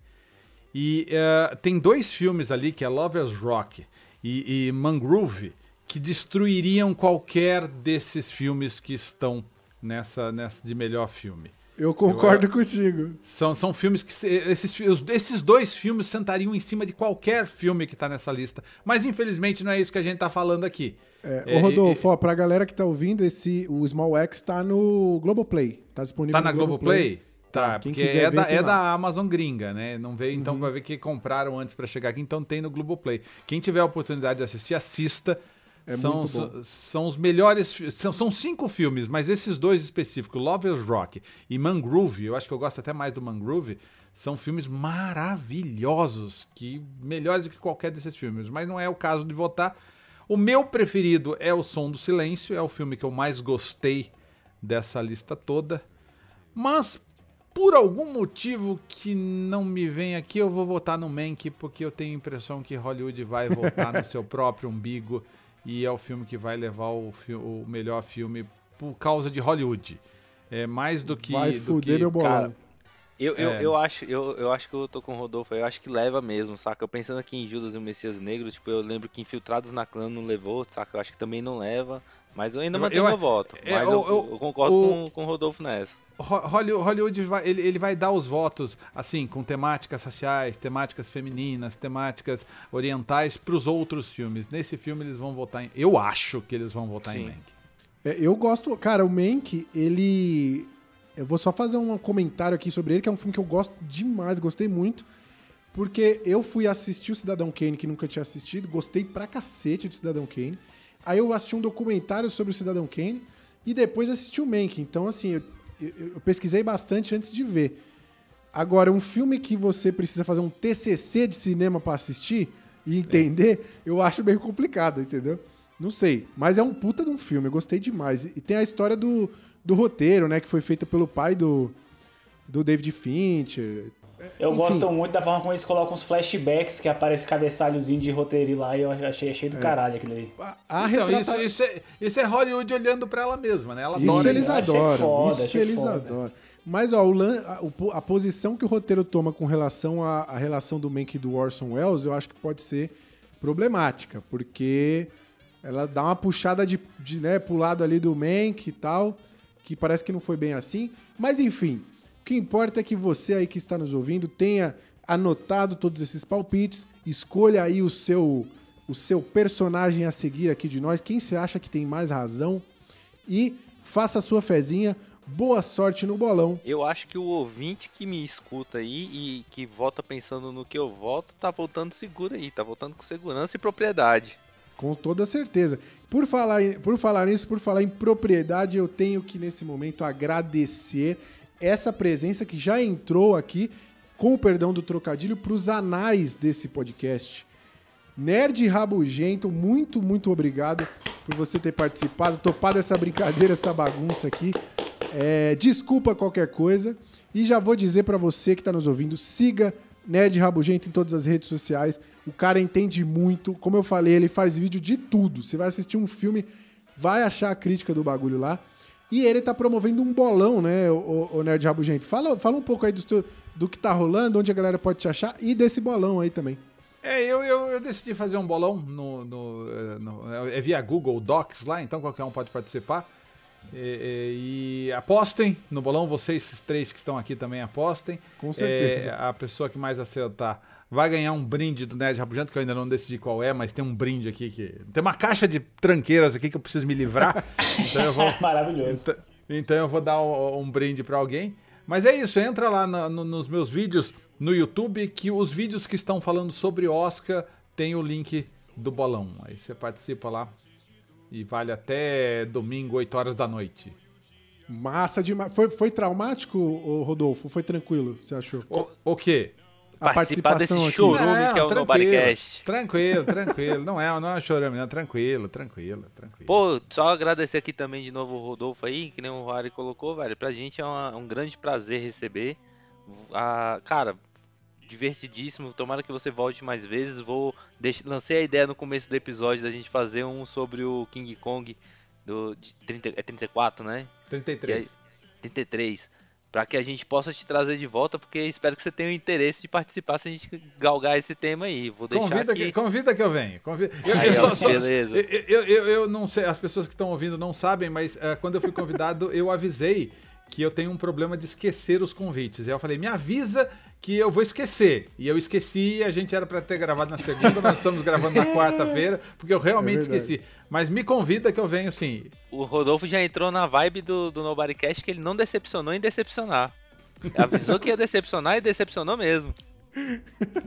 E eh, tem dois filmes ali, que é Lovers Rock e, e Mangrove, que destruiriam qualquer desses filmes que estão nessa, nessa de melhor filme. Eu concordo contigo. São, são filmes que. se- Esses, esses dois filmes sentariam em cima de qualquer filme que tá nessa lista. Mas infelizmente não é isso que a gente tá falando aqui. É, É, ô Rodolfo, ó, pra galera que tá ouvindo, esse, o Small X tá no Globoplay. Tá disponível Tá na no Globoplay? Tá, Quem porque quiser é, ver, da, é da Amazon gringa, né? Não veio, então vai ver que compraram antes pra chegar aqui, então tem no Globoplay. Quem tiver a oportunidade de assistir, assista. É são, são- são os melhores. São, são cinco filmes, mas esses dois específicos, Lovers Rock e Mangrove, eu acho que eu gosto até mais do Mangrove, são filmes maravilhosos, que melhores do que qualquer desses filmes. Mas não é o caso de votar. O meu preferido é O Som do Silêncio, é o filme que eu mais gostei dessa lista toda. Mas por algum motivo que não me vem aqui, eu vou votar no Mank, porque eu tenho a impressão que Hollywood vai votar no seu próprio umbigo e é o filme que vai levar o, fi- o melhor filme por causa de Hollywood. É mais do que. Vai do fuder que- meu bolão. Cara, Eu, eu, É. eu, acho, eu, eu acho que eu tô com o Rodolfo, eu acho que leva mesmo, saca? Eu pensando aqui em Judas e o Messias Negro, tipo, eu lembro que Infiltrados na Clã não levou, saca? Eu acho que também não leva, mas eu ainda mantenho eu- meu voto. é, Mas eu- eu, eu- concordo o- com, com o Rodolfo nessa. Ho- Holly- Hollywood vai, ele, ele vai dar os votos assim com temáticas raciais, temáticas femininas, temáticas orientais para os outros filmes. Nesse filme eles vão votar em, eu acho que eles vão votar em Sim. Mank. É, eu gosto. Cara, o Mank, ele. Eu vou só fazer um comentário aqui sobre ele, que é um filme que eu gosto demais, gostei muito. Porque eu fui assistir o Cidadão Kane, que nunca tinha assistido, gostei pra cacete do Cidadão Kane. Aí eu assisti um documentário sobre o Cidadão Kane e depois assisti o Mank. Então, assim, eu, eu- eu pesquisei bastante antes de ver. Agora, um filme que você precisa fazer um TCC de cinema pra assistir e entender, eu acho meio complicado, entendeu? Não sei, mas é um puta de um filme, eu gostei demais. E tem a história do, do roteiro, né, que foi feita pelo pai do, do David Fincher. Eu Enfim. gosto muito da forma como eles colocam os flashbacks, que aparece cabeçalhozinho de roteiro lá, e eu achei, achei É. do caralho aquilo ali. A, a Então, retrata- isso, isso, é, isso é Hollywood olhando para ela mesma, né? Ela Isso adora eles adoram. foda, isso eles foda. adoram. Mas, ó, o lan- a, a posição que o roteiro toma com relação à, à relação do Mank e do Orson Welles, eu acho que pode ser problemática, porque ela dá uma puxada de, de né, pro lado ali do Mank e tal, que parece que não foi bem assim. Mas, enfim, o que importa é que você aí que está nos ouvindo tenha anotado todos esses palpites, escolha aí o seu, o seu personagem a seguir aqui de nós, quem você acha que tem mais razão, e faça a sua fezinha. Boa sorte no bolão. Eu acho que o ouvinte que me escuta aí e que volta pensando no que eu volto, tá voltando seguro aí, tá voltando com segurança e propriedade. Com toda certeza. Por falar, por falar nisso, por falar em propriedade, eu tenho que nesse momento agradecer essa presença que já entrou aqui, com o perdão do trocadilho, para os anais desse podcast. Nerd Rabugento, muito, muito obrigado por você ter participado, topado essa brincadeira, essa bagunça aqui. É, desculpa qualquer coisa. E já vou dizer pra você que tá nos ouvindo, siga Nerd Rabugento em todas as redes sociais. O cara entende muito. Como eu falei, ele faz vídeo de tudo. Você vai assistir um filme, vai achar a crítica do bagulho lá. E ele tá promovendo um bolão, né, o, o Nerd Rabugento? Fala, fala um pouco aí do, do que tá rolando, onde a galera pode te achar e desse bolão aí também. É, eu, eu, eu decidi fazer um bolão no, no, no- é via Google Docs lá, então qualquer um pode participar. E, e- e apostem no bolão, vocês três que estão aqui também apostem. Com certeza. É, a pessoa que mais acertar vai ganhar um brinde do Nerd Rabugento, que eu ainda não decidi qual é, mas tem um brinde aqui que. Tem uma caixa de tranqueiras aqui que eu preciso me livrar. então eu vou. Maravilhoso. Então, então eu vou dar um, um brinde pra alguém. Mas é isso, entra lá na- no- nos meus vídeos no YouTube, que os vídeos que estão falando sobre Oscar tem o link do bolão. Aí você participa lá e vale até domingo, 8 horas da noite. Massa demais. Foi, foi traumático, Rodolfo? Foi tranquilo, você achou? O, o quê? A Participar desse aqui. chorume que é o tranquilo, Nobodycast. Tranquilo, tranquilo. Não é, não é chorando, não. Tranquilo, tranquilo, tranquilo. Pô, só agradecer aqui também de novo o Rodolfo aí, que nem o Harry colocou, velho. Pra gente é uma- um grande prazer receber. Ah, cara, divertidíssimo. Tomara que você volte mais vezes. Vou deix... lancei a ideia no começo do episódio da gente fazer um sobre o King Kong do de 30... é 34, né? 33. 33. Pra que a gente possa te trazer de volta, porque espero que você tenha o interesse de participar se a gente galgar esse tema aí. Vou deixar Convida aqui. que, convida que eu venho. Convida. Eu, Aí, eu ó, só- só- beleza. eu- eu, eu- eu não sei, as pessoas que estão ouvindo não sabem, mas eh, quando eu fui convidado, eu avisei que eu tenho um problema de esquecer os convites. Aí eu falei, me avisa que eu vou esquecer. E eu esqueci, a gente era para ter gravado na segunda, nós estamos gravando na quarta-feira, porque eu realmente É esqueci. Mas me convida que eu venho sim. O Rodolfo já entrou na vibe do, do Nobodycast que ele não decepcionou em decepcionar. Avisou que ia decepcionar e decepcionou mesmo.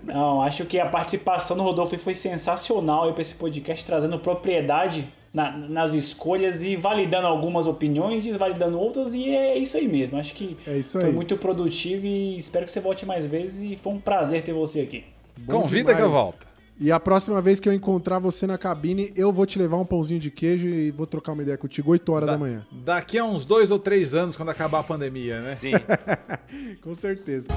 Não, acho que a participação do Rodolfo foi sensacional aí pra esse podcast, trazendo propriedade na- nas escolhas e validando algumas opiniões, desvalidando outras, e é isso aí mesmo. Acho que É isso foi aí. muito produtivo e espero que você volte mais vezes e foi um prazer ter você aqui. Bom convida que eu demais. volto. E a próxima vez que eu encontrar você na cabine, eu vou te levar um pãozinho de queijo e vou trocar uma ideia contigo 8 horas da manhã. Daqui a uns dois ou três anos, quando acabar a pandemia, né? Sim. Com certeza.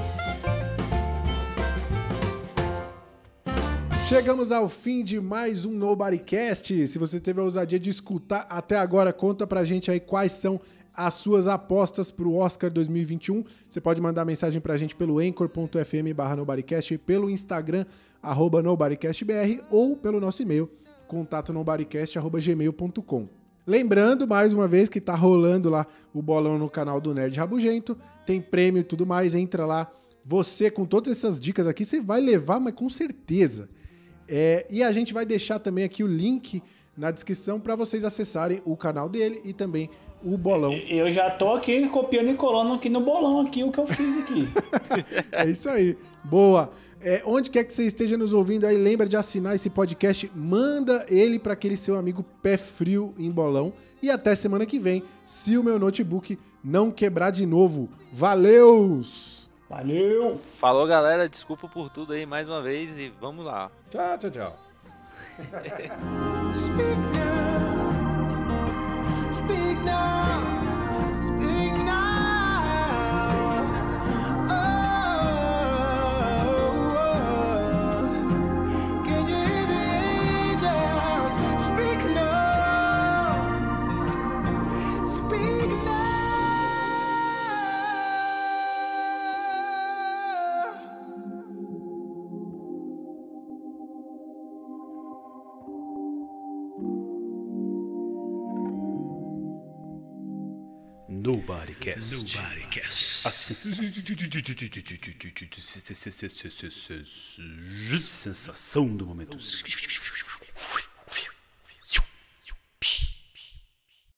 Chegamos ao fim de mais um Nobodycast. Se você teve a ousadia de escutar até agora, conta pra gente aí quais são as suas apostas pro Oscar 2021. Você pode mandar mensagem pra gente pelo anchor.fm barra Nobodycast, pelo Instagram, arroba NobodyCastBR, ou pelo nosso e-mail, contato nobodycast.gmail.com. Lembrando, mais uma vez, que tá rolando lá o bolão no canal do Nerd Rabugento. Tem prêmio e tudo mais. Entra lá. Você, com todas essas dicas aqui, você vai levar, mas com certeza. É, e a gente vai deixar também aqui o link na descrição para vocês acessarem o canal dele e também o bolão. Eu já tô aqui copiando e colando aqui no bolão aqui o que eu fiz aqui. É isso aí. Boa. É, onde quer que você esteja nos ouvindo aí, lembra de assinar esse podcast, manda ele para aquele seu amigo pé frio em bolão. E até semana que vem, se o meu notebook não quebrar de novo. Valeus! Valeu! Falou, galera. Desculpa por tudo aí mais uma vez e vamos lá. Tchau, tchau, tchau. Speak now. Speak now. Nobodycast. A sensação do momento.